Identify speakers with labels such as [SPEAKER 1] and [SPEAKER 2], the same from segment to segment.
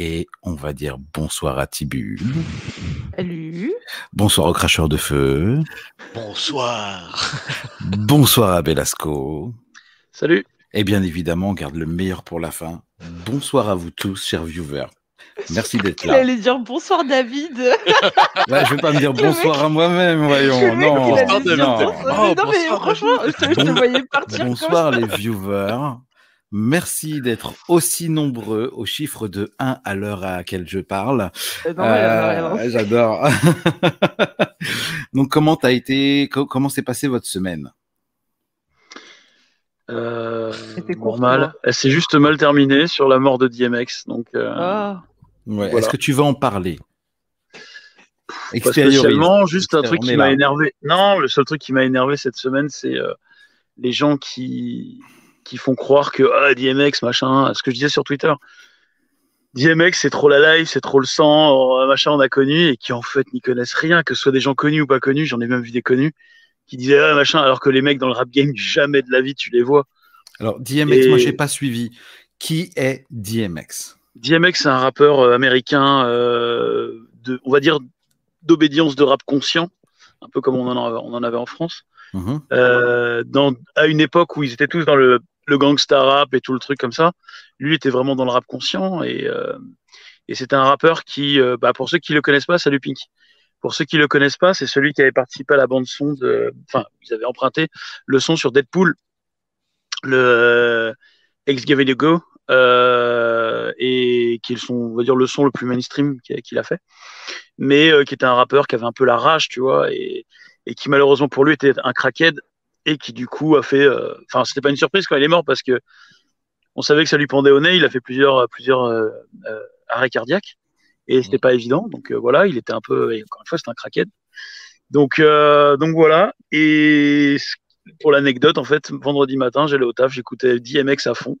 [SPEAKER 1] Et on va dire bonsoir à Tibu.
[SPEAKER 2] Salut.
[SPEAKER 1] Bonsoir au cracheur de feu.
[SPEAKER 3] Bonsoir.
[SPEAKER 1] Bonsoir à Belasco.
[SPEAKER 4] Salut.
[SPEAKER 1] Et bien évidemment, on garde le meilleur pour la fin. Bonsoir à vous tous, chers viewers. Merci d'être
[SPEAKER 2] Il
[SPEAKER 1] là.
[SPEAKER 2] allait dire bonsoir David.
[SPEAKER 1] Ouais, je vais pas me dire
[SPEAKER 2] Le mec-
[SPEAKER 1] bonsoir à moi-même, voyons.
[SPEAKER 2] Le mec,
[SPEAKER 1] Non,
[SPEAKER 2] il allait
[SPEAKER 3] Bonsoir,
[SPEAKER 2] dire
[SPEAKER 1] non.
[SPEAKER 2] bonsoir.
[SPEAKER 3] Oh,
[SPEAKER 2] non, mais franchement, je te, je te voyais partir comme
[SPEAKER 1] Bonsoir
[SPEAKER 2] ça.
[SPEAKER 1] les viewers. Merci d'être aussi nombreux au chiffre de 1 à l'heure à laquelle je parle.
[SPEAKER 2] Euh,
[SPEAKER 1] Euh,
[SPEAKER 2] non.
[SPEAKER 1] J'adore. Donc comment t'as été co- comment s'est passée votre semaine?
[SPEAKER 4] Euh,
[SPEAKER 2] C'était court,
[SPEAKER 4] normal. Elle s'est juste mal terminée sur la mort de DMX. Donc, euh,
[SPEAKER 2] Ah.
[SPEAKER 1] Ouais,
[SPEAKER 4] Voilà.
[SPEAKER 1] Est-ce que tu veux en parler?
[SPEAKER 4] Pas
[SPEAKER 1] Extériorise.
[SPEAKER 4] spécialement, juste un truc
[SPEAKER 1] On est
[SPEAKER 4] qui m'a
[SPEAKER 1] là.
[SPEAKER 4] énervé. Non, le seul truc qui m'a énervé cette semaine, c'est euh, les gens qui, qui font croire que ah, DMX, machin, ce que je disais sur Twitter. DMX, c'est trop la live, c'est trop le sang, euh, machin, on a connu, et qui en fait n'y connaissent rien, que ce soit des gens connus ou pas connus, j'en ai même vu des connus, qui disaient ah, machin, alors que les mecs dans le rap game, jamais de la vie tu les vois.
[SPEAKER 1] Alors DMX,
[SPEAKER 4] Et-
[SPEAKER 1] moi j'ai pas suivi. Qui est DMX
[SPEAKER 4] DMX, c'est un rappeur euh, américain, euh, de, on va dire, d'obédience de rap conscient, un peu comme on en, a- on en avait en France,
[SPEAKER 1] Mhm.
[SPEAKER 4] euh, dans, à une époque où ils étaient tous dans le, le gangsta rap et tout le truc comme ça. Lui était vraiment dans le rap conscient et, euh, et c'est un rappeur qui, euh, bah, pour ceux qui le connaissent pas, salut Pink. Pour ceux qui le connaissent pas, c'est celui qui avait participé à la bande son de, enfin, ils avaient emprunté le son sur Deadpool, le Ex Give It a Go, euh, et qui est son, on va dire, le son le plus mainstream qu'il a fait, mais euh, qui était un rappeur qui avait un peu la rage, tu vois, et, et qui malheureusement pour lui était un crackhead et qui du coup a fait, euh, enfin, c'était pas une surprise quand il est mort parce que on savait que ça lui pendait au nez, il a fait plusieurs, plusieurs euh, euh, arrêts cardiaques et c'était pas évident, donc euh, voilà, il était un peu, et encore une fois, c'était un crackhead. Donc, euh, donc voilà. Et pour l'anecdote, en fait, vendredi matin, j'allais au taf, j'écoutais DMX à fond.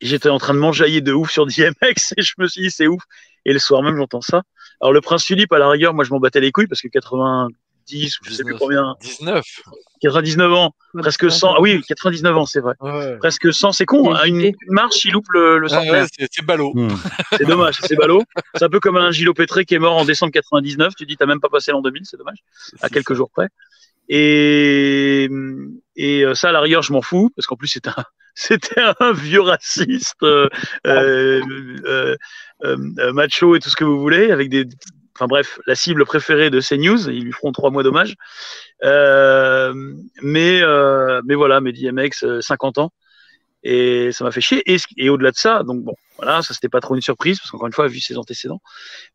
[SPEAKER 4] J'étais en train de m'enjailler de ouf sur DMX et je me suis dit, c'est ouf. Et le soir même, j'entends ça. Alors, le prince Philippe, à la rigueur, moi, je m'en battais les couilles parce que 90 ou je sais plus
[SPEAKER 3] 19.
[SPEAKER 4] combien,
[SPEAKER 3] 19.
[SPEAKER 4] 99 ans, presque 100. Ah oui, 99 ans, c'est vrai.
[SPEAKER 3] Ouais.
[SPEAKER 4] Presque 100, c'est con. hein. Une, une marche, il loupe le, le
[SPEAKER 3] Ah
[SPEAKER 4] centenaire.
[SPEAKER 3] ouais, c'est c'est ballot.
[SPEAKER 1] Hmm.
[SPEAKER 4] C'est dommage, c'est ballot. C'est un peu comme un Gilles Pétré qui est mort en décembre 99. Tu dis, t'as même pas passé l'an 2000, c'est dommage à quelques jours près. Et, et euh, ça, à la rigueur, je m'en fous, parce qu'en plus, c'était un, c'était un vieux raciste, euh, euh, macho et tout ce que vous voulez, avec des. Enfin bref, la cible préférée de CNews, ils lui feront trois mois d'hommage. Euh, mais, euh, mais voilà, mais DMX, euh, 50 ans. Et ça m'a fait chier. Et, au-delà de ça, donc bon, voilà, ça c'était pas trop une surprise, parce qu'encore une fois, vu ses antécédents.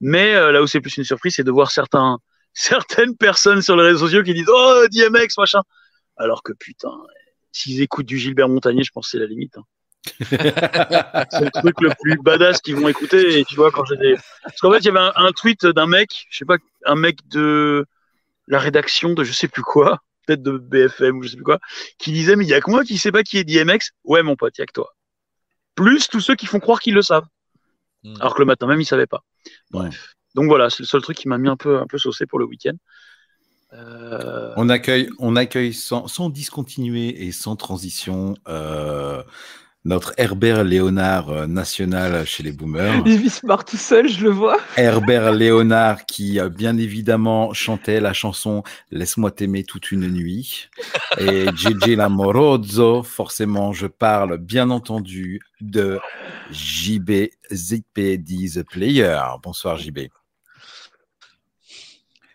[SPEAKER 4] Mais euh, là où c'est plus une surprise, c'est de voir certaines personnes sur les réseaux sociaux qui disent Oh, DMX, machin. Alors que putain, s'ils écoutent du Gilbert Montagnier, je pense que c'est la limite. hein. c'est le truc le plus badass qu'ils vont écouter. Et tu vois, quand j'ai des. Parce qu'en fait, il y avait un, un tweet d'un mec, je sais pas, un mec de la rédaction de je sais plus quoi, peut-être de BFM ou je sais plus quoi, qui disait Mais il y a que moi qui sais pas qui est DMX. Ouais, mon pote, il y a que toi. Plus tous ceux qui font croire qu'ils le savent.
[SPEAKER 3] Mm.
[SPEAKER 4] Alors que le matin même, ils savaient pas. Bref. Donc voilà, c'est le seul truc qui m'a mis un peu, un peu saucé pour le week-end. Euh,
[SPEAKER 1] On accueille, on accueille sans, sans discontinuer et sans transition euh, notre Herbert Léonard euh, national chez les boomers.
[SPEAKER 2] Il vit smart tout seul, je le vois.
[SPEAKER 1] Herbert Léonard qui euh, bien évidemment chantait la chanson Laisse-moi t'aimer toute une nuit. Et Gigi Lamorozzo, forcément je parle bien entendu de JB ZPD The Player. Bonsoir JB.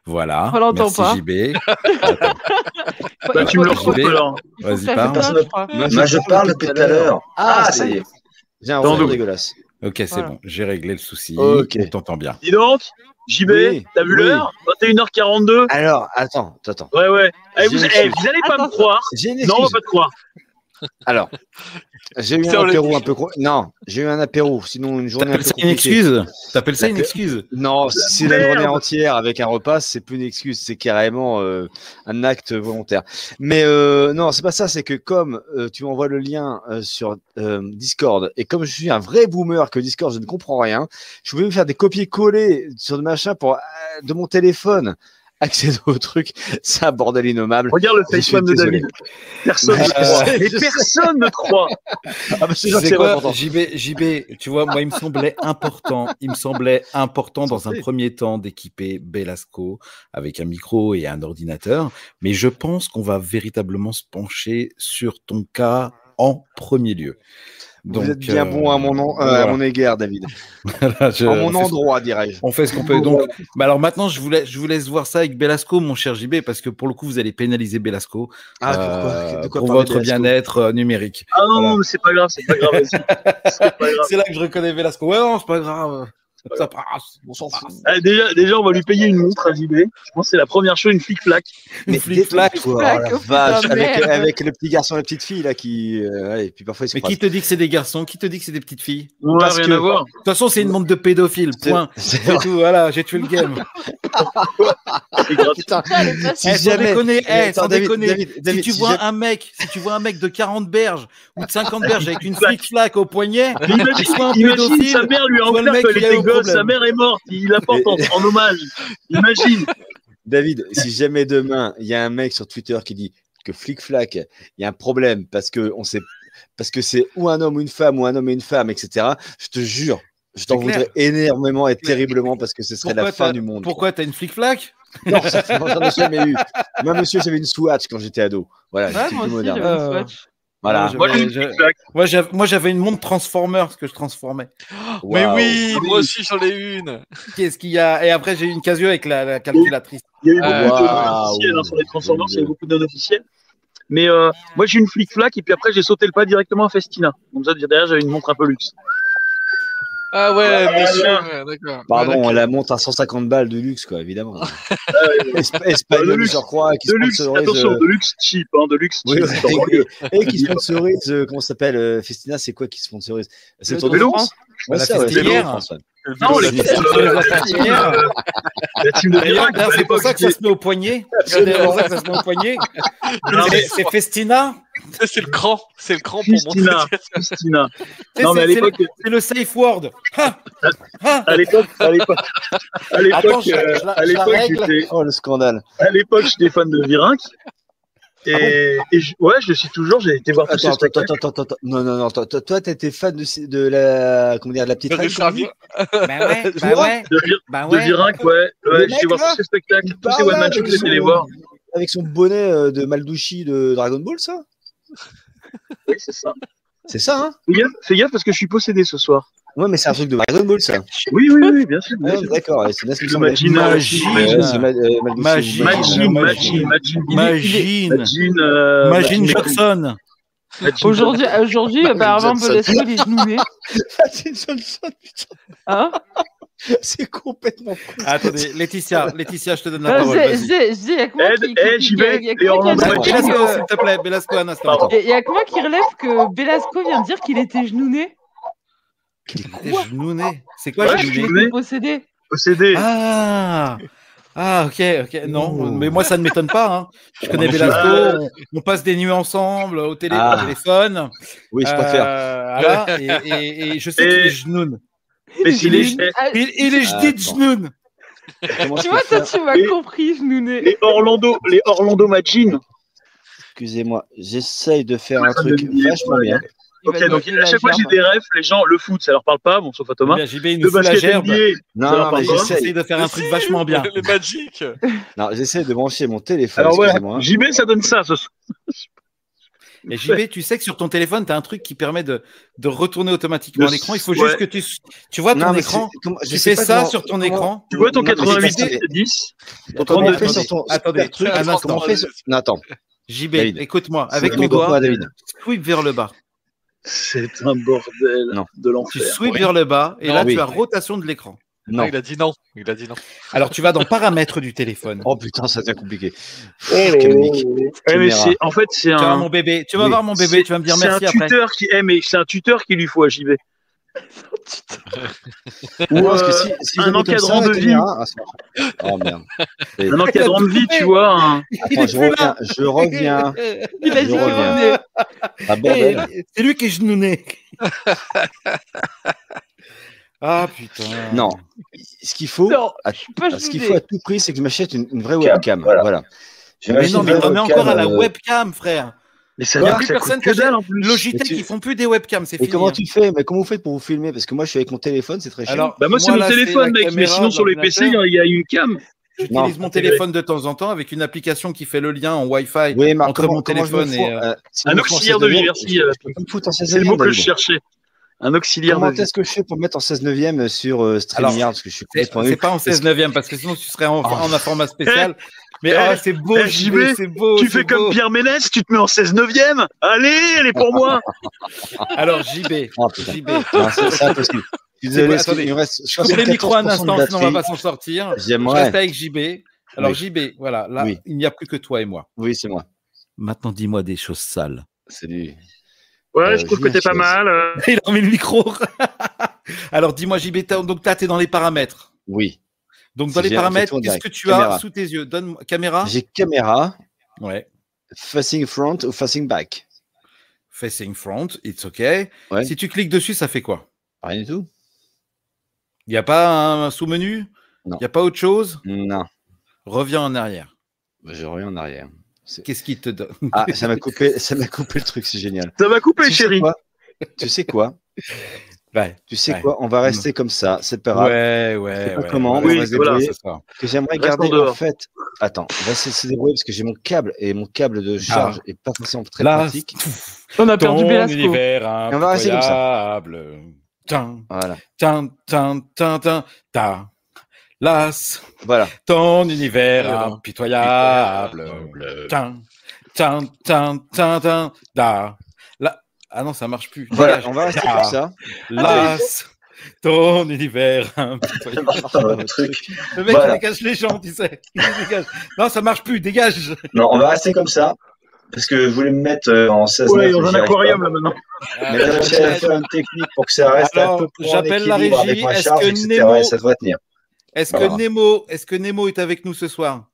[SPEAKER 1] Voilà.
[SPEAKER 2] On l'entend pas.
[SPEAKER 1] JB.
[SPEAKER 4] Bah, tu me le
[SPEAKER 1] faut Vas-y, parle.
[SPEAKER 5] Moi, je parle depuis tout à l'heure. Ah,
[SPEAKER 2] Ah,
[SPEAKER 5] ça y est. J'ai un retour dégueulasse.
[SPEAKER 1] Ok, c'est
[SPEAKER 2] Voilà.
[SPEAKER 1] bon. J'ai réglé le souci.
[SPEAKER 5] Ok.
[SPEAKER 1] On t'entend bien.
[SPEAKER 4] Dis donc, JB,
[SPEAKER 5] Oui,
[SPEAKER 4] t'as vu
[SPEAKER 5] oui.
[SPEAKER 4] l'heure? 21h42
[SPEAKER 5] Alors, attends, attends.
[SPEAKER 4] Ouais, ouais. Eh, vous, eh, vous allez pas me croire. Non, on va
[SPEAKER 5] excuse.
[SPEAKER 4] pas te croire.
[SPEAKER 5] Alors, j'ai eu un apéro un peu. Non, j'ai eu un apéro. Sinon, une journée un
[SPEAKER 1] T'appelles
[SPEAKER 5] peu
[SPEAKER 1] ça une excuse T'appelles ça une excuse
[SPEAKER 5] Non, si c'est la journée entière avec un repas, c'est plus une excuse, c'est carrément euh, un acte volontaire. Mais euh, non, c'est pas ça, c'est que comme euh, tu m'envoies le lien euh, sur euh, Discord et comme je suis un vrai boomer que Discord, je ne comprends rien, je voulais me faire des copier-coller sur le machin pour euh, de mon téléphone
[SPEAKER 6] accéder au truc. C'est un bordel innommable.
[SPEAKER 4] Regarde le FaceTime de. David. Personne ne croit.
[SPEAKER 6] sais.
[SPEAKER 4] personne ne croit.
[SPEAKER 6] Ah, bah, c'est
[SPEAKER 1] quoi. JB, JB, tu vois, moi, il me semblait important, il me semblait important dans un premier temps d'équiper Belasco avec un micro et un ordinateur, mais je pense qu'on va véritablement se pencher sur ton cas en premier lieu.
[SPEAKER 6] Vous êtes bien
[SPEAKER 1] euh,
[SPEAKER 6] bon à mon, nom, euh, à mon égard, David.
[SPEAKER 1] Voilà, je-
[SPEAKER 6] En mon
[SPEAKER 1] on fait-
[SPEAKER 6] endroit, dirais-je.
[SPEAKER 1] On fait ce qu'on peut. Donc, bah alors maintenant, je vous, laisse, je vous laisse voir ça avec Belasco, mon cher JB, parce que pour le coup, vous allez pénaliser Belasco
[SPEAKER 6] Ah,
[SPEAKER 1] euh,
[SPEAKER 6] pourquoi, de quoi
[SPEAKER 1] pour votre
[SPEAKER 6] Belasco
[SPEAKER 1] bien-être euh, numérique.
[SPEAKER 4] Ah non,
[SPEAKER 1] Voilà.
[SPEAKER 4] non, mais c'est pas grave, c'est pas grave. C'est pas grave.
[SPEAKER 1] C'est là que je reconnais Velasco. Ouais, non, c'est pas grave. Ça passe. On s'en fout.
[SPEAKER 4] Ah, déjà, déjà, on va lui payer une montre à JB. Je pense que c'est la première chose, une flic-flac.
[SPEAKER 1] Une flic-flac.
[SPEAKER 2] Flic-flac,
[SPEAKER 6] oh la
[SPEAKER 2] oh
[SPEAKER 6] vache, avec, avec le petit garçon et la petite fille là qui. euh, ouais, et puis parfois ils se
[SPEAKER 1] Mais qui te dit que c'est des garçons? Qui te dit que c'est des petites filles? De
[SPEAKER 4] Ouais,
[SPEAKER 6] Parce
[SPEAKER 4] rien
[SPEAKER 6] que-
[SPEAKER 4] à voir.
[SPEAKER 1] toute façon, c'est une bande de pédophiles. Point.
[SPEAKER 6] c'est
[SPEAKER 1] tout. Voilà, j'ai tué le game.
[SPEAKER 6] Putain, Si
[SPEAKER 1] Eh, sans
[SPEAKER 6] jamais-
[SPEAKER 1] déconner, eh, sans déconner. Si tu vois un mec, si tu vois un mec de 40 berges ou de 50 berges avec une flic-flac au poignet,
[SPEAKER 4] Imagine,
[SPEAKER 1] soit un
[SPEAKER 4] imagine
[SPEAKER 1] pédophile,
[SPEAKER 4] sa mère lui a offert
[SPEAKER 1] mec
[SPEAKER 4] sa mère est morte, il l'apporte en, en hommage. Imagine.
[SPEAKER 6] David, si jamais demain il y a un mec sur Twitter qui dit que flic flac, il y a un problème parce que on sait parce que c'est ou un homme ou une femme ou un homme et une femme, etc. Je te jure, je t'en voudrais énormément et terriblement parce que ce serait la fin du monde.
[SPEAKER 1] pourquoi t'as une flic-flac
[SPEAKER 6] Non, ça, j'en ai jamais eu. Moi, monsieur, j'avais une Swatch quand j'étais ado. Voilà,
[SPEAKER 2] Ouais,
[SPEAKER 6] j'étais
[SPEAKER 2] moi
[SPEAKER 6] plus
[SPEAKER 2] aussi, une Swatch.
[SPEAKER 6] Voilà.
[SPEAKER 4] Moi.
[SPEAKER 1] Moi, j'avais une montre transformer que je transformais.
[SPEAKER 3] Mais
[SPEAKER 6] Waouh.
[SPEAKER 3] oui,
[SPEAKER 4] Oui.
[SPEAKER 3] moi aussi j'en ai une.
[SPEAKER 1] Qu'est-ce qu'il y a? Et après, j'ai eu une Casio avec la, la calculatrice.
[SPEAKER 4] Il y a eu
[SPEAKER 3] Euh,
[SPEAKER 4] beaucoup de
[SPEAKER 6] waouh.
[SPEAKER 4] non officiels hein, sur les Transformers, il y a eu beaucoup de non officiels. Mais euh, moi, j'ai une flic-flac et puis après, j'ai sauté le pas directement à Festina. Comme ça, derrière, j'avais une montre un peu luxe.
[SPEAKER 3] Ah ouais,
[SPEAKER 4] ouais. ouais,
[SPEAKER 3] d'accord. Ouais,
[SPEAKER 6] Pardon,
[SPEAKER 3] d'accord.
[SPEAKER 6] la montre à 150 balles de luxe, quoi, évidemment. Esp-
[SPEAKER 4] De
[SPEAKER 6] Espagnol de
[SPEAKER 4] luxe.
[SPEAKER 6] surcroît, qui
[SPEAKER 4] De luxe,
[SPEAKER 6] sponsorise.
[SPEAKER 4] attention,
[SPEAKER 6] euh,
[SPEAKER 4] de luxe cheap, hein, de luxe
[SPEAKER 6] oui,
[SPEAKER 4] cheap.
[SPEAKER 6] et, et qui sponsorise, euh, comment ça s'appelle euh, Festina, c'est quoi qui sponsorise? C'est de
[SPEAKER 4] vélo
[SPEAKER 6] France Ouais, c'est le
[SPEAKER 4] Non, les
[SPEAKER 1] La
[SPEAKER 4] team de
[SPEAKER 1] c'est pour ça que ça se met au poignet. C'est pour ça que ça se met au poignet. C'est- Festina.
[SPEAKER 3] C'est le cran, c'est le cran pour montrer.
[SPEAKER 1] C'est-
[SPEAKER 4] Non, mais à l'époque,
[SPEAKER 1] C'est le safe word.
[SPEAKER 4] À l'époque, à l'époque, à l'époque, euh, j'étais,
[SPEAKER 6] Oh, le scandale.
[SPEAKER 4] à l'époque, j'étais fan de
[SPEAKER 1] Ah
[SPEAKER 4] Et, et je- ouais, je le suis toujours. J'ai été voir
[SPEAKER 6] Attends, attends, attends, attends, attends. Non, non, non. Toi, toi, toi, t'étais fan de, ces- de la, comment dire, de la petite
[SPEAKER 3] De.
[SPEAKER 1] Bah ouais, bah ouais,
[SPEAKER 4] De, Vir-
[SPEAKER 1] bah
[SPEAKER 4] de
[SPEAKER 1] ouais.
[SPEAKER 4] Voir tous ses spectacles, tous
[SPEAKER 6] parle
[SPEAKER 4] one-man
[SPEAKER 6] avec
[SPEAKER 4] shows, j'étais les voir.
[SPEAKER 6] Avec son bonnet euh, de Maldouchi de Dragon Ball, ça?
[SPEAKER 4] Oui, c'est ça.
[SPEAKER 6] C'est ça, hein?
[SPEAKER 4] Fais gaffe, fais gaffe parce que je suis possédé ce soir.
[SPEAKER 6] Ouais, mais c'est un truc de Dragon Ball, ça.
[SPEAKER 4] Oui, oui, oui, bien sûr.
[SPEAKER 6] D'accord, c'est bien ce qui me
[SPEAKER 4] Le
[SPEAKER 6] semblait.
[SPEAKER 4] Magin,
[SPEAKER 1] Magin.
[SPEAKER 6] Ouais, c'est Ma- euh,
[SPEAKER 1] Magin,
[SPEAKER 4] euh,
[SPEAKER 1] imagine
[SPEAKER 4] Magin-
[SPEAKER 1] Jackson.
[SPEAKER 4] Magin-
[SPEAKER 2] Aujourd'hui, aujourd'hui, apparemment,
[SPEAKER 6] Johnson.
[SPEAKER 2] Belesco, il est genouné.
[SPEAKER 6] Magin Johnson, putain,
[SPEAKER 2] Hein
[SPEAKER 6] c'est complètement.
[SPEAKER 1] Attendez, Laetitia, Laetitia, je te donne la
[SPEAKER 2] Euh,
[SPEAKER 1] parole.
[SPEAKER 2] j'ai- y a que moi qui- que que-
[SPEAKER 1] Belasco, s'il te plaît, Belasco, un instant.
[SPEAKER 4] Pardon.
[SPEAKER 2] y a- y a que moi qui relève que Belasco vient de dire qu'il était genouné.
[SPEAKER 1] T'es genouné. C'est quoi
[SPEAKER 4] Ouais,
[SPEAKER 1] genouné
[SPEAKER 2] qu'il possédé.
[SPEAKER 4] Possédé.
[SPEAKER 1] Ah ah ok ok non
[SPEAKER 6] Oh.
[SPEAKER 1] mais moi ça ne m'étonne pas hein. je connais
[SPEAKER 6] non,
[SPEAKER 1] Belasco on, on passe des nuits ensemble au, télé,
[SPEAKER 6] Ah.
[SPEAKER 1] au téléphone
[SPEAKER 6] Oui, je
[SPEAKER 1] Euh,
[SPEAKER 6] préfère.
[SPEAKER 1] voilà, et, et- et je sais qu'il
[SPEAKER 4] Et-
[SPEAKER 1] est genoune
[SPEAKER 4] Mais s'il
[SPEAKER 1] il
[SPEAKER 4] est,
[SPEAKER 1] est-
[SPEAKER 2] Ah,
[SPEAKER 1] il, est
[SPEAKER 6] Ah, je
[SPEAKER 2] tu vois, toi, tu m'as compris, genouné.
[SPEAKER 4] les Orlando, les Orlando Magin.
[SPEAKER 6] Excusez-moi, j'essaye de faire un truc vachement bien.
[SPEAKER 2] Il
[SPEAKER 4] Ok,
[SPEAKER 2] va
[SPEAKER 4] donc à chaque fois que j'ai des rêves, les gens, le foot, ça leur parle pas, bon, sauf à Thomas.
[SPEAKER 1] Bien, JB il
[SPEAKER 4] Le basket
[SPEAKER 1] gerbe
[SPEAKER 4] NBA,
[SPEAKER 6] Non, non, j'essaye
[SPEAKER 1] de faire un truc vachement bien
[SPEAKER 3] Magic.
[SPEAKER 6] Non, j'essaie de brancher mon téléphone.
[SPEAKER 4] alors voilà. JB, ça donne ça. ce soir.
[SPEAKER 1] et JB tu sais que sur ton téléphone tu as un truc qui permet de, de retourner automatiquement
[SPEAKER 4] Le-
[SPEAKER 1] l'écran il faut
[SPEAKER 4] ouais.
[SPEAKER 1] juste que tu tu vois ton
[SPEAKER 6] Non,
[SPEAKER 1] écran
[SPEAKER 6] je
[SPEAKER 1] tu fais ça
[SPEAKER 6] comment-
[SPEAKER 1] sur ton
[SPEAKER 6] comment-
[SPEAKER 1] écran
[SPEAKER 4] Tu vois ton
[SPEAKER 6] Non, mais c'est
[SPEAKER 4] 88
[SPEAKER 6] parce que-
[SPEAKER 4] 10
[SPEAKER 6] Comment
[SPEAKER 1] Attendez,
[SPEAKER 6] on fait sur ton
[SPEAKER 1] attendez,
[SPEAKER 6] super truc
[SPEAKER 1] un instant. JB écoute-moi avec ton
[SPEAKER 6] le
[SPEAKER 1] doigt
[SPEAKER 6] David?
[SPEAKER 1] sweep vers le bas
[SPEAKER 4] C'est un bordel
[SPEAKER 6] Non.
[SPEAKER 4] de
[SPEAKER 1] tu
[SPEAKER 4] l'enfer.
[SPEAKER 1] sweep vers le bas et
[SPEAKER 3] Non,
[SPEAKER 1] là
[SPEAKER 6] oui.
[SPEAKER 1] tu as rotation de l'écran
[SPEAKER 6] Non.
[SPEAKER 3] Il a dit non. Il a dit non.
[SPEAKER 1] Alors tu vas dans paramètres du téléphone.
[SPEAKER 6] Oh putain, ça devient compliqué.
[SPEAKER 4] Oh. Eh, mais c'est, en fait, c'est
[SPEAKER 1] Tu vas voir
[SPEAKER 4] un.
[SPEAKER 1] mon bébé, tu vas voir mon bébé, tu vas me dire
[SPEAKER 4] c'est
[SPEAKER 1] merci
[SPEAKER 4] un
[SPEAKER 1] après.
[SPEAKER 4] tuteur qui, eh, mais c'est un tuteur qu'il lui faut à JB. Ou
[SPEAKER 6] Non, parce que
[SPEAKER 4] euh,
[SPEAKER 6] si, si
[SPEAKER 4] un encadrant
[SPEAKER 6] ça,
[SPEAKER 4] de vie.
[SPEAKER 6] caméra- Ah, ça marche pas. Oh merde. Et-
[SPEAKER 4] un encadrant de vie, tu vois.
[SPEAKER 6] Attends,
[SPEAKER 1] est
[SPEAKER 6] je reviens, je reviens.
[SPEAKER 2] Il a
[SPEAKER 6] Je
[SPEAKER 2] dit qu'il
[SPEAKER 6] reviens.
[SPEAKER 2] revenait.
[SPEAKER 6] Ah bordel.
[SPEAKER 1] Eh, C'est lui qui est genouné. Ah putain.
[SPEAKER 5] Non. Ce qu'il faut,
[SPEAKER 2] Non,
[SPEAKER 5] à-
[SPEAKER 2] je suis pas
[SPEAKER 5] ce qu'il
[SPEAKER 2] jugée.
[SPEAKER 5] faut à tout prix, c'est que je m'achète une, une vraie
[SPEAKER 6] Webcam, voilà.
[SPEAKER 5] Voilà.
[SPEAKER 1] Mais non, mais on est encore à la
[SPEAKER 6] euh,
[SPEAKER 1] webcam, frère.
[SPEAKER 4] Mais ça
[SPEAKER 1] Il n'y a plus personne
[SPEAKER 4] que dalle en plus.
[SPEAKER 1] Logitech,
[SPEAKER 5] tu-
[SPEAKER 1] ils font plus des webcams, c'est
[SPEAKER 5] Et
[SPEAKER 1] fini.
[SPEAKER 5] comment
[SPEAKER 1] hein.
[SPEAKER 5] tu fais? Mais comment vous faites pour vous filmer? Parce que moi, je suis avec mon téléphone, c'est très cher.
[SPEAKER 1] Alors,
[SPEAKER 4] Bah moi, c'est mon
[SPEAKER 1] là,
[SPEAKER 4] téléphone, mec. Mais sinon, sur les PC, il y a- une cam.
[SPEAKER 1] J'utilise mon téléphone de temps en temps avec une application qui fait le lien en Wi-Fi
[SPEAKER 5] oui, Marc,
[SPEAKER 1] entre
[SPEAKER 5] comment,
[SPEAKER 1] mon téléphone et. euh,
[SPEAKER 5] euh,
[SPEAKER 4] Un auxiliaire de
[SPEAKER 5] 16e,
[SPEAKER 4] vie, merci, euh,
[SPEAKER 5] je peux pas me foutre en
[SPEAKER 4] C'est le
[SPEAKER 5] 16e,
[SPEAKER 4] mot que je cherchais. Un auxiliaire de
[SPEAKER 5] Comment
[SPEAKER 4] vie.
[SPEAKER 5] est-ce que je fais pour mettre en 16 neuvième sur euh, StreamYard? Parce que je suis
[SPEAKER 1] C'est
[SPEAKER 5] complètement
[SPEAKER 1] c'est
[SPEAKER 5] nul.
[SPEAKER 1] pas en 16 neuvième parce que sinon tu serais en,
[SPEAKER 5] Ah.
[SPEAKER 1] en un format spécial. Mais
[SPEAKER 4] Eh,
[SPEAKER 1] ah, c'est beau,
[SPEAKER 4] eh,
[SPEAKER 1] JB,
[SPEAKER 4] JB,
[SPEAKER 1] c'est beau.
[SPEAKER 4] Tu fais comme
[SPEAKER 1] beau.
[SPEAKER 4] Pierre Ménès, tu te mets en 16 neuvième. Allez, elle est pour moi.
[SPEAKER 1] Alors JB,
[SPEAKER 5] Ah.
[SPEAKER 1] JB.
[SPEAKER 5] Non, c'est impossible. Désolé, me reste
[SPEAKER 1] Je les micros un
[SPEAKER 5] 74% de
[SPEAKER 1] instant, sinon on va pas s'en sortir. Je reste avec JB. Alors
[SPEAKER 5] Oui.
[SPEAKER 1] JB, voilà, là,
[SPEAKER 5] Oui.
[SPEAKER 1] il n'y a plus que toi et moi.
[SPEAKER 5] Oui, c'est moi.
[SPEAKER 1] Maintenant, dis-moi des choses sales.
[SPEAKER 5] Salut.
[SPEAKER 4] Ouais,
[SPEAKER 5] Euh,
[SPEAKER 4] je trouve que t'es pas mal. euh.
[SPEAKER 1] Il a remis le micro. Alors dis-moi JB, donc là, tu es dans les paramètres.
[SPEAKER 5] Oui.
[SPEAKER 1] Donc dans les paramètres, qu'est-ce que tu
[SPEAKER 5] Caméra.
[SPEAKER 1] as sous tes yeux? Donne caméra.
[SPEAKER 5] J'ai caméra,
[SPEAKER 1] Ouais.
[SPEAKER 5] facing front ou facing back?
[SPEAKER 1] Facing front, it's OK.
[SPEAKER 5] Ouais.
[SPEAKER 1] Si tu cliques dessus, ça fait quoi?
[SPEAKER 5] Rien du tout.
[SPEAKER 1] Il n'y a pas un sous-menu? Il n'y a pas autre chose?
[SPEAKER 5] Non.
[SPEAKER 1] Reviens en arrière.
[SPEAKER 5] Je reviens en arrière.
[SPEAKER 1] Qu'est-ce qui te donne?
[SPEAKER 5] Ah, ça m'a coupé, ça m'a coupé le truc, c'est génial.
[SPEAKER 4] Ça
[SPEAKER 5] Tu sais
[SPEAKER 4] chérie.
[SPEAKER 5] Tu sais quoi?
[SPEAKER 1] Ouais,
[SPEAKER 5] Tu sais
[SPEAKER 1] Ouais.
[SPEAKER 5] quoi On va rester comme ça, c'est pas grave.
[SPEAKER 1] ouais, ouais.
[SPEAKER 5] sais pas
[SPEAKER 1] ouais,
[SPEAKER 5] comment,
[SPEAKER 4] oui,
[SPEAKER 1] on va se
[SPEAKER 4] voilà.
[SPEAKER 5] Que j'aimerais
[SPEAKER 4] en
[SPEAKER 5] garder en
[SPEAKER 4] dehors.
[SPEAKER 5] fait. Attends, on va se débrouiller parce que j'ai mon câble et mon câble de charge est pas forcément très
[SPEAKER 1] Là,
[SPEAKER 5] pratique.
[SPEAKER 2] On a perdu
[SPEAKER 1] ton
[SPEAKER 2] Belasco.
[SPEAKER 1] univers
[SPEAKER 5] on va rester comme ça.
[SPEAKER 1] impitoyable. Tin,
[SPEAKER 5] Voilà.
[SPEAKER 1] tin, tin, tin, tin, ta. Las,
[SPEAKER 5] Voilà.
[SPEAKER 1] ton univers impitoyable. Tin, tin, tin, tin, tin, da. Ah non, ça marche plus.
[SPEAKER 5] Voilà,
[SPEAKER 1] Dégage.
[SPEAKER 5] on va rester
[SPEAKER 1] Da.
[SPEAKER 5] comme ça.
[SPEAKER 1] Las, ton univers
[SPEAKER 6] le truc.
[SPEAKER 1] Le mec,
[SPEAKER 6] Voilà.
[SPEAKER 1] il dégage les gens, tu sais. Il les dégage. Non, ça marche plus, dégage.
[SPEAKER 6] Non, on va rester comme ça. Parce que je voulais me mettre euh, en 16
[SPEAKER 4] Ouais,
[SPEAKER 6] mètres,
[SPEAKER 4] dans
[SPEAKER 6] j'y
[SPEAKER 4] un aquarium
[SPEAKER 6] pas.
[SPEAKER 4] là maintenant.
[SPEAKER 6] Mais j'ai réussi à faire une technique pour que ça reste
[SPEAKER 1] Alors,
[SPEAKER 6] un peu plus
[SPEAKER 1] j'appelle la régie. Est-ce que
[SPEAKER 6] etc.
[SPEAKER 1] Nemo-
[SPEAKER 6] ça tenir.
[SPEAKER 1] Est-ce que. Nemo, est-ce que Nemo est avec nous ce soir?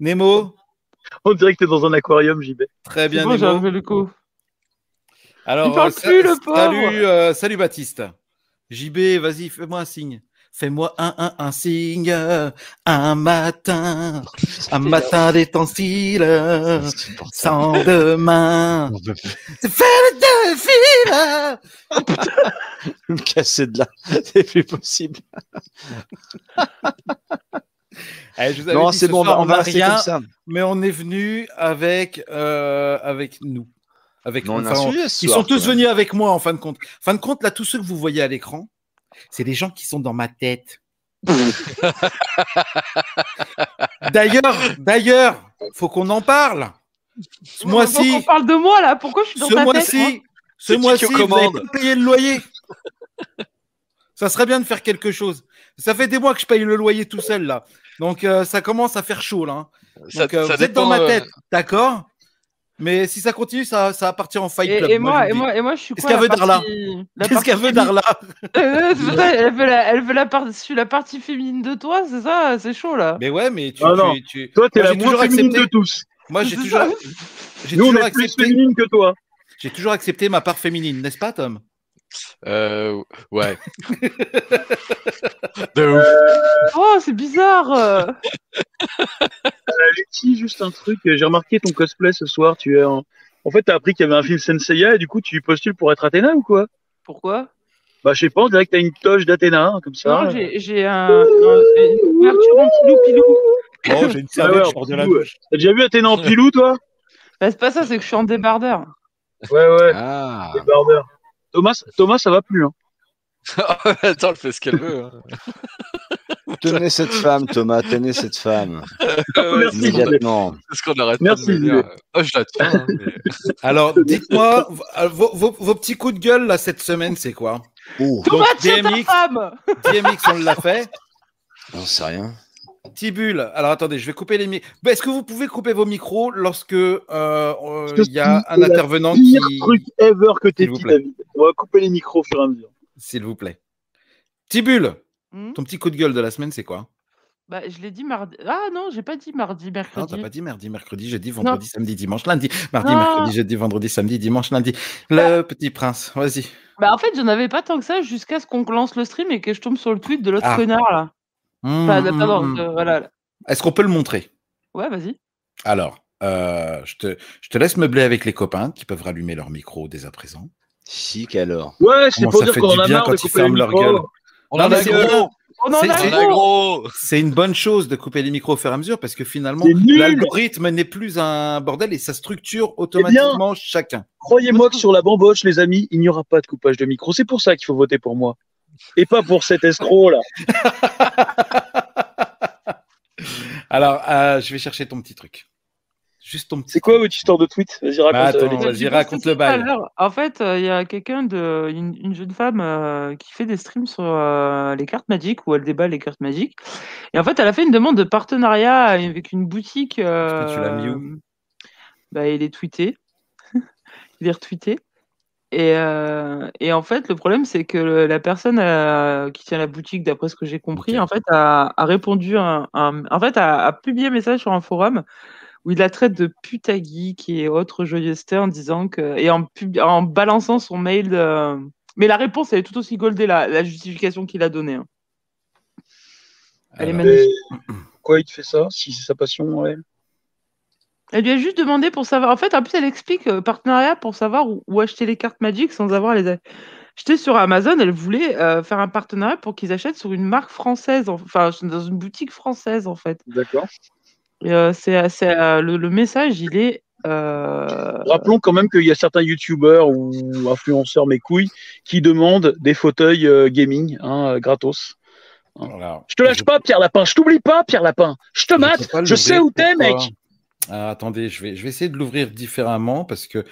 [SPEAKER 1] Nemo,
[SPEAKER 4] On dirait que t'es dans un aquarium, JB.
[SPEAKER 1] très bien
[SPEAKER 2] bon,
[SPEAKER 1] Nemo.
[SPEAKER 2] enlevé le coup.
[SPEAKER 1] Alors,
[SPEAKER 2] Il parle
[SPEAKER 1] euh,
[SPEAKER 2] plus, le pauvre.
[SPEAKER 1] salut, euh, salut Baptiste. JB, vas-y, fais-moi un signe. Fais-moi un, un, un signe, un matin, un matin
[SPEAKER 5] insupportable.
[SPEAKER 1] sans demain. Fais le défilé.
[SPEAKER 5] me casser de là. C'est plus possible.
[SPEAKER 1] Eh, je vous avais
[SPEAKER 5] Non, c'est
[SPEAKER 1] ce
[SPEAKER 5] bon, on
[SPEAKER 1] soir,
[SPEAKER 5] on va
[SPEAKER 1] rien,
[SPEAKER 5] comme ça.
[SPEAKER 1] mais on est venu avec, euh, avec nous. Avec
[SPEAKER 5] Non, on
[SPEAKER 1] enfin, on- Ils
[SPEAKER 5] soir,
[SPEAKER 1] sont tous venus avec moi en fin de compte. Fin de compte, là, tous ceux que vous voyez à l'écran, c'est des gens qui sont dans ma tête. d'ailleurs, d'ailleurs, faut qu'on en parle. Ce
[SPEAKER 2] On
[SPEAKER 1] mois-ci,
[SPEAKER 2] parle de moi là. Pourquoi je suis dans
[SPEAKER 1] ce
[SPEAKER 2] ta tête
[SPEAKER 1] mois-ci, ce mois-ci, vous avez
[SPEAKER 3] commande
[SPEAKER 1] pas payé le loyer. ça serait bien de faire quelque chose. Ça fait des mois que je paye le loyer tout seul là. Donc euh, ça commence à faire chaud là. hein.
[SPEAKER 3] Ça,
[SPEAKER 1] Donc, euh,
[SPEAKER 3] ça
[SPEAKER 1] vous êtes dans ma
[SPEAKER 3] euh,
[SPEAKER 1] tête, d'accord? Mais si ça continue, ça, ça va partir en fight club.
[SPEAKER 2] Et, et
[SPEAKER 1] moi,
[SPEAKER 2] et moi, et moi, je suis
[SPEAKER 1] Qu'est-ce
[SPEAKER 2] quoi
[SPEAKER 1] qu'elle
[SPEAKER 2] la
[SPEAKER 1] veut, Darla Qu'est-ce qu'elle veut Darla
[SPEAKER 2] elle veut la, elle veut la partie, je suis la partie féminine de toi, c'est ça, c'est chaud là.
[SPEAKER 1] Mais ouais, mais tu.
[SPEAKER 4] Ah
[SPEAKER 1] tu-
[SPEAKER 4] non.
[SPEAKER 1] tu-
[SPEAKER 4] Toi, t'es
[SPEAKER 1] Moi,
[SPEAKER 4] la moins
[SPEAKER 1] toujours
[SPEAKER 4] féminine
[SPEAKER 1] accepté-
[SPEAKER 4] de tous.
[SPEAKER 1] Moi, j'ai toujours,
[SPEAKER 2] ça.
[SPEAKER 1] j'ai
[SPEAKER 4] Nous, on
[SPEAKER 1] toujours
[SPEAKER 4] est plus
[SPEAKER 1] accepté.
[SPEAKER 4] féminine que toi.
[SPEAKER 1] J'ai toujours accepté ma part féminine, n'est-ce pas, Tom?
[SPEAKER 3] Euh, ouais. De ouf.
[SPEAKER 2] Oh, c'est bizarre. euh.
[SPEAKER 4] Alexis, juste un truc. J'ai remarqué ton cosplay ce soir. Tu es en... En fait, t'as appris qu'il y avait un film Senseiya et du coup, tu postules pour être Athéna ou quoi?
[SPEAKER 2] Pourquoi?
[SPEAKER 4] Bah, je sais pas, on dirait que t'as une toche d'Athéna, hein, comme ça.
[SPEAKER 2] Non, j'ai j'ai un, un- une couverture en pilou pilou.
[SPEAKER 1] Oh, j'ai une
[SPEAKER 4] Ah ouais,
[SPEAKER 1] sors de la douche.
[SPEAKER 4] T'as déjà vu Athéna en pilou, toi?
[SPEAKER 2] Bah, c'est pas ça, c'est que je suis en débardeur.
[SPEAKER 4] Ouais, ouais.
[SPEAKER 5] Ah.
[SPEAKER 4] Barbeur. Thomas, Thomas, ça va plus. Hein.
[SPEAKER 3] Attends, elle fait ce qu'elle veut. hein.
[SPEAKER 5] Tenez cette femme, Thomas, tenez cette femme.
[SPEAKER 4] Merci.
[SPEAKER 5] Immédiatement.
[SPEAKER 3] C'est ce qu'on arrête
[SPEAKER 4] Merci,
[SPEAKER 3] pas de me dire.
[SPEAKER 4] Julien.
[SPEAKER 3] Oh, je la tiens. hein, mais-
[SPEAKER 1] Alors, dites-moi, euh, vos, vos- vos petits coups de gueule là cette semaine, c'est quoi?
[SPEAKER 5] Oh,
[SPEAKER 2] Thomas,
[SPEAKER 1] Donc, DMX.
[SPEAKER 2] femme
[SPEAKER 1] DMX, on l'a fait.
[SPEAKER 5] j'en sais rien.
[SPEAKER 1] Tibule. Alors attendez, je vais couper les micros. Est-ce que vous pouvez couper vos micros lorsque euh, euh, il y a un
[SPEAKER 4] la
[SPEAKER 1] intervenant qui,
[SPEAKER 4] truc ever que
[SPEAKER 1] vous
[SPEAKER 4] dit,
[SPEAKER 1] plaît.
[SPEAKER 4] David. On va couper les micros au fur et à mesure.
[SPEAKER 1] s'il vous plaît. Tibule,
[SPEAKER 2] Hmm?
[SPEAKER 1] ton petit coup de gueule de la semaine, c'est quoi?
[SPEAKER 2] Bah, je l'ai dit mardi. Ah non, j'ai pas dit mardi,
[SPEAKER 1] Non,
[SPEAKER 2] mercredi.
[SPEAKER 1] t'as pas dit mardi, mercredi, jeudi, vendredi, samedi, dimanche, lundi. Mardi,
[SPEAKER 2] Non.
[SPEAKER 1] mercredi, jeudi, vendredi, samedi, dimanche, lundi. Le petit prince, vas-y.
[SPEAKER 2] Bah, en fait, j'en avais pas tant que ça jusqu'à ce qu'on lance le stream et que je tombe sur le tweet de l'autre
[SPEAKER 1] Ah.
[SPEAKER 2] connard là. Enfin,
[SPEAKER 1] hum,
[SPEAKER 2] de-
[SPEAKER 1] hum.
[SPEAKER 2] voilà.
[SPEAKER 1] Est-ce qu'on peut le montrer?
[SPEAKER 2] Ouais, vas-y.
[SPEAKER 1] Alors, euh, je, te, je te laisse meubler avec les copains qui peuvent rallumer leur micro dès à présent.
[SPEAKER 5] Chic alors.
[SPEAKER 4] Ouais, c'est pour
[SPEAKER 1] ça
[SPEAKER 4] dire
[SPEAKER 1] fait
[SPEAKER 4] qu'on
[SPEAKER 1] du
[SPEAKER 4] a
[SPEAKER 1] bien
[SPEAKER 4] marre
[SPEAKER 1] quand
[SPEAKER 4] de
[SPEAKER 1] ils ferment leur gueule.
[SPEAKER 3] On
[SPEAKER 1] Non,
[SPEAKER 3] en a gros
[SPEAKER 1] bien.
[SPEAKER 2] On en
[SPEAKER 1] C'est- une bonne chose de couper les micros au fur et à mesure parce que finalement, l'algorithme n'est plus un bordel et ça structure automatiquement chacun.
[SPEAKER 4] Croyez-moi que sur la bamboche, les amis, il n'y aura pas de coupage de micro. C'est pour ça qu'il faut voter pour moi. Et pas pour cet escroc là.
[SPEAKER 1] Alors, euh, je vais chercher ton petit truc. Juste ton petit.
[SPEAKER 4] C'est quoi votre histoire de tweet? Vas-y,
[SPEAKER 1] Bah,
[SPEAKER 4] raconte.
[SPEAKER 1] attends,
[SPEAKER 4] euh,
[SPEAKER 2] J'ai
[SPEAKER 1] raconte le bail.
[SPEAKER 2] En fait, euh, il y a quelqu'un de, une, une jeune femme euh, qui fait des streams sur euh, les cartes magiques où elle déballe les cartes magiques. Et en fait, elle a fait une demande de partenariat avec une boutique. euh,
[SPEAKER 1] tu l'as mis où?
[SPEAKER 2] bah, il est tweeté. il est retweeté. Et, euh, et en fait, le problème, c'est que le- la personne euh, qui tient la boutique, d'après ce que j'ai compris, en fait, a, a répondu, un, un- en fait, a, a publié un message sur un forum où il la traite de puta geek et autres joyeusetés en disant que et en, pub- en balançant son mail. de- Mais la réponse, elle est tout aussi goldée, la, la justification qu'il a donnée. hein. Elle est magnifique.
[SPEAKER 4] Pourquoi il te fait ça? Si c'est sa passion, ouais.
[SPEAKER 2] Elle lui a juste demandé pour savoir. En fait, en plus, elle explique euh, partenariat pour savoir où, où acheter les cartes Magic sans avoir les acheter sur Amazon. Elle voulait euh, faire un partenariat pour qu'ils achètent sur une marque française, en- enfin dans une boutique française en fait.
[SPEAKER 4] D'accord.
[SPEAKER 2] Euh, c'est, c'est, euh, le, le message, il est. euh,
[SPEAKER 4] Rappelons quand même qu'il y a certains youtubeurs ou influenceurs, mes couilles, qui demandent des fauteuils euh, gaming, hein, gratos.
[SPEAKER 1] voilà.
[SPEAKER 4] Je te lâche pas, Pierre Lapin. Je t'oublie pas, Pierre Lapin. Je te mate. Je sais où t'es, mec.
[SPEAKER 1] Ah, attendez, je vais, je vais essayer de l'ouvrir différemment parce que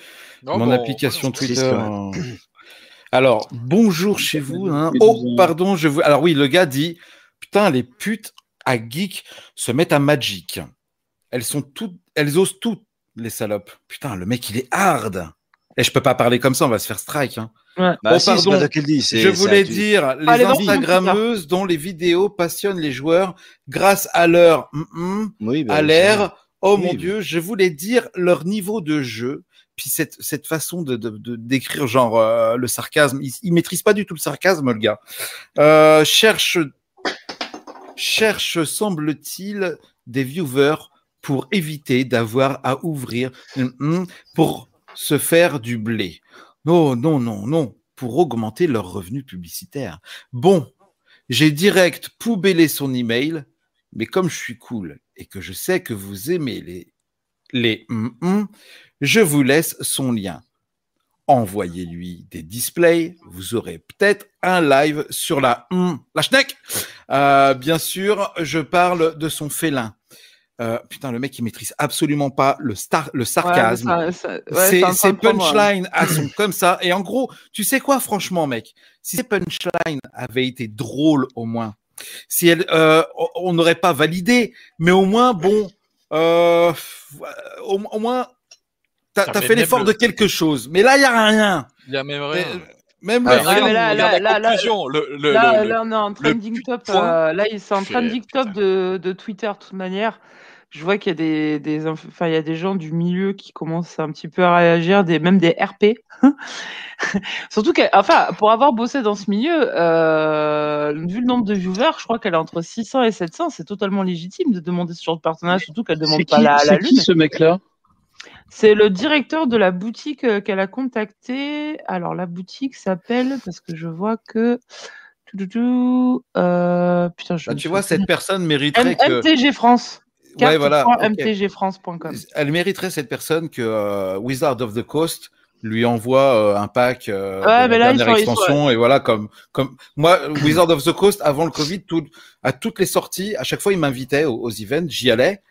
[SPEAKER 3] Non,
[SPEAKER 1] mon
[SPEAKER 3] bon,
[SPEAKER 1] application
[SPEAKER 3] on-
[SPEAKER 1] Twitter.
[SPEAKER 5] triste,
[SPEAKER 1] euh, Alors, bonjour chez vous. hein. Oh, pardon, je vous. Alors oui, le gars dit Putain, les putes à geek se mettent à Magic. Elles sont toutes. Elles osent toutes, les salopes. Putain, le mec, il est hard. Et je peux pas parler comme ça, on va se faire strike. hein.
[SPEAKER 5] Bah,
[SPEAKER 1] Oh,
[SPEAKER 5] si, c'est
[SPEAKER 1] pardon. Je voulais dire les
[SPEAKER 2] Allez, vas-y,
[SPEAKER 1] Instagrammeuses dont les vidéos passionnent les joueurs grâce à leur mm-mm,
[SPEAKER 5] Oui, bah,
[SPEAKER 1] à l'air. Oh
[SPEAKER 5] Oui,
[SPEAKER 1] mon Dieu, je voulais dire leur niveau de jeu. Puis cette, cette façon de, d'écrire genre euh, le sarcasme, il, il maîtrise pas du tout le sarcasme, le gars. Euh, cherche, cherche, semble-t-il, des viewers pour éviter d'avoir à ouvrir hum, pour se faire du blé. Non, non, non, non, pour augmenter leurs revenus publicitaires. Bon, j'ai direct poubellé son email, mais comme je suis cool et que je sais que vous aimez les les hum, hum, je vous laisse son lien. Envoyez-lui des displays, vous aurez peut-être un live sur la hum, la schneck. Euh, bien sûr, je parle de son félin. Euh, putain, le mec, il maîtrise absolument pas le, star, le sarcasme.
[SPEAKER 2] ça- ça- ouais, hein.
[SPEAKER 1] punchlines elles sont comme ça. Et en gros, tu sais quoi, franchement, mec, si ces punchlines avaient été drôles au moins, si euh, on- n'aurait pas validé, mais au moins, bon, euh, au, au moins, t'as t'as
[SPEAKER 3] mais
[SPEAKER 1] fait l'effort
[SPEAKER 3] le-
[SPEAKER 1] de quelque chose. Mais là, il y a rien.
[SPEAKER 3] Il y a même rien.
[SPEAKER 1] même
[SPEAKER 3] Ah,
[SPEAKER 2] mais là- là- là- là-
[SPEAKER 3] conclusion. Le, le,
[SPEAKER 2] Là,
[SPEAKER 3] le-
[SPEAKER 2] là, on est en trending top. euh, là, c'est en
[SPEAKER 3] c'est-
[SPEAKER 2] trending top de, de Twitter, de toute manière. Je vois qu'il y a des, enfin, il y a des gens du milieu qui commencent un petit peu à réagir, des, même des RP. Surtout que, enfin, pour avoir bossé dans ce milieu, euh, vu le nombre de viewers, je crois qu'elle est entre 600 et 700. C'est totalement légitime de demander ce genre de partenariat, surtout qu'elle demande
[SPEAKER 4] C'est
[SPEAKER 2] pas
[SPEAKER 4] qui,
[SPEAKER 2] la, la
[SPEAKER 4] c'est qui
[SPEAKER 2] lune.
[SPEAKER 4] ce mec-là?
[SPEAKER 2] C'est le directeur de la boutique euh, qu'elle a contacté. Alors, la boutique s'appelle, parce que je vois que. Euh, Putain, je
[SPEAKER 1] Bah,
[SPEAKER 2] me
[SPEAKER 1] tu vois, cette personne mériterait
[SPEAKER 2] M-
[SPEAKER 1] que.
[SPEAKER 2] MTG France.
[SPEAKER 1] Ouais, voilà.
[SPEAKER 2] mtgfrance.com.
[SPEAKER 1] Elle mériterait cette personne que euh, Wizard of the Coast lui envoie euh, un pack euh,
[SPEAKER 2] Ouais,
[SPEAKER 1] de
[SPEAKER 2] mais
[SPEAKER 1] la
[SPEAKER 2] là, ils
[SPEAKER 1] dernière
[SPEAKER 2] sont- ils sont-
[SPEAKER 1] extension et voilà comme comme moi Wizard of the Coast avant le Covid tout, à toutes les sorties à chaque fois il m'invitait aux, aux events j'y allais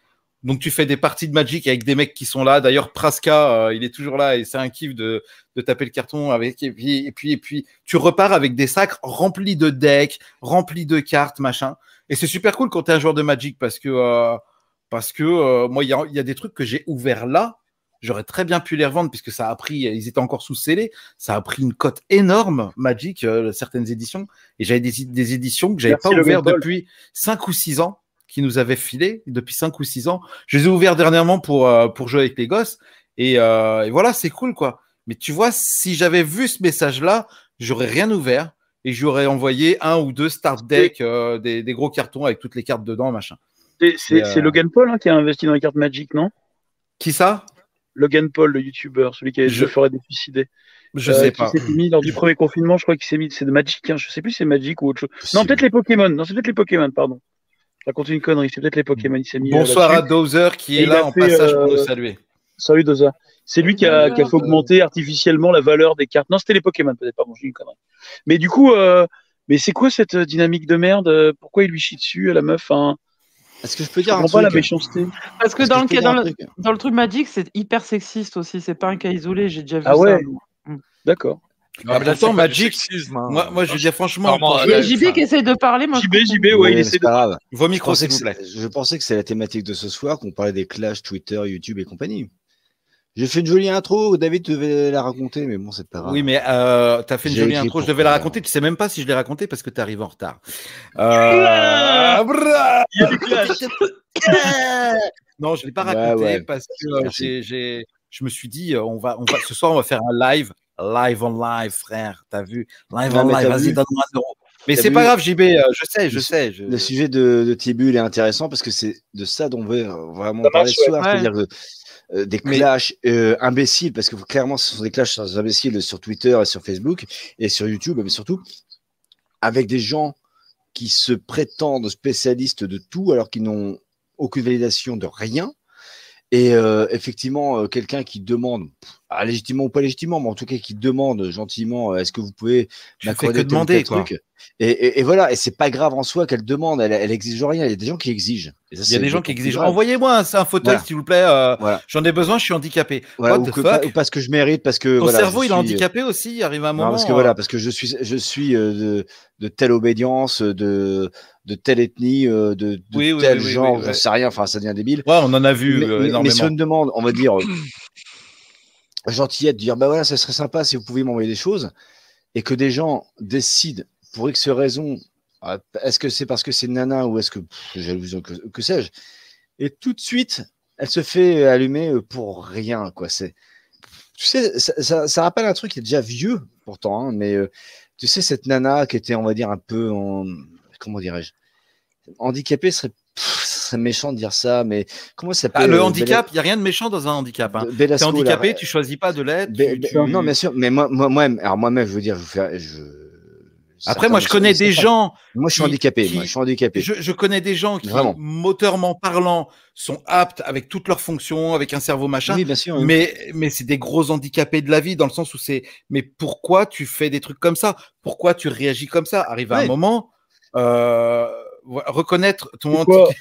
[SPEAKER 1] donc tu fais des parties de Magic avec des mecs qui sont là d'ailleurs Praska euh, il est toujours là et c'est un kiff de de taper le carton avec et puis et puis et puis tu repars avec des sacs remplis de decks remplis de cartes machin et c'est super cool quand tu es un joueur de Magic parce que euh, parce que euh, moi, il y a, il y a des trucs que j'ai ouverts là. J'aurais très bien pu les revendre puisque ça a pris, ils étaient encore sous scellés. Ça a pris une cote énorme, Magic, euh, certaines éditions. Et j'avais des, des éditions que j'avais pas ouvertes depuis 5 ou 6 ans. qui nous avait filé depuis 5 ou 6 ans. Je les ai ouverts dernièrement pour, euh, pour jouer avec les gosses. Et, euh, et voilà, c'est cool, quoi. Mais tu vois, si j'avais vu ce message-là, j'aurais rien ouvert et j'aurais envoyé un ou deux start deck, euh, des, des gros cartons avec toutes les cartes dedans, machin.
[SPEAKER 4] C'est-
[SPEAKER 1] euh,
[SPEAKER 4] Logan Paul hein, qui a investi dans les cartes Magic, non?
[SPEAKER 1] Qui ça?
[SPEAKER 4] Logan Paul, le youtubeur, celui qui a
[SPEAKER 1] Je-
[SPEAKER 4] je ferait des suicidés.
[SPEAKER 1] Je
[SPEAKER 4] Euh,
[SPEAKER 1] sais
[SPEAKER 4] qui
[SPEAKER 1] pas.
[SPEAKER 4] s'est mis lors du premier confinement, je crois qu'il s'est mis. C'est de Magic, hein, je sais plus si c'est Magic ou autre chose. Non, peut-être les Pokémon. Non, c'est peut-être les Pokémon, pardon. Je raconte une connerie, c'est peut-être les Pokémon. Il s'est mis. euh,
[SPEAKER 1] Bonsoir à. Dozer qui est là en
[SPEAKER 4] fait,
[SPEAKER 1] passage pour
[SPEAKER 4] euh,
[SPEAKER 1] nous saluer.
[SPEAKER 4] Salut Doza. C'est lui qui a, qui a fait augmenter artificiellement la valeur des cartes. Non, c'était les Pokémon, peut-être pas. Bon, j'ai une connerie. Mais du coup, euh, mais c'est quoi cette dynamique de merde? Pourquoi il lui chie dessus à la meuf hein?
[SPEAKER 6] Est-ce que je peux
[SPEAKER 4] Je
[SPEAKER 6] dire un
[SPEAKER 4] comprends pas la
[SPEAKER 6] truc
[SPEAKER 4] méchanceté.
[SPEAKER 2] Parce que dans
[SPEAKER 6] je
[SPEAKER 2] le, dans,
[SPEAKER 6] un
[SPEAKER 2] le,
[SPEAKER 6] truc
[SPEAKER 2] dans le truc Magic, c'est hyper sexiste aussi. C'est pas un cas isolé. J'ai déjà vu
[SPEAKER 4] Ah
[SPEAKER 2] ça.
[SPEAKER 4] ouais. D'accord.
[SPEAKER 3] Ah, mais
[SPEAKER 1] même
[SPEAKER 3] c'est
[SPEAKER 1] temps,
[SPEAKER 3] pas du
[SPEAKER 1] Magic,
[SPEAKER 3] sexisme, hein.
[SPEAKER 1] moi, moi, je veux dire franchement,
[SPEAKER 2] Il y a JB qui essaie de parler. Moi, je
[SPEAKER 4] JB. JB, ouais,
[SPEAKER 6] Ouais,
[SPEAKER 4] il
[SPEAKER 6] mais
[SPEAKER 4] essaie
[SPEAKER 6] c'est
[SPEAKER 4] de.
[SPEAKER 6] pas grave.
[SPEAKER 1] vos
[SPEAKER 6] Je
[SPEAKER 1] micros,
[SPEAKER 6] pensais,
[SPEAKER 1] s'il
[SPEAKER 6] que
[SPEAKER 1] vous plaît.
[SPEAKER 6] je pensais que c'est la thématique de ce soir, qu'on parlait des clashs Twitter, YouTube et compagnie. J'ai fait une jolie intro, David devait la raconter, mais bon, c'est pas grave.
[SPEAKER 1] Oui, mais euh, tu as fait une jolie intro. Je devais la raconter. Tu sais même pas si je l'ai raconté parce que tu arrives en retard. Euh, bra-
[SPEAKER 4] Il y a des clashs.
[SPEAKER 1] non, je l'ai pas raconté
[SPEAKER 6] ouais.
[SPEAKER 1] parce que euh,
[SPEAKER 6] Merci.
[SPEAKER 1] j'ai- j'ai- je me suis dit, euh, on va, on va, ce soir, on va faire un live, live on live, frère. T'as vu, live
[SPEAKER 6] Non,
[SPEAKER 1] on live.
[SPEAKER 6] t'as
[SPEAKER 1] Vas-y, donne-moi un euro. Mais c'est pas grave, JB. euh, je sais, je
[SPEAKER 6] Le-
[SPEAKER 1] sais. je-
[SPEAKER 6] Le sujet de, de Tibul est intéressant parce que c'est de ça dont on veut vraiment
[SPEAKER 4] Ça
[SPEAKER 6] parler ce soir,
[SPEAKER 2] ouais.
[SPEAKER 6] c'est-à-dire euh, des
[SPEAKER 1] Mais-
[SPEAKER 6] clashs euh, imbéciles, parce que clairement, ce sont des clashs sur- imbéciles sur Twitter et sur Facebook et sur YouTube, mais surtout avec des gens qui se prétendent spécialistes de tout alors qu'ils n'ont aucune validation de rien. Et euh, effectivement, euh, quelqu'un qui demande, pff, ah, légitimement ou pas légitimement, mais en tout cas qui demande gentiment, euh, est-ce que vous pouvez m'accorder
[SPEAKER 1] demander,
[SPEAKER 6] truc? Et, et, et voilà, et c'est pas grave en soi qu'elle demande, elle, elle exige rien. Il y a des gens qui exigent. Ça,
[SPEAKER 1] Il y a des gens qui exigent. Envoyez-moi un, un fauteuil,
[SPEAKER 6] Voilà.
[SPEAKER 1] s'il vous plaît. euh,
[SPEAKER 6] Voilà.
[SPEAKER 1] J'en ai besoin, je suis handicapé.
[SPEAKER 6] Voilà, ou,
[SPEAKER 1] the
[SPEAKER 6] que,
[SPEAKER 1] fuck?
[SPEAKER 6] pas- ou parce que je mérite, parce que
[SPEAKER 1] Ton
[SPEAKER 6] voilà,
[SPEAKER 1] cerveau, il est
[SPEAKER 6] suis-
[SPEAKER 1] handicapé aussi. Il arrive un moment.
[SPEAKER 6] Non, parce que
[SPEAKER 1] euh,
[SPEAKER 6] voilà, parce que je suis, je suis euh, de, de telle obédience, de, de telle ethnie, euh, de, de
[SPEAKER 1] Oui, oui,
[SPEAKER 6] tel
[SPEAKER 1] oui,
[SPEAKER 6] genre, j'en sais rien. Enfin, ça devient débile.
[SPEAKER 1] Ouais, on en a vu
[SPEAKER 6] mais,
[SPEAKER 1] euh,
[SPEAKER 6] mais-
[SPEAKER 1] énormément.
[SPEAKER 6] sur une demande, on va dire euh, gentillette, de dire bah voilà, ça serait sympa si vous pouviez m'envoyer des choses, et que des gens décident pour X raison, euh, est-ce que c'est parce que c'est nana ou est-ce que jalousie ou que, que sais-je, et tout de suite, elle se fait allumer pour rien, quoi. C'est, tu sais, ça, ça- ça rappelle un truc qui est déjà vieux pourtant, hein, mais euh, tu sais cette nana qui était, on va dire un peu en, comment dirais-je, handicapée serait, pff, ce serait méchant de dire ça, mais comment ça
[SPEAKER 1] Ah,
[SPEAKER 6] s'appelle
[SPEAKER 1] le
[SPEAKER 6] euh,
[SPEAKER 1] handicap, il n'y a rien de méchant dans un handicap. Hein.
[SPEAKER 6] Bella-
[SPEAKER 1] T'es
[SPEAKER 6] Belasco, là,
[SPEAKER 1] handicapé, tu choisis pas de tu- tu-
[SPEAKER 6] Non, bien sûr, mais moi, moi, moi alors moi-même, je veux dire, je, fais, je
[SPEAKER 1] Après, moi, je connais des gens.
[SPEAKER 6] Moi, je suis
[SPEAKER 1] qui-
[SPEAKER 6] handicapé.
[SPEAKER 1] qui-
[SPEAKER 6] Moi, je suis handicapé.
[SPEAKER 1] Je, je connais des gens qui,
[SPEAKER 6] Vraiment.
[SPEAKER 1] motoirement parlant, sont aptes avec toutes leurs fonctions, avec un cerveau machin.
[SPEAKER 6] Oui, bien sûr. oui.
[SPEAKER 1] Mais, mais c'est des gros handicapés de la vie dans le sens où c'est. Mais pourquoi tu fais des trucs comme ça? Pourquoi tu réagis comme ça? Arrive à un moment, euh, reconnaître ton handicap,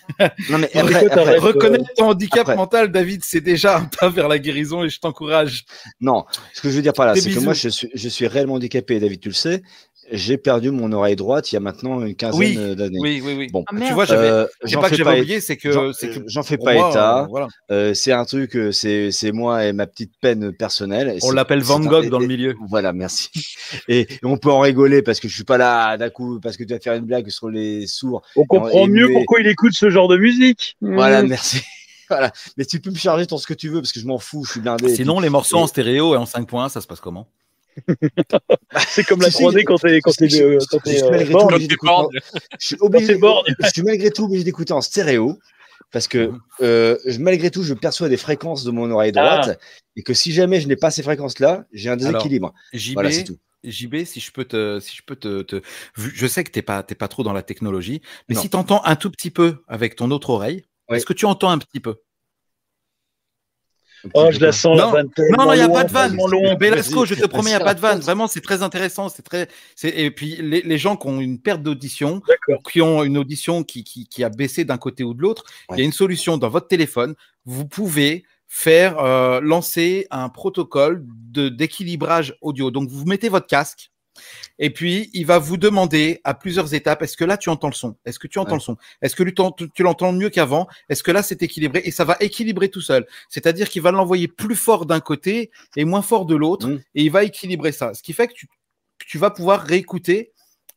[SPEAKER 6] Non, mais
[SPEAKER 4] Mais
[SPEAKER 6] après,
[SPEAKER 4] quoi,
[SPEAKER 6] après-
[SPEAKER 4] t'arrêtes
[SPEAKER 1] reconnaître ton handicap
[SPEAKER 6] Après.
[SPEAKER 1] mental, David, c'est déjà un pas vers la guérison et je t'encourage.
[SPEAKER 6] non, ce que je veux dire par là, c'est que moi, je suis, je suis réellement handicapé. David, tu le sais. J'ai perdu mon oreille droite il y a maintenant une quinzaine
[SPEAKER 1] Oui,
[SPEAKER 6] d'années.
[SPEAKER 1] Oui, oui, oui.
[SPEAKER 6] Bon,
[SPEAKER 2] Ah,
[SPEAKER 1] tu vois, j'avais.
[SPEAKER 6] Euh,
[SPEAKER 1] pas que j'avais
[SPEAKER 6] pas,
[SPEAKER 1] oublié, c'est que.
[SPEAKER 6] j'en-
[SPEAKER 1] c'est que
[SPEAKER 6] j'en fais pas
[SPEAKER 1] moi,
[SPEAKER 6] état.
[SPEAKER 1] euh, voilà.
[SPEAKER 6] Euh, c'est un truc, c'est c'est moi et ma petite peine personnelle.
[SPEAKER 1] On l'appelle Van
[SPEAKER 6] un-
[SPEAKER 1] Gogh
[SPEAKER 6] et-
[SPEAKER 1] dans le milieu.
[SPEAKER 6] Voilà, merci. Et, et on peut en rigoler parce que je suis pas là d'un coup, parce que tu vas faire une blague sur les sourds.
[SPEAKER 4] On comprend
[SPEAKER 6] Et
[SPEAKER 4] mieux
[SPEAKER 6] mais-
[SPEAKER 4] pourquoi il écoute ce genre de musique.
[SPEAKER 6] Voilà,
[SPEAKER 4] Mmh.
[SPEAKER 6] merci. Voilà. Mais tu peux me charger ton ce que tu veux parce que je m'en fous, je suis blindé.
[SPEAKER 1] Sinon, les morceaux
[SPEAKER 6] et-
[SPEAKER 1] en stéréo et en 5 points, ça se passe comment?
[SPEAKER 4] C'est comme la
[SPEAKER 6] Tu sais,
[SPEAKER 4] 3D quand t'es quand
[SPEAKER 6] je-
[SPEAKER 4] euh,
[SPEAKER 6] suis
[SPEAKER 4] euh,
[SPEAKER 6] malgré tout obligé d'écouter en- je suis obligé,
[SPEAKER 4] c'est borgne.
[SPEAKER 6] je suis malgré tout obligé d'écouter en stéréo parce que euh, je- malgré tout, je perçois des fréquences de mon oreille droite et que si jamais je n'ai pas ces fréquences-là, j'ai un déséquilibre.
[SPEAKER 1] JB,
[SPEAKER 6] voilà, c'est tout.
[SPEAKER 1] JB, si je peux te, si je peux te, je sais que t'es pas, t'es pas trop dans la technologie, mais
[SPEAKER 6] Non.
[SPEAKER 1] si tu entends un tout petit peu avec ton autre oreille, est-ce que tu entends un petit peu?
[SPEAKER 4] Oh,
[SPEAKER 6] peu
[SPEAKER 4] je la sens la
[SPEAKER 1] Non,
[SPEAKER 4] vanne.
[SPEAKER 1] Non, non, il n'y a pas de vanne. Belasco, je te promets, il n'y a pas de vanne. Vraiment, c'est très intéressant. C'est très, c'est, et puis, les, les gens qui ont une perte d'audition, qui ont une audition qui, qui, qui a baissé d'un côté ou de l'autre, il y a une solution dans votre téléphone. Vous pouvez faire euh, lancer un protocole de d'équilibrage audio. Donc, vous mettez votre casque. Et puis, il va vous demander à plusieurs étapes, est-ce que là, tu entends le son? Est-ce que tu entends
[SPEAKER 6] Ouais.
[SPEAKER 1] le son? Est-ce que tu t'en- tu l'entends mieux qu'avant? Est-ce que là, c'est équilibré? Et ça va équilibrer tout seul. C'est-à-dire qu'il va l'envoyer plus fort d'un côté et moins fort de l'autre.
[SPEAKER 6] Mm.
[SPEAKER 1] Et il va équilibrer ça. Ce qui fait que tu, que tu vas pouvoir réécouter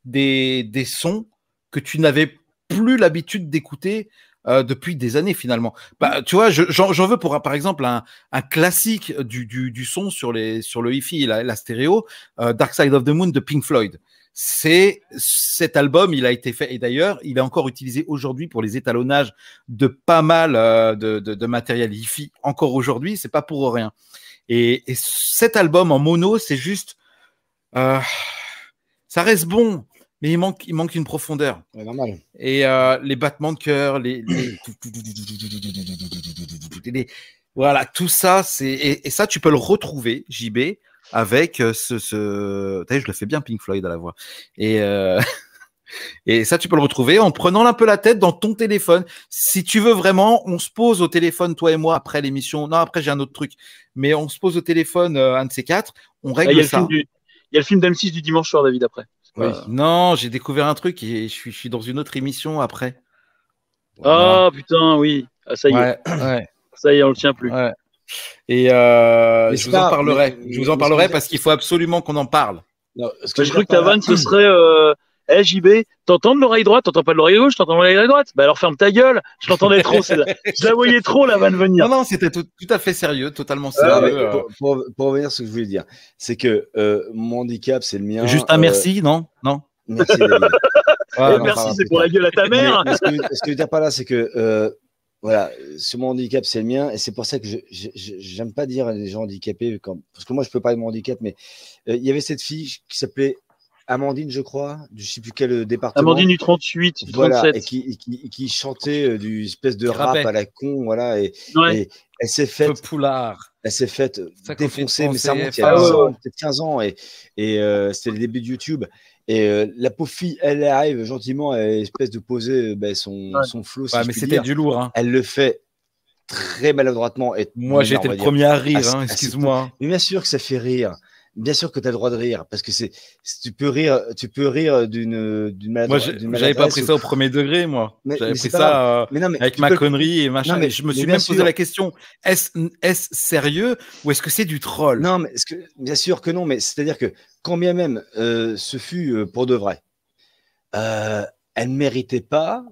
[SPEAKER 1] des, des sons que tu n'avais plus l'habitude d'écouter euh, depuis des années finalement. Bah, tu vois, je- j'en veux pour un- par exemple un, un classique du, du, du son sur les sur le hi-fi, et la, la stéréo, euh, Dark Side of the Moon de Pink Floyd. C'est cet album, il a été fait et d'ailleurs, il est encore utilisé aujourd'hui pour les étalonnages de pas mal euh, de, de, de matériel hi-fi encore aujourd'hui. C'est pas pour rien. Et, et cet album en mono, c'est juste, ça reste bon, mais il manque il manque une profondeur.
[SPEAKER 6] Ouais, normal.
[SPEAKER 1] Et euh, les battements de cœur, les, les- les- voilà, tout ça, c'est et, et ça, tu peux le retrouver, JB, avec euh, ce, ce... T'as vu, je le fais bien, Pink Floyd à la voix. Et euh, et ça, tu peux le retrouver en prenant un peu la tête dans ton téléphone. Si tu veux vraiment, on se pose au téléphone, toi et moi, après l'émission. Non, après j'ai un autre truc, mais on se pose au téléphone, euh, un de ces quatre, on
[SPEAKER 4] Ah, Il y a
[SPEAKER 1] règle
[SPEAKER 4] le
[SPEAKER 1] ça.
[SPEAKER 4] film du- il y a le film d'M6 du dimanche soir, David, après.
[SPEAKER 6] Oui.
[SPEAKER 4] Euh,
[SPEAKER 1] Non, j'ai découvert un truc et je suis, je suis dans une autre émission après.
[SPEAKER 4] Ah putain, oui. Ah, ça y est,
[SPEAKER 1] Ouais, ouais.
[SPEAKER 4] ça y est, on le tient plus.
[SPEAKER 1] Ouais. Et euh,
[SPEAKER 6] Mais
[SPEAKER 1] je vous en parlerai.
[SPEAKER 6] mais-
[SPEAKER 1] je vous en parlerai parce qu'il faut absolument qu'on en parle.
[SPEAKER 6] Non, ce
[SPEAKER 4] Bah,
[SPEAKER 6] je
[SPEAKER 4] crois que ta vanne, ce serait euh, Eh JB, t'entends de l'oreille droite, t'entends pas de l'oreille gauche, t'entends de l'oreille droite Bah alors ferme ta gueule, je l'entendais trop, je la voyais trop la vanne venir.
[SPEAKER 1] Non, non, c'était tout, tout à fait sérieux, totalement
[SPEAKER 6] Ah, mais
[SPEAKER 1] sérieux. euh.
[SPEAKER 6] pour, pour- pour revenir à ce que je voulais dire, c'est que euh, mon handicap, c'est le mien.
[SPEAKER 1] Juste un
[SPEAKER 6] euh,
[SPEAKER 1] merci, non? Non?
[SPEAKER 6] Merci.
[SPEAKER 1] Ouais, non.
[SPEAKER 4] merci, c'est pour la gueule à ta mère.
[SPEAKER 6] Mais- mais ce, que, ce que je veux dire par là, c'est que euh, voilà, sur mon handicap, c'est le mien, et c'est pour ça que j'aime pas dire les gens handicapés, quand, parce que moi, je peux parler de mon handicap, mais euh, il y avait cette fille qui s'appelait Amandine, je crois, du je sais plus quel département.
[SPEAKER 4] Amandine du 38, du
[SPEAKER 6] voilà,
[SPEAKER 4] 37.
[SPEAKER 6] et qui, et qui, et qui chantait euh, du espèce de rap
[SPEAKER 1] rappait.
[SPEAKER 6] à la con, voilà, et,
[SPEAKER 4] Ouais.
[SPEAKER 6] et elle s'est faite
[SPEAKER 1] poulard.
[SPEAKER 6] elle s'est faite
[SPEAKER 1] Ça
[SPEAKER 6] défoncer, mais ça remonte il y a
[SPEAKER 1] penser,
[SPEAKER 6] 10
[SPEAKER 4] ah ouais,
[SPEAKER 6] ans, peut-être 15 ans, et, et euh, c'était le début de YouTube. Et euh, la pauvre fille, elle arrive gentiment, elle espèce de poser euh, ben, son,
[SPEAKER 4] Ouais.
[SPEAKER 6] son flow, si
[SPEAKER 1] Ouais,
[SPEAKER 6] je
[SPEAKER 1] mais c'était du lourd. Hein.
[SPEAKER 6] Elle le fait très maladroitement. Et
[SPEAKER 1] Moi,
[SPEAKER 6] va
[SPEAKER 1] le premier à rire,
[SPEAKER 6] Ah,
[SPEAKER 1] hein,
[SPEAKER 6] ah,
[SPEAKER 1] excuse-moi.
[SPEAKER 6] Mais bien sûr que ça fait rire. Bien sûr que tu as le droit de rire, parce que c'est tu peux rire, tu peux rire d'une d'une
[SPEAKER 1] Moi, j'avais pas pris
[SPEAKER 6] ou-
[SPEAKER 1] ça au premier degré, moi. J'avais pris ça euh,
[SPEAKER 6] Mais non, mais
[SPEAKER 1] avec ma
[SPEAKER 6] peux
[SPEAKER 1] connerie et machin.
[SPEAKER 6] Non, mais-
[SPEAKER 1] et je me suis même posé la question est-ce est sérieux ou est-ce que c'est du troll?
[SPEAKER 6] Non, mais que, bien sûr que non, mais c'est-à-dire que quand bien même euh, ce fut euh, pour de vrai, elle ne méritait pas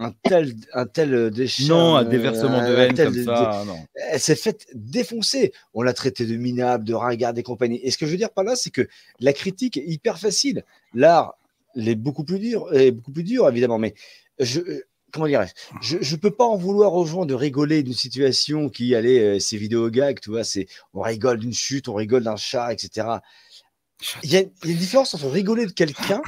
[SPEAKER 6] un tel, un tel euh, déchet.
[SPEAKER 1] Non, un déversement de haine comme ça, non.
[SPEAKER 6] Elle s'est faite défoncer. On l'a traité de minable, de ringard et compagnie. Et ce que je veux dire par là, c'est que la critique est hyper facile. L'art l'est beaucoup plus dur, est beaucoup plus dur évidemment, mais je, euh, comment dirais-je Je ne peux pas en vouloir aux gens de rigoler d'une situation qui allait, euh, ces vidéos gags, tu vois, c'est on rigole d'une chute, on rigole d'un chat, etc. Il y, y a une différence entre rigoler de quelqu'un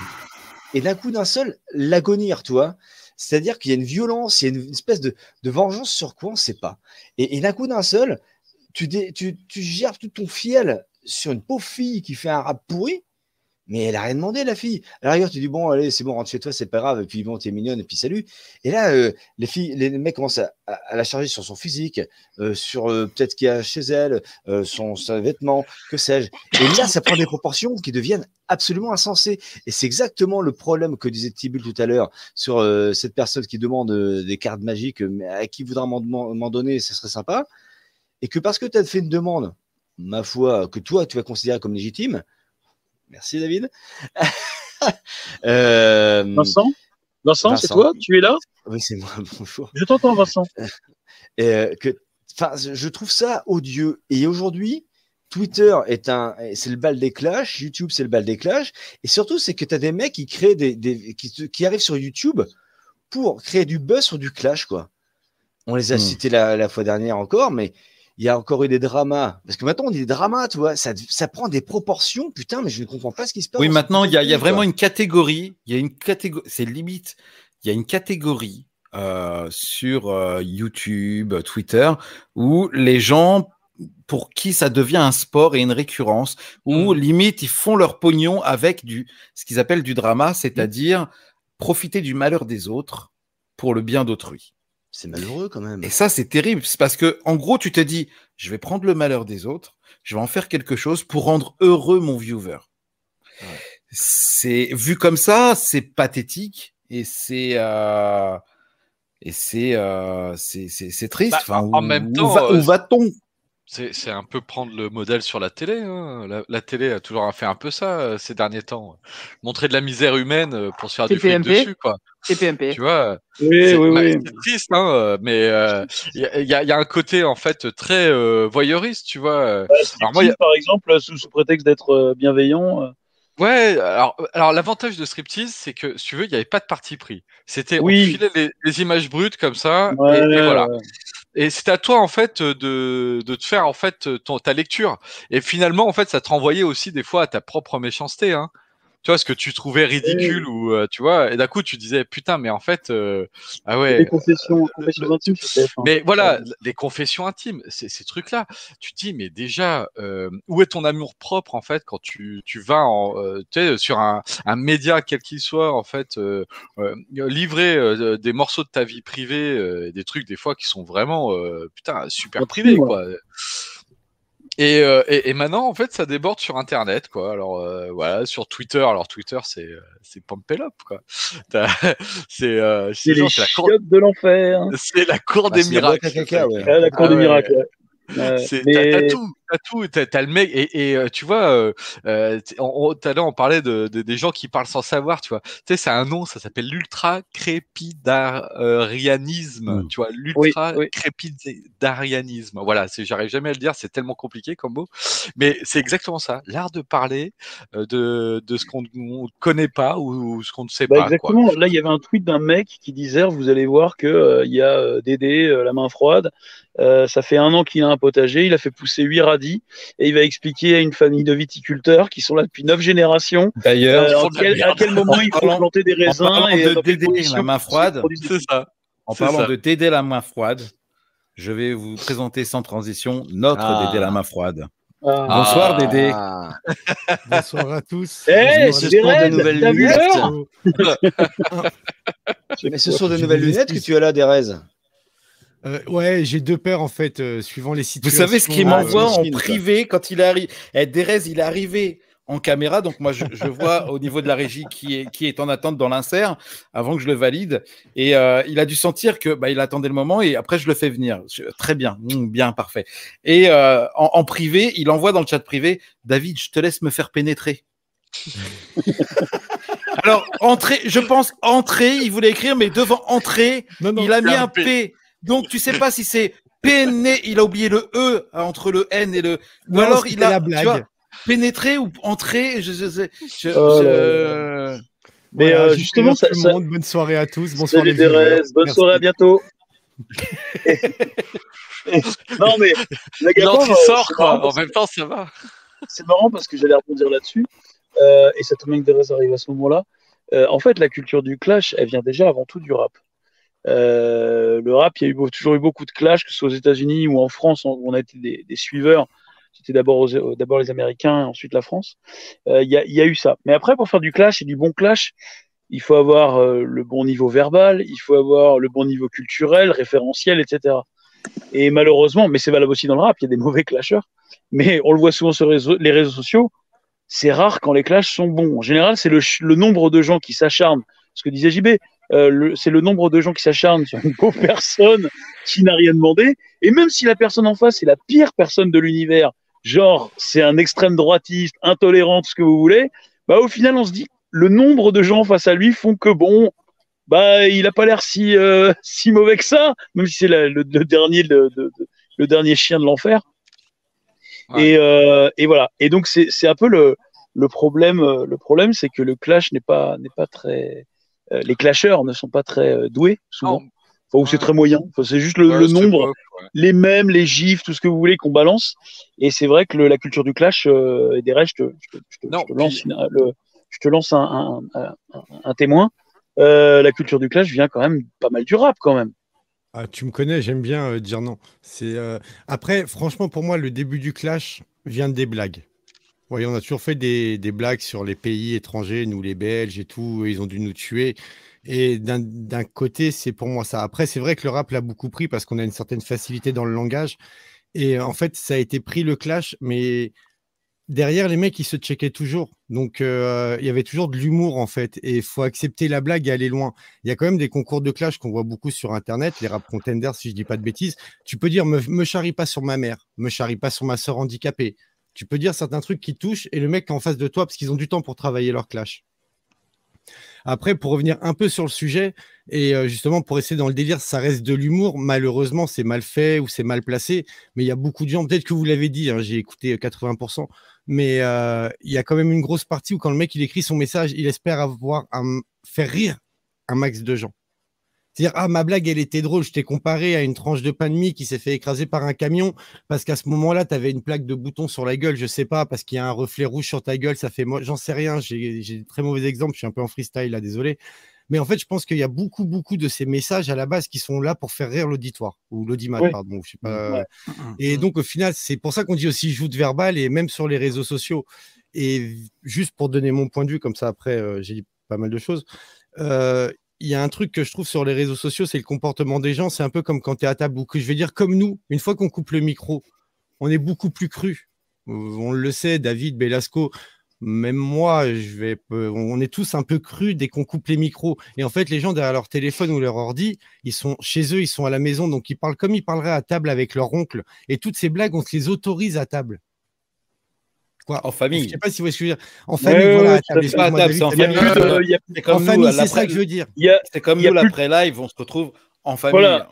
[SPEAKER 6] et d'un coup d'un seul l'agonir, tu vois. C'est-à-dire qu'il y a une violence, il y a une espèce de, vengeance sur quoi on ne sait pas. Et, d'un coup d'un seul, tu, tu gères tout ton fiel sur une pauvre fille qui fait un rap pourri, mais elle a rien demandé, la fille. À la rigueur, tu dis, bon, allez, c'est bon, rentre chez toi, c'est pas grave, et puis bon, t'es mignonne, et puis salut. Et là, euh, les filles, les mecs commencent à, la charger sur son physique, euh, sur euh, peut-être qu'il y a chez elle, son, ses vêtements, que sais-je. Et là, ça prend des proportions qui deviennent absolument insensées. Et c'est exactement le problème que disait Tibul tout à l'heure sur cette personne qui demande des cartes magiques, mais à qui voudra m'en donner, ce serait sympa. Et que parce que tu as fait une demande, ma foi, que toi, tu vas considérer comme légitime, merci David. Euh,
[SPEAKER 4] Vincent Vincent, c'est toi? Tu es là?
[SPEAKER 6] Oui, c'est moi, bonjour.
[SPEAKER 4] Je t'entends, Vincent.
[SPEAKER 6] Euh, que, je trouve ça odieux. Et aujourd'hui, Twitter est un, c'est le bal des clashs, YouTube c'est le bal des clashs, et surtout c'est que tu as des mecs qui créent des, des qui, se- qui arrivent sur YouTube pour créer du buzz sur du clash quoi. On les a
[SPEAKER 1] Hmm.
[SPEAKER 6] cités la, la fois dernière encore, mais il y a encore eu des dramas. Parce que maintenant on dit des dramas, tu vois, ça, ça prend des proportions, putain, mais je ne comprends pas ce qui se passe.
[SPEAKER 1] Oui, maintenant, il y a, y vraiment une catégorie. Il y a une catégorie. C'est limite. Il y a une catégorie euh, sur euh, YouTube, Twitter, où les gens, pour qui ça devient un sport et une récurrence, où limite ils font leur pognon avec du ce qu'ils appellent du drama, c'est-à-dire profiter du malheur des autres pour le bien d'autrui.
[SPEAKER 6] C'est malheureux quand même.
[SPEAKER 1] Et ça, c'est terrible. C'est parce que, en gros, tu te dis, je vais prendre le malheur des autres, je vais en faire quelque chose pour rendre heureux mon viewer.
[SPEAKER 6] Ouais.
[SPEAKER 1] C'est vu comme ça, c'est pathétique et c'est euh, et c'est euh, c'est c'est c'est triste.
[SPEAKER 3] Bah,
[SPEAKER 1] enfin,
[SPEAKER 3] en
[SPEAKER 1] où-
[SPEAKER 3] même
[SPEAKER 1] où
[SPEAKER 3] temps,
[SPEAKER 1] va-
[SPEAKER 3] euh,
[SPEAKER 1] où va-t-on?
[SPEAKER 3] C'est un peu prendre le modèle sur la télé. hein. La, la télé a toujours fait un peu ça euh, ces derniers temps. Montrer de la misère humaine euh, pour se faire du fric dessus, quoi.
[SPEAKER 2] TPMP.
[SPEAKER 3] Tu vois,
[SPEAKER 4] Oui,
[SPEAKER 3] c'est
[SPEAKER 4] oui,
[SPEAKER 3] bah,
[SPEAKER 4] oui.
[SPEAKER 3] triste, hein, euh, mais euh, il y, a, il y a- il y a un côté en fait très euh, voyeuriste, tu vois. Alors moi, y a-
[SPEAKER 4] par exemple, sous, sous prétexte d'être euh, bienveillant. euh,
[SPEAKER 3] Ouais, alors, alors l'avantage de Striptease, c'est que si tu veux, il n'y avait pas de parti pris. C'était, on
[SPEAKER 4] Oui.
[SPEAKER 3] te filait les, les images brutes comme ça,
[SPEAKER 4] ouais,
[SPEAKER 3] et, et voilà. Et c'est à toi en fait de, de te faire en fait ton, ta lecture. Et finalement, en fait, ça te renvoyait aussi des fois à ta propre méchanceté. Hein. Tu vois, ce que tu trouvais ridicule ou euh, tu vois, et d'un coup tu disais putain, mais en fait, euh, ah ouais.
[SPEAKER 4] Les confessions, confessions intimes sur TF1.
[SPEAKER 3] Mais voilà, les confessions intimes, ces, trucs-là, tu te dis, mais déjà, euh, où est ton amour propre, en fait, quand tu, tu vas en, euh, tu sais, sur un, un média, quel qu'il soit, en fait, livrer des morceaux de ta vie privée, des trucs, des fois, qui sont vraiment, putain, super privés,
[SPEAKER 4] ouais.
[SPEAKER 3] Et, euh, et, et maintenant, en fait, ça déborde sur Internet, quoi. Alors euh, voilà, sur Twitter. Alors Twitter, c'est euh, c'est Pampelope, quoi. T'as- C'est euh,
[SPEAKER 4] C'est les
[SPEAKER 3] la cour,
[SPEAKER 4] chiottes de l'enfer.
[SPEAKER 3] c'est la cour
[SPEAKER 5] Bah,
[SPEAKER 3] des
[SPEAKER 5] la
[SPEAKER 3] miracles.
[SPEAKER 5] à caca, ouais.
[SPEAKER 4] Ah, la cour
[SPEAKER 3] Ah
[SPEAKER 4] des
[SPEAKER 3] ouais.
[SPEAKER 4] miracles. ouais.
[SPEAKER 3] C'est-
[SPEAKER 4] Mais-
[SPEAKER 3] T'as t'as tout, t'as tout, t'as t'as le mec et, et, euh, tu vois, euh, euh, on- tout à l'heure on parlait de, de- des gens qui parlent sans savoir, tu vois. Tu sais, c'est un nom, ça s'appelle l'ultra crépidarianisme,
[SPEAKER 1] Mm.
[SPEAKER 3] tu vois, l'ultra
[SPEAKER 4] oui.
[SPEAKER 3] crépidarianisme. Voilà, c'est, j'arrive jamais à le dire, c'est tellement compliqué comme mot, mais c'est exactement ça, l'art de parler euh, de, de ce qu'on ne connaît pas ou, ou ce qu'on ne sait
[SPEAKER 4] Bah,
[SPEAKER 3] pas. Quoi.
[SPEAKER 4] exactement. Là, il y avait un tweet d'un mec qui disait Vous allez voir que euh, il y a euh, Dédé, euh, la main froide. Euh, ça fait un an qu'il a un potager. Il a fait pousser huit radis et il va expliquer à une famille de viticulteurs qui sont là depuis neuf générations
[SPEAKER 1] D'ailleurs,
[SPEAKER 4] euh, en quel- à quel moment il faut planter des
[SPEAKER 1] en
[SPEAKER 4] raisins
[SPEAKER 1] parlant
[SPEAKER 4] et
[SPEAKER 1] de Dédé, la main froide,
[SPEAKER 3] C'est ça.
[SPEAKER 1] en parlant
[SPEAKER 3] ça.
[SPEAKER 1] de Dédé la main froide, je vais vous présenter sans transition notre
[SPEAKER 5] Ah.
[SPEAKER 1] Dédé la main froide.
[SPEAKER 4] Ah.
[SPEAKER 1] Bonsoir, Dédé.
[SPEAKER 5] Ah.
[SPEAKER 7] Bonsoir à tous.
[SPEAKER 5] Ce sont de nouvelles lunettes. Mais ce sont de nouvelles lunettes que tu as là, Derez.
[SPEAKER 7] Euh, ouais, j'ai deux paires en fait, euh, suivant les
[SPEAKER 1] Vous
[SPEAKER 7] situations.
[SPEAKER 1] savez ce qu'il
[SPEAKER 5] Ah,
[SPEAKER 1] m'envoie en privé quand il arrive Eh, Derez, il est arrivé en caméra, donc moi je, je vois au niveau de la régie qui est, qui est en attente dans l'insert avant que je le valide. Et euh, il a dû sentir que bah, il attendait le moment et après je le fais venir. Je- très bien, Mm, bien, parfait. Et euh, en, en privé, il envoie dans le chat privé David, je te laisse me faire pénétrer. Alors, entrée, je pense entrée, il voulait écrire, mais devant entrée,
[SPEAKER 7] Non, non,
[SPEAKER 1] il a mis un
[SPEAKER 3] P.
[SPEAKER 1] Donc, tu sais pas si c'est péné, il a oublié le E entre le N et le. Ou
[SPEAKER 7] non,
[SPEAKER 1] alors, il a
[SPEAKER 7] la
[SPEAKER 1] tu vois, pénétré ou entré. Je, je, je, je-
[SPEAKER 4] là
[SPEAKER 1] je-
[SPEAKER 4] Mais
[SPEAKER 7] Voilà,
[SPEAKER 4] euh, justement, ça,
[SPEAKER 7] tout le
[SPEAKER 4] ça...
[SPEAKER 7] monde. bonne soirée à tous. Bonsoir les.
[SPEAKER 4] Thérèse, bonne
[SPEAKER 7] Merci.
[SPEAKER 4] soirée, à bientôt. non mais la
[SPEAKER 3] qui
[SPEAKER 4] euh,
[SPEAKER 3] sort,
[SPEAKER 4] c'est
[SPEAKER 3] quoi. En
[SPEAKER 4] parce
[SPEAKER 3] même temps, ça va.
[SPEAKER 4] c'est marrant parce que j'allais rebondir là-dessus, euh, et ça tombe que Thérèse arrive à ce moment-là. Euh, en fait, la culture du clash, elle vient déjà avant tout du rap. Euh, le rap, il y a eu, toujours eu beaucoup de clash, que ce soit aux États-Unis ou en France, où on a été des, suiveurs. C'était d'abord les Américains, ensuite la France. Euh, Il y, a, eu ça. Mais après, pour faire du clash et du bon clash, il faut avoir euh, le bon niveau verbal, il faut avoir le bon niveau culturel, référentiel, etc. Et malheureusement, mais c'est valable aussi dans le rap, il y a des mauvais clasheurs. Mais on le voit souvent sur les réseaux, sociaux, c'est rare quand les clashs sont bons. En général, c'est le, le nombre de gens qui s'acharnent. Ce que disait JB, euh, c'est le nombre de gens qui s'acharnent sur une pauvre personne qui n'a rien demandé. Et même si la personne en face est la pire personne de l'univers, genre c'est un extrême droitiste, intolérant, tout ce que vous voulez, bah au final on se dit le nombre de gens face à lui font que bon, bah il a pas l'air si euh, si mauvais que ça, même si c'est le, le dernier le, de- de- le dernier chien de l'enfer.
[SPEAKER 3] Ouais.
[SPEAKER 4] Et, euh, et voilà. Et donc c'est un peu le le problème. Le problème, c'est que le clash n'est pas n'est pas très les clasheurs ne sont pas très euh, doués souvent.
[SPEAKER 3] Non.
[SPEAKER 4] Enfin, ou c'est très moyen. Enfin, c'est juste le,
[SPEAKER 3] Ouais,
[SPEAKER 4] le
[SPEAKER 3] cette
[SPEAKER 4] nombre,
[SPEAKER 3] ouais.
[SPEAKER 4] les mêmes, les gifs, tout ce que vous voulez qu'on balance. Et c'est vrai que le- la culture du clash, euh, et des je te, je te- je te-
[SPEAKER 3] Non,
[SPEAKER 4] je te lance,
[SPEAKER 3] puis-
[SPEAKER 4] une- le- je te lance un, un, un- un- un témoin. Euh, la culture du clash vient quand même pas mal du rap quand même.
[SPEAKER 7] Ah, tu me connais, j'aime bien euh, dire non. C'est euh, après, franchement, pour moi, le début du clash vient des blagues. Voyez, on a toujours fait des, blagues sur les pays étrangers, nous les Belges et tout, ils ont dû nous tuer. Et d'un côté, c'est pour moi ça. Après, c'est vrai que le rap l'a beaucoup pris parce qu'on a une certaine facilité dans le langage. Et en fait, ça a été pris le clash, mais derrière, les mecs, ils se checkaient toujours. Donc, euh, il y avait toujours de l'humour, en fait. Et il faut accepter la blague et aller loin. Il y a quand même des concours de clash qu'on voit beaucoup sur Internet, les rap contenders, si je dis pas de bêtises. Tu peux dire, me, me charrie pas sur ma mère, me charrie pas sur ma soeur handicapée. Tu peux dire certains trucs qui touchent et le mec en face de toi parce qu'ils ont du temps pour travailler leur clash. Après, pour revenir un peu sur le sujet, et euh, justement pour essayer dans le délire, ça reste de l'humour. Malheureusement, c'est mal fait ou c'est mal placé, mais il y a beaucoup de gens, peut-être que vous l'avez dit, hein, j'ai écouté 80%, mais euh, il y a quand même une grosse partie où quand le mec il écrit son message, il espère avoir un, faire rire un max de gens. C'est-à-dire, ah, ma blague, elle était drôle. Je t'ai comparé à une tranche de pain de mie qui s'est fait écraser par un camion parce qu'à ce moment-là, tu avais une plaque de bouton sur la gueule. Je sais pas, parce qu'il y a un reflet rouge sur ta gueule. Ça fait moi, j'en sais rien. J'ai des très mauvais exemples. Je suis un peu en freestyle là, désolé. Mais en fait, je pense qu'il y a beaucoup, beaucoup de ces messages à la base qui sont là pour faire rire l'auditoire ou l'audimat, pardon. Je sais pas. Et donc, au final, c'est pour ça qu'on dit aussi joute verbal et même sur les réseaux sociaux. Et juste pour donner mon point de vue, comme ça, après, euh, j'ai dit pas mal de choses. Euh, il y a un truc que je trouve sur les réseaux sociaux, c'est le comportement des gens. C'est un peu comme quand tu es à table ou que je vais dire comme nous, une fois qu'on coupe le micro, on est beaucoup plus cru. Euh, on le sait, David, Belasco, même moi, on est tous un peu crus dès qu'on coupe les micros. Et en fait, les gens derrière leur téléphone ou leur ordi, ils sont chez eux, ils sont à la maison, donc ils parlent comme ils parleraient à table avec leur oncle. Et toutes ces blagues, on se les autorise à table.
[SPEAKER 1] Quoi, en famille.
[SPEAKER 7] Je sais pas si vous voyez ce que je veux dire. En famille, ouais, voilà.
[SPEAKER 1] c'est pas table, c'est en famille.
[SPEAKER 7] En famille, c'est ça que je veux dire.
[SPEAKER 1] C'est comme nous, l'après-live, on se retrouve en famille. Voilà.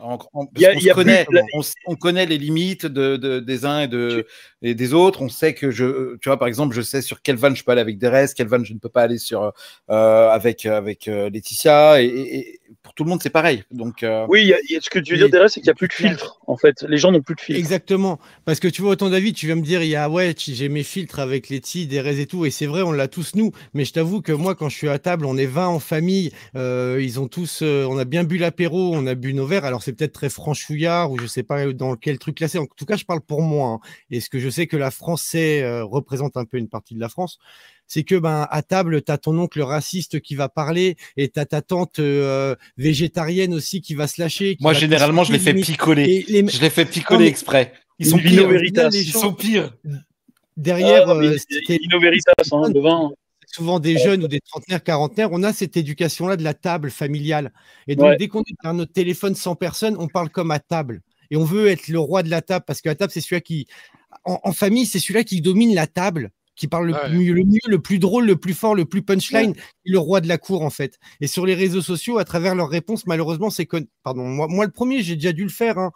[SPEAKER 1] Y a, on, y a connaît, plus... on, on, connaît les limites de, de, des uns et, de, et des autres. On sait que je, tu vois, par exemple, je sais sur quelle vanne je peux aller avec Derez, quelle vanne je ne peux pas aller sur euh, avec avec euh, Laetitia. Et, et, pour tout le monde, c'est pareil. Donc euh,
[SPEAKER 4] oui, y a, y a, ce que tu veux dire, Derez, c'est qu'il n'y a plus de filtre. En fait, les gens n'ont plus de filtre.
[SPEAKER 7] Exactement, parce que tu vois, autant David, tu vas me dire, il y a ouais, j'ai mes filtres avec Letty, Derez et tout, et c'est vrai, on l'a tous nous. Mais je t'avoue que moi, quand je suis à table, on est 20 en famille. Euh, ils ont tous, on a bien bu l'apéro, on a bu nos verres. Alors c'est peut-être très franchouillard ou je sais pas dans quel truc classé. En tout cas, je parle pour moi. Hein. Et ce que je sais que la euh, représente un peu une partie de la France, c'est que ben à table, tu as ton oncle raciste qui va parler et tu as ta tante euh, végétarienne aussi qui va se lâcher.
[SPEAKER 1] Moi, généralement, je les fais picoler. Les... Je les fais picoler exprès.
[SPEAKER 4] Ils sont pires.
[SPEAKER 1] Veritas. Ils sont pires.
[SPEAKER 7] Derrière,
[SPEAKER 4] ah, euh, Veritas, hein,
[SPEAKER 7] souvent des jeunes ou des trentenaires, quarantenaires, on a cette éducation-là de la table familiale. Et donc, ouais. dès qu'on est dans notre téléphone sans personne, on parle comme à table. Et on veut être le roi de la table parce que la table, c'est celui qui, en, en famille, c'est celui-là qui domine la table, qui parle le, ouais. mieux, le mieux, le plus drôle, le plus fort, le plus punchline, ouais. le roi de la cour, en fait. Et sur les réseaux sociaux, à travers leurs réponses, malheureusement, c'est con... Pardon, moi, moi, le premier, j'ai déjà dû le faire. Hein.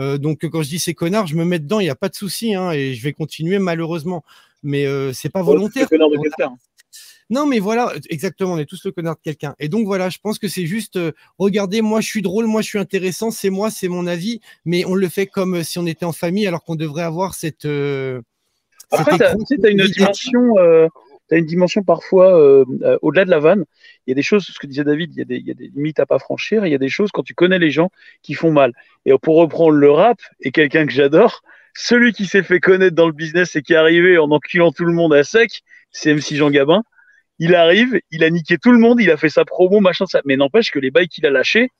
[SPEAKER 7] Euh, donc, quand je dis c'est connard, je me mets dedans, il n'y a pas de souci, hein, et je vais continuer, malheureusement. Mais euh, c'est pas volontaire.
[SPEAKER 4] Oh, connard de quelqu'un.
[SPEAKER 7] Non, mais voilà, exactement, on est tous le connard de quelqu'un. Et donc voilà, je pense que c'est juste, euh, regardez, moi je suis drôle, moi je suis intéressant, c'est moi, c'est mon avis, mais on le fait comme euh, si on était en famille, alors qu'on devrait avoir cette. Euh,
[SPEAKER 4] Après, tu as, as, une dimension. Euh, as une dimension parfois euh, au-delà de la vanne. Il y a des choses, ce que disait David, il y, a des, il y a des limites à pas franchir. Il y a des choses quand tu connais les gens qui font mal. Et pour reprendre le rap, et quelqu'un que j'adore, celui qui s'est fait connaître dans le business et qui est arrivé en enculant tout le monde à sec, c'est MC Jean Gabin il arrive, il a niqué tout le monde, il a fait sa promo, machin, ça. Mais n'empêche que les bails qu'il a lâchés,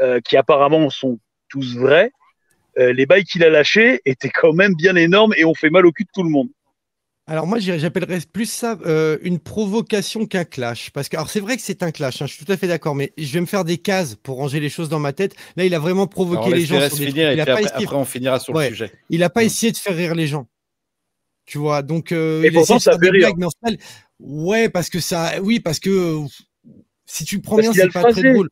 [SPEAKER 4] euh, qui apparemment sont tous vrais, euh, les bails qu'il a lâchés étaient quand même bien énormes et ont fait mal au cul de tout le monde.
[SPEAKER 7] Alors moi, j'appellerais plus ça euh, une provocation qu'un clash. Parce que, alors c'est vrai que c'est un clash, hein, je suis tout à fait d'accord, mais je vais me faire des cases pour ranger les choses dans ma tête. Là, il a vraiment provoqué
[SPEAKER 1] alors,
[SPEAKER 7] les gens.
[SPEAKER 1] Sur des...
[SPEAKER 7] il
[SPEAKER 1] a pas après, essayé... après, on finira sur ouais. le sujet.
[SPEAKER 7] Il n'a pas essayé de faire rire les gens. Tu vois, donc... Euh,
[SPEAKER 4] et pourtant, ça fait rire.
[SPEAKER 7] Ouais, parce que ça, oui, parce que si tu prends bien, c'est pas très drôle.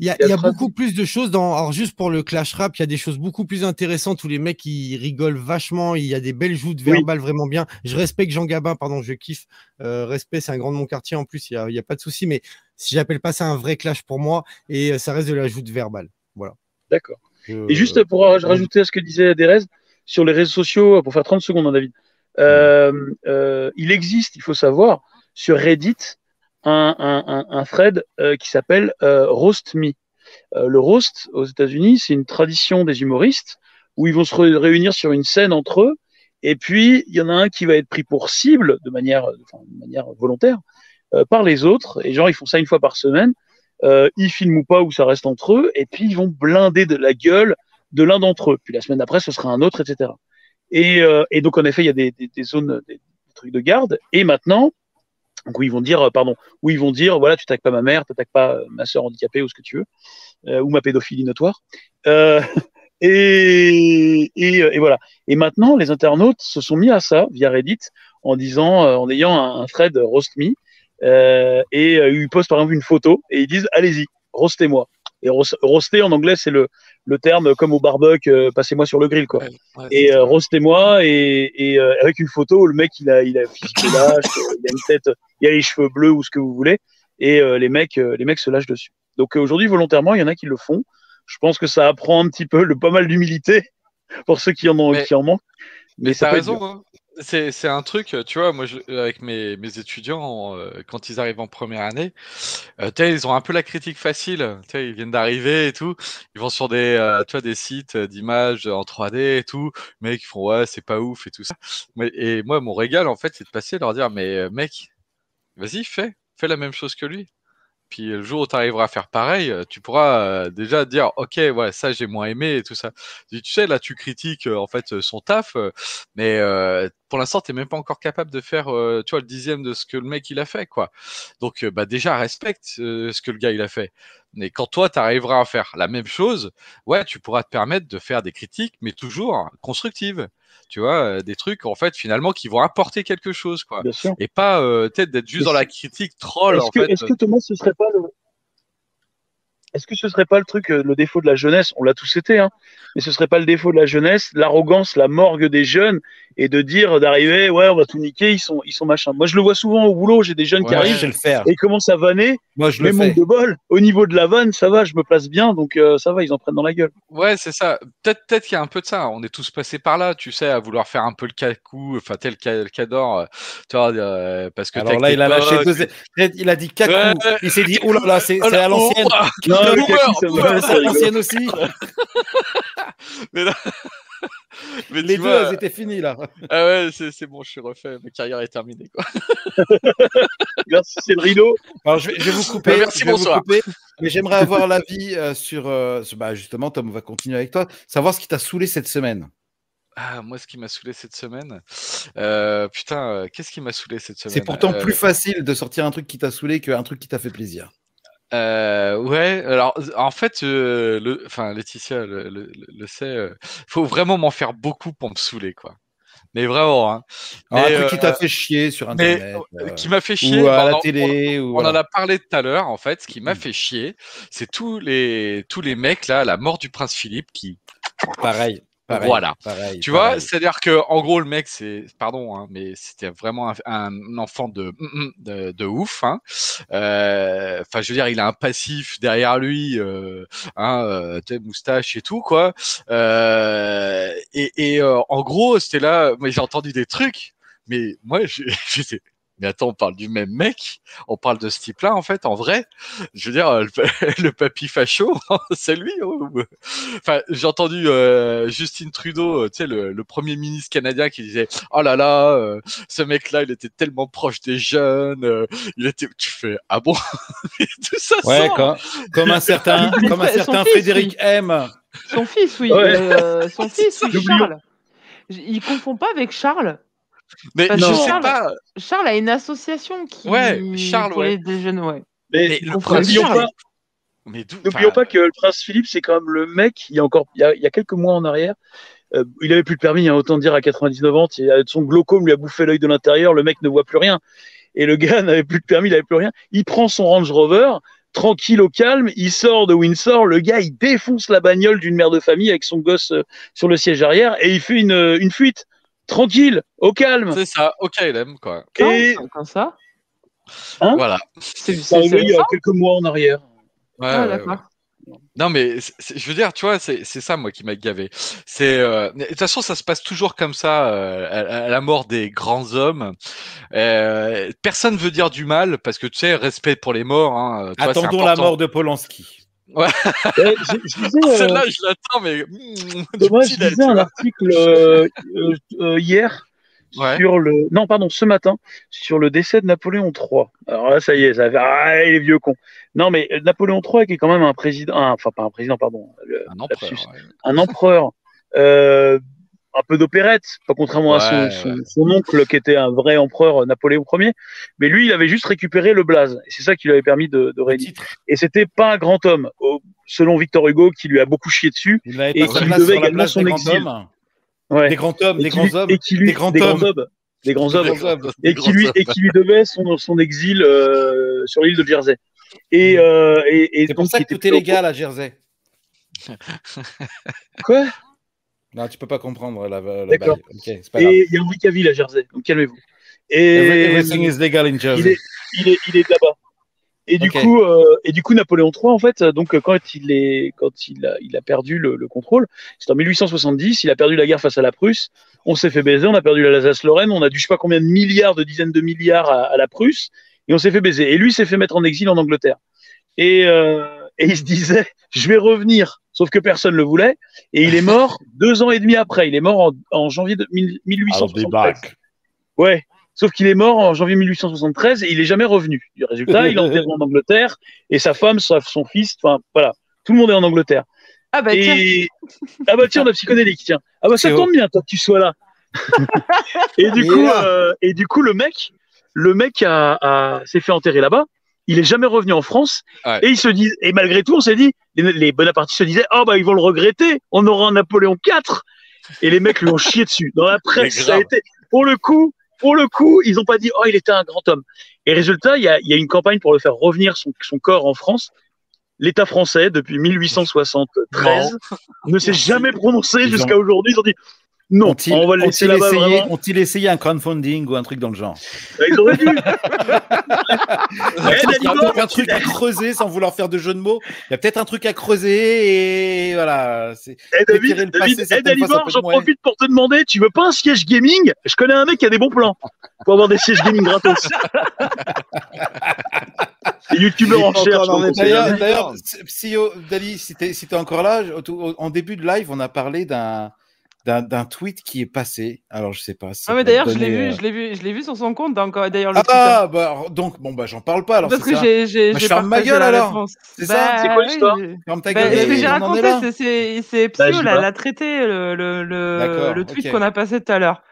[SPEAKER 7] Il y a, y a beaucoup plus de choses dans. Alors, juste pour le clash rap, il y a des choses beaucoup plus intéressantes où les mecs ils rigolent vachement. Il y a des belles joutes verbales vraiment bien. Je respecte Jean Gabin, pardon, je kiffe. Euh, respect, c'est un grand de mon quartier en plus, il n'y a, y a pas de souci. Mais si j'appelle pas ça un vrai clash pour moi, et ça reste de la joute verbale. Voilà.
[SPEAKER 4] D'accord. Euh, et juste pour euh, rajouter à ce que disait Derez, sur les réseaux sociaux, pour faire 30 secondes, hein, David. Euh, euh, il existe, il faut savoir, sur Reddit, un, un, un thread euh, qui s'appelle Roast Me. le roast aux États-Unis, c'est une tradition des humoristes où ils vont se réunir sur une scène entre eux, et puis il y en a un qui va être pris pour cible de manière, enfin, de manière volontaire par les autres, et genre ils font ça une fois par semaine. ils filment ou pas, ou ça reste entre eux, et puis ils vont blinder de la gueule de l'un d'entre eux. Puis la semaine d'après, ce sera un autre, etc. Et, euh, et, donc, en effet, il y a des, des, zones, des, truc de garde. Et maintenant, donc où ils vont dire, euh, pardon, où ils vont dire, voilà, tu t'attaques pas ma mère, tu t'attaques pas euh, ma soeur handicapée ou ce que tu veux, euh, ou ma pédophilie notoire. Et, et, voilà. Et maintenant, les internautes se sont mis à ça via Reddit en disant, en ayant un, thread roast me, et ils postent par exemple une photo et ils disent, allez-y, roastez-moi. Et roaster en anglais, c'est le, le terme comme au barbecue, euh, passez-moi sur le grill, quoi.
[SPEAKER 3] Ouais, ouais,
[SPEAKER 4] Et euh, roastez-moi et, et euh, avec une photo le mec il a il a lâche, euh, il a une tête, il a les cheveux bleus ou ce que vous voulez et euh, les mecs euh, les mecs se lâchent dessus. Donc euh, aujourd'hui volontairement il y en a qui le font. Je pense que ça apprend un petit peu le pas mal d'humilité pour ceux qui en ont
[SPEAKER 3] Mais-
[SPEAKER 4] qui en manquent.
[SPEAKER 3] Mais
[SPEAKER 4] ça
[SPEAKER 3] raison, hein. C'est, un truc, tu vois, moi, avec mes, mes étudiants, euh, quand ils arrivent en première année, euh, ils ont un peu la critique facile. Ils viennent d'arriver et tout. Ils vont sur des, euh, des sites d'images en 3D et tout. Mais ils font, ouais, c'est pas ouf et tout ça. Mais, et moi, mon régal, en fait, c'est de passer leur dire, mais euh, mec, vas-y, fais, fais la même chose que lui. Puis le jour où tu arriveras à faire pareil, euh, tu pourras euh, déjà dire ok ouais ça j'ai moins aimé et tout ça. Tu sais là tu critiques euh, en fait son taf, mais pour l'instant t'es même pas encore capable de faire tu vois le dixième de ce que le mec il a fait quoi. Donc bah déjà respecte ce que le gars il a fait. Mais quand toi tu arriveras à faire la même chose, ouais tu pourras te permettre de faire des critiques mais toujours constructives. Tu vois euh, des trucs en fait finalement qui vont apporter quelque chose quoi. Et pas euh, peut-être d'être juste dans la critique troll
[SPEAKER 4] Est-ce
[SPEAKER 3] en
[SPEAKER 4] que,
[SPEAKER 3] fait.
[SPEAKER 4] est-ce que Thomas, ce serait pas le, est-ce que ce serait pas le truc, euh, le défaut de la jeunesse? On l'a tous été, hein. Mais ce serait pas le défaut de la jeunesse, l'arrogance, la morgue des jeunes, et de dire, d'arriver, ouais, on va tout niquer, ils sont, ils sont machin. Moi, je le vois souvent au boulot. J'ai des jeunes qui
[SPEAKER 3] Ouais.
[SPEAKER 1] Je
[SPEAKER 4] arrivent
[SPEAKER 1] sais le faire.
[SPEAKER 4] et ils commencent à vanner.
[SPEAKER 1] Moi, je
[SPEAKER 4] Mais
[SPEAKER 1] le
[SPEAKER 4] manque
[SPEAKER 1] fais.
[SPEAKER 4] de bol. Au niveau de la vanne, ça va, je me place bien, donc euh, ça va, ils en prennent dans la gueule.
[SPEAKER 3] Ouais, c'est ça. Peut-être peut-être qu'il y a un peu de ça. On est tous passés par là, tu sais, à vouloir faire un peu le cacou, enfin tel cador, euh, tu vois, euh, parce que t'es
[SPEAKER 1] Alors là, il a lâché deux. Il a dit cacou.
[SPEAKER 3] Ouais.
[SPEAKER 1] Il s'est dit, oh là là, c'est
[SPEAKER 3] Oh
[SPEAKER 1] c'est à l'ancienne.
[SPEAKER 3] Oh, ah, boomer,
[SPEAKER 1] aussi.
[SPEAKER 3] mais là- mais
[SPEAKER 1] Les deux,
[SPEAKER 3] vois,
[SPEAKER 1] elles étaient finies là.
[SPEAKER 3] ah ouais, c'est c'est bon, je suis refait, ma carrière est terminée quoi.
[SPEAKER 4] Merci, c'est le rideau.
[SPEAKER 1] Alors, je vais, je vais vous couper.
[SPEAKER 3] Merci,
[SPEAKER 1] vais vous
[SPEAKER 3] bonsoir.
[SPEAKER 1] couper, mais j'aimerais avoir l'avis euh, sur. euh, sur- bah, justement, Tom, on va continuer avec toi. Savoir ce qui t'a saoulé cette semaine.
[SPEAKER 3] Ah, moi, ce qui m'a saoulé cette semaine, euh, putain, euh, qu'est-ce qui m'a saoulé cette semaine?
[SPEAKER 1] C'est pourtant
[SPEAKER 3] Euh,
[SPEAKER 1] plus facile de sortir un truc qui t'a saoulé qu'un truc qui t'a fait plaisir.
[SPEAKER 3] Euh, ouais, alors en fait, euh, le, enfin Laetitia le, le, le- le sait, euh, faut vraiment m'en faire beaucoup pour me saouler, quoi. Mais vraiment, hein.
[SPEAKER 1] Alors,
[SPEAKER 3] Mais,
[SPEAKER 1] un truc qui
[SPEAKER 3] euh,
[SPEAKER 1] t'a fait chier sur Internet.
[SPEAKER 3] euh,
[SPEAKER 1] euh,
[SPEAKER 3] qui m'a fait chier.
[SPEAKER 1] ou à la
[SPEAKER 3] on-
[SPEAKER 1] télé. ou
[SPEAKER 3] On en a parlé tout à l'heure, en fait. Ce qui m'a
[SPEAKER 1] Mm.
[SPEAKER 3] fait chier, c'est tous les tous les mecs là, la mort du prince Philippe, qui
[SPEAKER 1] Pareil. Pareil
[SPEAKER 3] Voilà.
[SPEAKER 1] pareil,
[SPEAKER 3] Tu vois, c'est-à-dire que en gros le mec c'est pardon hein, mais c'était vraiment un, un enfant de de, de ouf hein. Euh, Enfin je veux dire il a un passif derrière lui euh, hein euh, moustache et tout quoi. Euh, et et euh, en gros c'était là moi j'ai entendu des trucs mais moi j'ai- j'étais mais attends, on parle du même mec, on parle de ce type-là en fait, en vrai. Je veux dire, euh, le, le papy facho, c'est lui. ou- Enfin, j'ai entendu euh, Justin Trudeau, euh, tu sais, le, le premier ministre canadien, qui disait Oh là là, euh, ce mec-là, il était tellement proche des jeunes. euh, il était. Tu fais Ah bon? Tout ça
[SPEAKER 1] Ouais,
[SPEAKER 3] sort.
[SPEAKER 1] comme, comme un certain, comme un certain
[SPEAKER 2] fils,
[SPEAKER 1] Frédéric M.
[SPEAKER 2] Son fils, oui.
[SPEAKER 4] Ouais.
[SPEAKER 2] euh, son fils, oui. Charles. Il confond pas avec Charles.
[SPEAKER 3] Mais je sais
[SPEAKER 2] Charles-
[SPEAKER 3] pas.
[SPEAKER 2] Charles a une association qui.
[SPEAKER 3] Ouais, Charles, ouais.
[SPEAKER 2] des jeunes, ouais.
[SPEAKER 4] Mais,
[SPEAKER 3] Mais le prince
[SPEAKER 4] n'oublions
[SPEAKER 2] Charles.
[SPEAKER 4] pas,
[SPEAKER 3] Mais d'où
[SPEAKER 4] n'oublions
[SPEAKER 3] enfin,
[SPEAKER 4] pas que le prince Philippe, c'est quand même le mec, il y a encore, il y a, il y a quelques mois en arrière, euh, il avait plus de permis, hein, autant dire à 99 ans, son glaucome lui a bouffé l'œil de l'intérieur, le mec ne voit plus rien. Et le gars n'avait plus de permis, il avait plus rien. Il prend son Range Rover, tranquille au calme, il sort de Windsor, le gars, il défonce la bagnole d'une mère de famille avec son gosse euh, sur le siège arrière et il fait une, euh, une fuite. Tranquille, au calme.
[SPEAKER 3] C'est ça, il aime quoi.
[SPEAKER 2] Quand,
[SPEAKER 4] Et-
[SPEAKER 2] quand ça
[SPEAKER 4] Hein
[SPEAKER 3] Voilà.
[SPEAKER 2] C'est
[SPEAKER 4] arrivé il y a quelques mois en arrière.
[SPEAKER 3] Ouais,
[SPEAKER 2] Ah,
[SPEAKER 3] ouais,
[SPEAKER 2] d'accord.
[SPEAKER 3] ouais. Non, mais je veux dire, tu vois, c'est c'est ça, moi, qui m'a gavé. C'est euh, de toute façon, ça se passe toujours comme ça euh, à, à la mort des grands hommes. Euh, personne veut dire du mal parce que tu sais, respect pour les morts. Hein, tu vois, c'est
[SPEAKER 1] Attendons la mort de Polanski.
[SPEAKER 4] Ouais, je, je disais, euh,
[SPEAKER 3] Celle-là, je l'attends, mais mm,
[SPEAKER 4] je
[SPEAKER 3] lait,
[SPEAKER 4] lisais
[SPEAKER 3] tu
[SPEAKER 4] un article euh, euh, euh, hier
[SPEAKER 3] Ouais.
[SPEAKER 4] sur le non pardon ce matin sur le décès de Napoléon III. Alors là ça y est ça fait ah, les vieux cons. Non mais euh, Napoléon III qui est quand même un président enfin pas un président pardon le-
[SPEAKER 3] Un empereur. ouais.
[SPEAKER 4] un empereur euh, un peu d'opérette, pas contrairement à son,
[SPEAKER 3] Ouais,
[SPEAKER 4] son, son oncle qui était un vrai empereur euh, Napoléon Ier. Mais lui, il avait juste récupéré le blaze. Et c'est ça qui lui avait permis de, de régner. Et c'était pas un grand homme, selon Victor Hugo, qui lui a beaucoup chié dessus.
[SPEAKER 1] Il n'avait
[SPEAKER 4] Et qui lui devait également son exil. Ouais.
[SPEAKER 1] Des grands hommes,
[SPEAKER 4] Et
[SPEAKER 1] des grands hommes.
[SPEAKER 4] et qui lui-
[SPEAKER 1] des grands
[SPEAKER 4] des grands
[SPEAKER 1] hommes.
[SPEAKER 4] hommes. Des grands hommes.
[SPEAKER 3] Des grands hommes.
[SPEAKER 4] et qui lui et qui lui devait son, son exil euh, sur l'île de Jersey. Et, euh, et, et
[SPEAKER 1] C'est pour ça que tout est légal à Jersey.
[SPEAKER 4] Quoi?
[SPEAKER 1] Non, tu peux pas comprendre la, la
[SPEAKER 4] D'accord.
[SPEAKER 1] bail. Ok, c'est pas grave.
[SPEAKER 4] Et il y a Henri Cavill à Jersey, donc calmez-vous. Et
[SPEAKER 1] Everything is legal in
[SPEAKER 4] il
[SPEAKER 1] Jersey.
[SPEAKER 4] est, il est, il est là-bas. Et du
[SPEAKER 1] Ok.
[SPEAKER 4] coup, euh, et du coup, Napoléon III, en fait, donc euh, quand il est, quand il a, il a perdu le, le contrôle, c'est en 1870, il a perdu la guerre face à la Prusse. On s'est fait baiser, on a perdu la Alsace-Lorraine, on a dû je sais pas combien de milliards, de dizaines de milliards à, à la Prusse, et on s'est fait baiser. Et lui s'est fait mettre en exil en Angleterre. Et, euh, et il se disait, je vais revenir. Sauf que personne le voulait. Et il est mort deux ans et demi après. Il est mort en, en janvier de mille- 1873. Ouais. Sauf qu'il est mort en janvier 1873 et il est jamais revenu. Du résultat, il est enterré en Angleterre et sa femme, sa- son fils, enfin voilà, tout le monde est en Angleterre.
[SPEAKER 2] Ah bah tiens,
[SPEAKER 4] ah bah tiens, on a psychodélique, tiens. Ah bah ça tombe bien, toi que tu sois là. et du coup, euh, et du coup, le mec, le mec a, a- s'est fait enterrer là-bas. Il est jamais revenu en France
[SPEAKER 3] Ouais.
[SPEAKER 4] et il se dit et malgré tout, on s'est dit, les, les bonapartistes se disaient, oh bah ils vont le regretter, on aura un Napoléon IV. Et les mecs lui ont chié dessus. Dans la presse, ça a été pour le coup, pour le coup, ils ont pas dit, oh il était un grand homme. Et résultat, il y a, il y a une campagne pour le faire revenir son, son corps en France. L'État français, depuis 1873, ne s'est jamais prononcé jusqu'à aujourd'hui. Ils ont dit non,
[SPEAKER 1] Ont-ils
[SPEAKER 4] on va le laisser
[SPEAKER 1] ont-ils essayé, ont-ils essayé un crowdfunding ou un truc dans le genre?
[SPEAKER 4] Ils auraient dû.
[SPEAKER 1] Il y a
[SPEAKER 4] Eh,
[SPEAKER 1] peut-être un truc à creuser sans vouloir faire de jeu de mots. Il y a peut-être un truc à creuser et voilà. c'est-
[SPEAKER 4] Eh,
[SPEAKER 1] Tirer
[SPEAKER 4] David,
[SPEAKER 1] le passé,
[SPEAKER 4] David, eh, Dalibor, j'en profite pour te demander, tu veux pas un siège gaming? Je connais un mec qui a des bons plans pour avoir des sièges gaming gratos. Les youtubeurs en jamais.
[SPEAKER 1] D'ailleurs, d'ailleurs, si, oh, Dali, si t'es si t'es encore là, au- en début de live, on a parlé d'un d'un d'un tweet qui est passé. Alors, je sais pas. si
[SPEAKER 2] Ah mais d'ailleurs
[SPEAKER 1] peut
[SPEAKER 2] je l'ai vu,
[SPEAKER 1] euh,
[SPEAKER 2] je l'ai vu, je l'ai vu sur son compte donc euh, d'ailleurs le
[SPEAKER 1] Ah, bah, donc, bon, bah, j'en parle pas. Alors,
[SPEAKER 2] Parce que j'ai j'ai
[SPEAKER 1] Bah, je
[SPEAKER 2] j'ai
[SPEAKER 1] ferme ma
[SPEAKER 2] partagé
[SPEAKER 1] gueule,
[SPEAKER 2] la
[SPEAKER 1] alors. C'est ça
[SPEAKER 2] Bah,
[SPEAKER 4] C'est quoi
[SPEAKER 2] oui,
[SPEAKER 4] l'histoire
[SPEAKER 2] j'ai-
[SPEAKER 1] Ferme ta
[SPEAKER 2] Bah,
[SPEAKER 1] gueule,
[SPEAKER 2] ce que j'ai raconté, c'est- c'est
[SPEAKER 4] Bah,
[SPEAKER 2] Psyo, là, l'a traité le, le, le, tweet qu'on a passé tout à l'heure.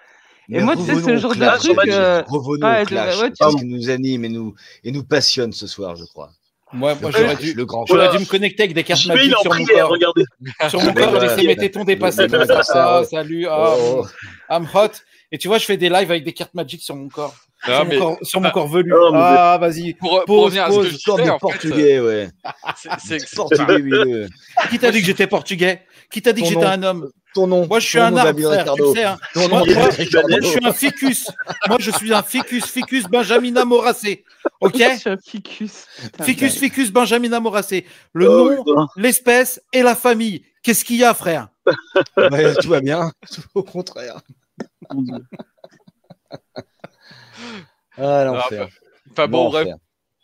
[SPEAKER 2] Et moi, tu sais, c'est
[SPEAKER 5] revenons
[SPEAKER 2] le
[SPEAKER 5] au
[SPEAKER 2] genre de
[SPEAKER 5] clash,
[SPEAKER 2] truc,
[SPEAKER 5] Magic.
[SPEAKER 2] euh,
[SPEAKER 5] Revenons
[SPEAKER 2] ouais,
[SPEAKER 5] au
[SPEAKER 2] de-
[SPEAKER 5] clash.
[SPEAKER 2] ouais,
[SPEAKER 5] C'est
[SPEAKER 4] tu-
[SPEAKER 5] ce qui nous anime et nous, et nous passionne ce soir, je crois.
[SPEAKER 1] Moi, moi j'aurais dû,
[SPEAKER 5] le grand
[SPEAKER 1] j'aurais
[SPEAKER 4] Voilà.
[SPEAKER 1] dû me connecter avec des cartes magiques sur mon corps.
[SPEAKER 4] regardez.
[SPEAKER 1] Sur mon corps,
[SPEAKER 5] voilà.
[SPEAKER 1] laisser mes tétons dépasser Ah, salut, ah,
[SPEAKER 5] Oh.
[SPEAKER 1] I'm hot. Et tu vois, je fais des lives avec des cartes magiques sur mon corps.
[SPEAKER 3] Non,
[SPEAKER 1] sur,
[SPEAKER 3] mais
[SPEAKER 1] mon corps sur mon
[SPEAKER 3] ah,
[SPEAKER 1] corps velu.
[SPEAKER 4] oh,
[SPEAKER 1] ah, vas-y.
[SPEAKER 3] pour, pour revenir à ce que je disais, fait,
[SPEAKER 5] portugais, ouais.
[SPEAKER 3] c'est-
[SPEAKER 5] Portugais, oui.
[SPEAKER 1] Qui t'a dit que j'étais portugais? Qui t'a dit que j'étais un homme
[SPEAKER 5] Ton nom.
[SPEAKER 1] Moi, je suis un arbre, frère, tu sais. hein.
[SPEAKER 5] Ton
[SPEAKER 1] Moi,
[SPEAKER 5] nom,
[SPEAKER 1] moi,
[SPEAKER 4] je-
[SPEAKER 5] Ricardo.
[SPEAKER 1] Moi, je suis un ficus. Moi, je suis un ficus, ficus Benjamina Moracé. Ok
[SPEAKER 2] Je suis un ficus. Putain,
[SPEAKER 1] Ficus, ficus Benjamina Moracé. Le
[SPEAKER 4] Oh,
[SPEAKER 1] nom, l'espèce et la famille. Qu'est-ce qu'il y a, frère?
[SPEAKER 5] Tout va bien. Tout au contraire. Ah, l'enfer.
[SPEAKER 3] Enfin bon, bref.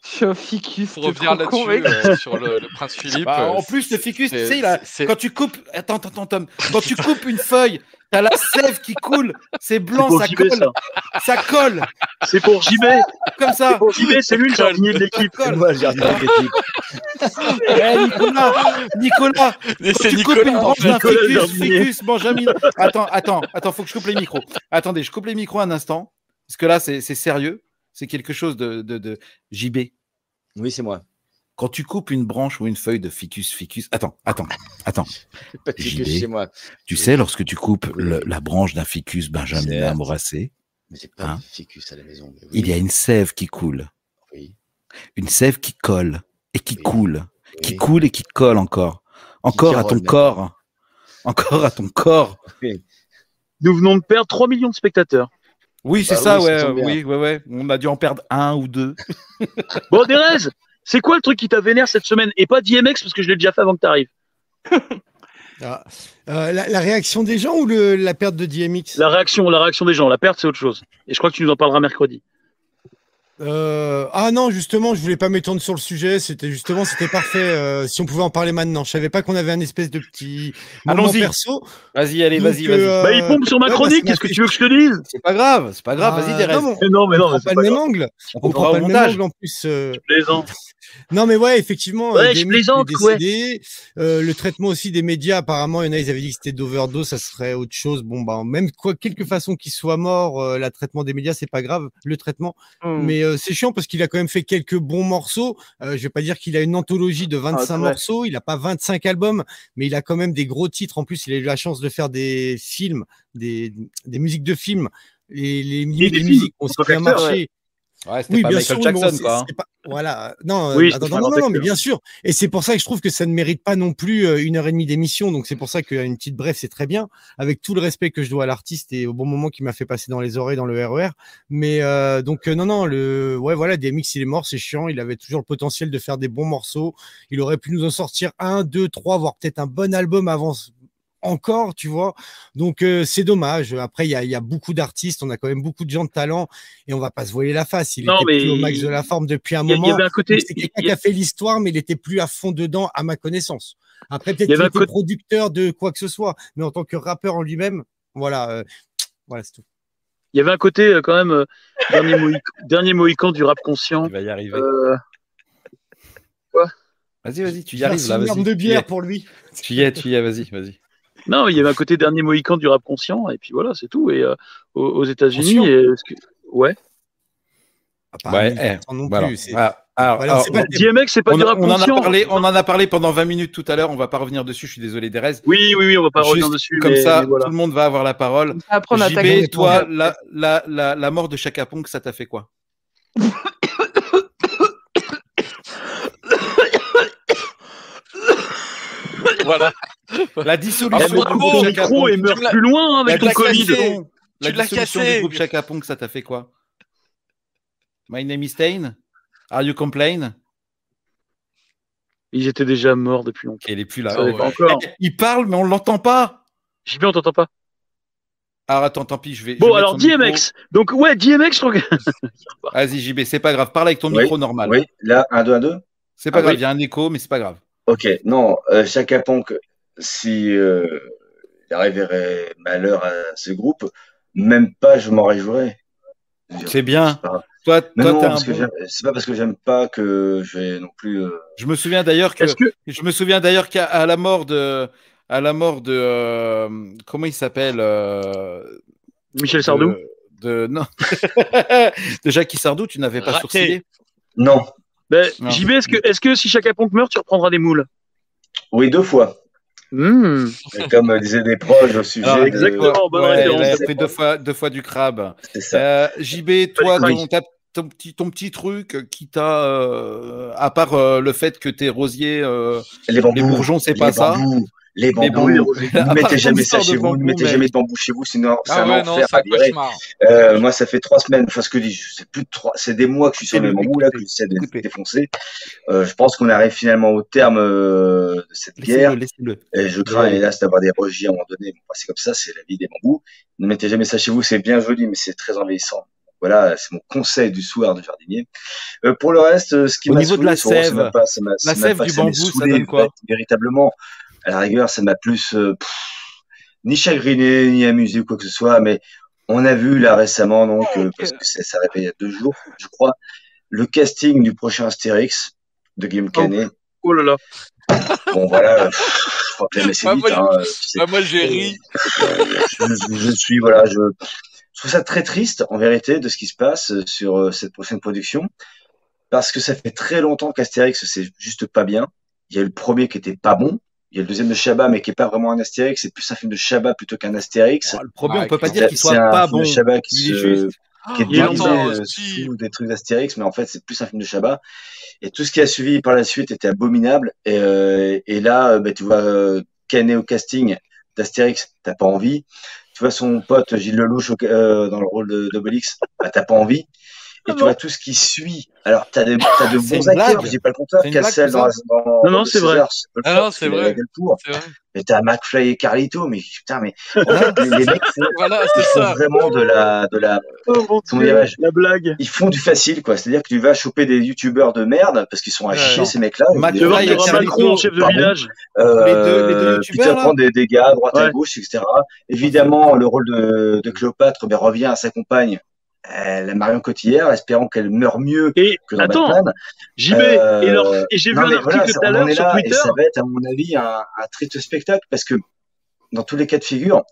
[SPEAKER 2] Je suis un ficus.
[SPEAKER 3] pour revenir là-dessus, euh, sur le, le prince Philippe.
[SPEAKER 1] Bah,
[SPEAKER 3] euh,
[SPEAKER 1] En plus, le ficus, tu sais, quand tu coupes. Attends, attends, attends, Tom. Quand tu coupes une feuille, t'as la sève qui coule. C'est blanc, ça colle.
[SPEAKER 4] ça.
[SPEAKER 1] Ça colle.
[SPEAKER 4] C'est pour JB.
[SPEAKER 1] Comme
[SPEAKER 4] C'est
[SPEAKER 1] ça.
[SPEAKER 4] pour JB, c'est lui le jardinier de l'équipe.
[SPEAKER 5] Moi le de.
[SPEAKER 1] Eh, Nicolas, Nicolas,
[SPEAKER 3] c'est
[SPEAKER 1] tu coupes
[SPEAKER 3] Nicolas.
[SPEAKER 1] une
[SPEAKER 3] en
[SPEAKER 1] branche d'un
[SPEAKER 4] Nicolas
[SPEAKER 1] ficus, ficus, Benjamin. Attends, attends, attends, faut que je coupe les micros. Attendez, je coupe les micros un instant. Parce que là, c'est c'est sérieux. C'est quelque chose de, de, de JB.
[SPEAKER 5] Oui, c'est moi.
[SPEAKER 1] Quand tu coupes une branche ou une feuille de ficus, ficus. Attends, attends, attends.
[SPEAKER 5] Pas de ficus,
[SPEAKER 1] JB.
[SPEAKER 5] c'est moi.
[SPEAKER 1] Tu
[SPEAKER 5] Oui.
[SPEAKER 1] sais, lorsque tu coupes le- la branche d'un ficus Benjamin
[SPEAKER 5] Mais pas
[SPEAKER 1] Hein
[SPEAKER 5] de ficus à la maison. mais oui.
[SPEAKER 1] il y a une sève qui coule.
[SPEAKER 5] Oui.
[SPEAKER 1] Une sève qui colle et qui
[SPEAKER 5] Oui.
[SPEAKER 1] coule. Qui coule et qui colle encore. Encore à ton
[SPEAKER 5] même.
[SPEAKER 1] corps. Encore à ton corps.
[SPEAKER 4] Nous venons de perdre 3 millions de spectateurs.
[SPEAKER 1] Oui, c'est
[SPEAKER 5] Bah
[SPEAKER 1] ça,
[SPEAKER 5] oui,
[SPEAKER 1] ouais, oui, ouais, ouais. On a dû en perdre un ou deux.
[SPEAKER 4] Bon, Derez, c'est quoi le truc qui t'a vénère cette semaine? Et pas DMX parce que je l'ai déjà fait avant que t'arrives.
[SPEAKER 7] Ah. Euh, la, la réaction des gens ou le- la perte de DMX
[SPEAKER 4] La réaction, la réaction des gens. La perte, c'est autre chose. Et je crois que tu nous en parleras mercredi.
[SPEAKER 7] Euh, ah non, justement, je voulais pas m'étendre sur le sujet. C'était justement, c'était parfait. euh, si on pouvait en parler maintenant, je savais pas qu'on avait un espèce de petit moment
[SPEAKER 1] Allons-y.
[SPEAKER 7] perso.
[SPEAKER 1] Vas-y, allez, vas-y, vas-y.
[SPEAKER 7] euh,
[SPEAKER 4] Bah, il pompe sur ma
[SPEAKER 7] bah,
[SPEAKER 4] chronique, qu'est-ce que tu veux que je te dise
[SPEAKER 1] C'est pas grave, c'est pas grave, vas-y,
[SPEAKER 7] Ah, non, mais
[SPEAKER 4] Mais Non, mais non,
[SPEAKER 7] on
[SPEAKER 4] mais
[SPEAKER 7] prend pas
[SPEAKER 4] pas
[SPEAKER 7] le même angle.
[SPEAKER 1] On
[SPEAKER 7] prend pas le même angle en plus. euh.
[SPEAKER 4] Plaisant.
[SPEAKER 7] Non, mais ouais, effectivement,
[SPEAKER 4] Ouais, je plaisante, ouais.
[SPEAKER 7] Euh, le traitement aussi des médias, apparemment, il y en a, ils avaient dit que c'était d'overdose, ça serait autre chose. Bon, bah, même quoi, quelque façon qu'il soit mort, euh, le traitement des médias, c'est pas grave, le traitement.
[SPEAKER 2] Hmm.
[SPEAKER 7] Mais euh, c'est chiant parce qu'il a quand même fait quelques bons morceaux. Euh, je vais pas dire qu'il a une anthologie de 25
[SPEAKER 2] Ah,
[SPEAKER 7] morceaux, il a pas 25 albums, mais il a quand même des gros titres. En plus, il a eu la chance de faire des films, des, des musiques de films. Les, les,
[SPEAKER 4] des
[SPEAKER 7] les
[SPEAKER 4] films,
[SPEAKER 7] musiques ont
[SPEAKER 4] en tant
[SPEAKER 7] super
[SPEAKER 4] qu'acteur,
[SPEAKER 7] marché.
[SPEAKER 1] Ouais, c'était
[SPEAKER 7] Oui,
[SPEAKER 1] pas
[SPEAKER 7] bien
[SPEAKER 1] Michael
[SPEAKER 7] sûr,
[SPEAKER 1] Jackson, quoi. hein.
[SPEAKER 7] pas- voilà. Non, euh,
[SPEAKER 4] Oui,
[SPEAKER 7] non, non,
[SPEAKER 4] grand
[SPEAKER 7] non, mais bien sûr. Et c'est pour ça que je trouve que ça ne mérite pas non plus euh, une heure et demie d'émission. Donc c'est pour ça qu'une petite brève, c'est très bien, avec tout le respect que je dois à l'artiste et au bon moment qu'il m'a fait passer dans les oreilles dans le RER. Mais euh, donc euh, non, non, le ouais, voilà, DMX, il est mort, c'est chiant. Il avait toujours le potentiel de faire des bons morceaux. Il aurait pu nous en sortir un, deux, trois, voire peut-être un bon album avant encore, tu vois. Donc euh, c'est dommage. Après, il y a, il y a beaucoup d'artistes, on a quand même beaucoup de gens de talent et on va pas se voiler la face. Il
[SPEAKER 4] Non,
[SPEAKER 7] était
[SPEAKER 4] mais
[SPEAKER 7] plus au max de la forme depuis un
[SPEAKER 4] Il y, a- il y
[SPEAKER 7] moment.
[SPEAKER 4] avait un côté.
[SPEAKER 7] C'est quelqu'un
[SPEAKER 4] il
[SPEAKER 7] qui
[SPEAKER 4] a-
[SPEAKER 7] fait l'histoire, mais il était plus à fond dedans, à ma connaissance. Après, peut-être qu'il était
[SPEAKER 4] côté-
[SPEAKER 7] producteur de quoi que ce soit, mais en tant que rappeur en lui-même, voilà, euh, voilà, c'est tout.
[SPEAKER 4] Il y avait un côté euh, quand même euh, dernier, mohic- dernier mohican du rap conscient.
[SPEAKER 1] Il va y arriver.
[SPEAKER 4] Euh,
[SPEAKER 1] Vas-y, vas-y, tu y arrives là,
[SPEAKER 7] une de bière pour lui.
[SPEAKER 1] tu y es, tu y es, vas-y, vas-y.
[SPEAKER 4] Non, il y avait un côté dernier mohican du rap conscient, et puis voilà, c'est tout. Et euh, aux, aux États-Unis,
[SPEAKER 7] Conscient.
[SPEAKER 4] que- ouais.
[SPEAKER 7] Ah, pas
[SPEAKER 1] Ouais,
[SPEAKER 7] 1000%
[SPEAKER 1] eh,
[SPEAKER 7] non
[SPEAKER 1] voilà.
[SPEAKER 7] plus.
[SPEAKER 1] Ah, alors,
[SPEAKER 7] Voilà,
[SPEAKER 1] alors,
[SPEAKER 7] c'est pas le
[SPEAKER 4] DMX, c'est pas
[SPEAKER 1] on,
[SPEAKER 4] du rap
[SPEAKER 1] on en a
[SPEAKER 4] conscient.
[SPEAKER 1] parlé, on en a parlé pendant 20 minutes tout à l'heure. On va pas revenir dessus. Je suis désolé, Derez.
[SPEAKER 4] Oui, oui, oui, on va pas
[SPEAKER 1] Juste
[SPEAKER 4] revenir dessus.
[SPEAKER 1] Comme
[SPEAKER 4] mais,
[SPEAKER 1] ça,
[SPEAKER 4] mais voilà.
[SPEAKER 1] tout le monde va avoir la parole.
[SPEAKER 2] Après, on attaque.
[SPEAKER 1] JB, toi, la, la, la, la mort de Chaka Ponk, ça t'a fait quoi?
[SPEAKER 3] Voilà.
[SPEAKER 1] La
[SPEAKER 3] Ah,
[SPEAKER 1] dissolution
[SPEAKER 3] Franchement,
[SPEAKER 1] du groupe Ponk.
[SPEAKER 4] et meurs
[SPEAKER 3] Tu me l'as-
[SPEAKER 4] plus loin hein,
[SPEAKER 1] La
[SPEAKER 4] avec ton Covid.
[SPEAKER 1] la dissolution du groupe Chaka Ponk, ça t'a fait quoi? My name is Stain. Are you complain?
[SPEAKER 4] Ils étaient déjà morts depuis longtemps.
[SPEAKER 1] Il est plus là.
[SPEAKER 3] Ouais.
[SPEAKER 4] pas encore.
[SPEAKER 1] Eh, Il parle, mais on l'entend pas.
[SPEAKER 4] JB, on t'entend pas.
[SPEAKER 1] Alors attends, tant pis, je vais. je vais
[SPEAKER 4] Bon, alors. DMX. Donc, ouais, DMX, je crois que-
[SPEAKER 1] Vas-y, JB, c'est pas grave. Parle avec ton
[SPEAKER 6] Oui,
[SPEAKER 1] micro normal.
[SPEAKER 6] Oui, là, 1, 2, 1, 2.
[SPEAKER 1] C'est pas
[SPEAKER 6] Ah
[SPEAKER 1] grave,
[SPEAKER 6] oui.
[SPEAKER 1] il y a un écho, mais c'est pas grave.
[SPEAKER 6] Ok, non, euh, Chaka Ponk, si euh, il arriverait malheur à ce groupe, même pas je m'en réjouirais.
[SPEAKER 1] C'est bien. Toi,
[SPEAKER 6] Mais
[SPEAKER 1] toi,
[SPEAKER 6] non,
[SPEAKER 1] t'es un
[SPEAKER 6] parce que
[SPEAKER 1] bon-
[SPEAKER 6] j'aime- c'est pas parce que j'aime pas que je vais non plus. euh,
[SPEAKER 1] Je me souviens d'ailleurs que
[SPEAKER 4] Est-ce que.
[SPEAKER 1] je me souviens d'ailleurs qu'à à la mort de à la mort de euh, comment il s'appelle euh,
[SPEAKER 4] Michel Sardou
[SPEAKER 1] de, de- non de Jackie Sardou, tu n'avais pas
[SPEAKER 3] Raté.
[SPEAKER 1] sourcillé?
[SPEAKER 6] Non,
[SPEAKER 4] Ben. JB, est-ce que, si Chaka Ponk meurt, tu reprendras des moules?
[SPEAKER 6] Oui, deux fois.
[SPEAKER 4] Hmm.
[SPEAKER 6] Comme disaient des proches au sujet.
[SPEAKER 1] Alors,
[SPEAKER 6] de-
[SPEAKER 4] exactement. bonne
[SPEAKER 1] Ouais,
[SPEAKER 4] référence.
[SPEAKER 1] il a fait deux fois deux fois du crabe. Euh, JB, toi, ton, ta- ton petit ton petit truc qui t'a euh, à part euh, le fait que t'es rosier euh,
[SPEAKER 6] les bambous.
[SPEAKER 1] les bourgeons, c'est
[SPEAKER 6] les
[SPEAKER 1] pas ça?
[SPEAKER 6] Bambous, Les
[SPEAKER 1] Les
[SPEAKER 6] bambous. Ne mettez jamais ça chez vous. Ne mettez jamais de bambous chez vous, sinon c'est un enfer à virer. Euh, moi, ça fait trois semaines, enfin, ce que dis, c'est plus de trois, c'est des mois que je suis sur les bambous, là, que j'essaie de
[SPEAKER 1] écoutez.
[SPEAKER 6] défoncer. Euh, je pense qu'on arrive finalement au terme euh, de cette guerre. Et je crains, hélas, d'avoir des rejets à un moment donné. Bon, bah, c'est comme ça, c'est la vie des bambous. Ne mettez jamais ça chez vous, c'est bien joli, mais c'est très envahissant. Voilà, c'est mon conseil du soir de jardinier. Euh, pour le reste, euh, ce qui
[SPEAKER 1] Au
[SPEAKER 6] m'a
[SPEAKER 1] niveau de la sève,
[SPEAKER 6] pas-
[SPEAKER 1] la sève du bambou, ça donne quoi
[SPEAKER 6] Véritablement, à la rigueur, ça m'a plus euh, pff, ni chagriné, ni amusé ou quoi que ce soit, mais on a vu là récemment, donc, euh, parce que ça s'est il y a deux jours, je crois, le casting du prochain Astérix de Guillaume Canet.
[SPEAKER 4] Oh là là.
[SPEAKER 6] Bon, voilà, pff, faut que la messe est
[SPEAKER 3] Ah,
[SPEAKER 6] vite,
[SPEAKER 3] moi, je-
[SPEAKER 6] hein, tu sais.
[SPEAKER 3] Ah, moi, j'ai ri.
[SPEAKER 6] je, je- je suis voilà, je, je trouve ça très triste en vérité de ce qui se passe euh, sur euh, cette prochaine production parce que ça fait très longtemps qu'Astérix c'est juste pas bien. Il y a eu le premier qui était pas bon, il y a le deuxième de Chabat mais qui est pas vraiment un Astérix, c'est plus un film de Chabat plutôt qu'un Astérix.
[SPEAKER 1] Oh, le problème,
[SPEAKER 3] Ouais,
[SPEAKER 1] on peut pas dire qu'il soit pas
[SPEAKER 6] film
[SPEAKER 1] bon.
[SPEAKER 6] de Chabat qui
[SPEAKER 1] Il est
[SPEAKER 6] se-
[SPEAKER 1] juste.
[SPEAKER 6] qui est
[SPEAKER 4] est
[SPEAKER 6] déguisé euh, sous des trucs d'Astérix, mais en fait c'est plus un film de Chabat. Et tout ce qui a suivi par la suite était abominable. Et, euh, et là, euh, bah, tu vois euh, Canet au casting d'Astérix, t'as pas envie. Tu vois son pote Gilles Lelouch euh, dans le rôle de- d'Obélix, bah, t'as pas envie. Et tu vois tout ce qui suit. Alors, t'as de, t'as de bons acteurs, je dis pas le contraire, Cassel dans, dans,
[SPEAKER 4] Non, non,
[SPEAKER 6] dans
[SPEAKER 4] c'est vrai.
[SPEAKER 3] Ah non, c'est vrai.
[SPEAKER 6] Et t'as McFly et Carlito, mais putain, mais en fait, les, les mecs
[SPEAKER 3] Voilà,
[SPEAKER 6] ils font
[SPEAKER 3] ça.
[SPEAKER 6] vraiment de la, de la,
[SPEAKER 4] Oh
[SPEAKER 6] Comment
[SPEAKER 4] Dieu, la blague.
[SPEAKER 6] ils font du facile, quoi. C'est-à-dire que tu vas choper des youtubeurs de merde parce qu'ils sont à
[SPEAKER 3] Ouais,
[SPEAKER 6] chier,
[SPEAKER 1] non.
[SPEAKER 6] ces mecs-là.
[SPEAKER 1] Mac-
[SPEAKER 4] Tu vas voir,
[SPEAKER 1] Ouais,
[SPEAKER 4] il y
[SPEAKER 1] il y a
[SPEAKER 4] aura
[SPEAKER 1] Carlito,
[SPEAKER 4] en chef de village.
[SPEAKER 6] Euh,
[SPEAKER 1] Les deux- les deux
[SPEAKER 6] tu
[SPEAKER 1] là.
[SPEAKER 6] apprends des, des gars à droite à
[SPEAKER 4] Ouais.
[SPEAKER 6] gauche, etc. Évidemment, le rôle de, de Cléopâtre ben, revient à sa compagne, la Marion Cotillard, espérant qu'elle meure mieux
[SPEAKER 4] Et
[SPEAKER 6] que dans
[SPEAKER 4] attends,
[SPEAKER 6] Batman.
[SPEAKER 4] JB,
[SPEAKER 6] Euh,
[SPEAKER 4] et, leur- et j'ai vu un article tout à l'heure sur Twitter.
[SPEAKER 6] Et ça va être, à mon avis, un, un triste spectacle parce que dans tous les cas de figure,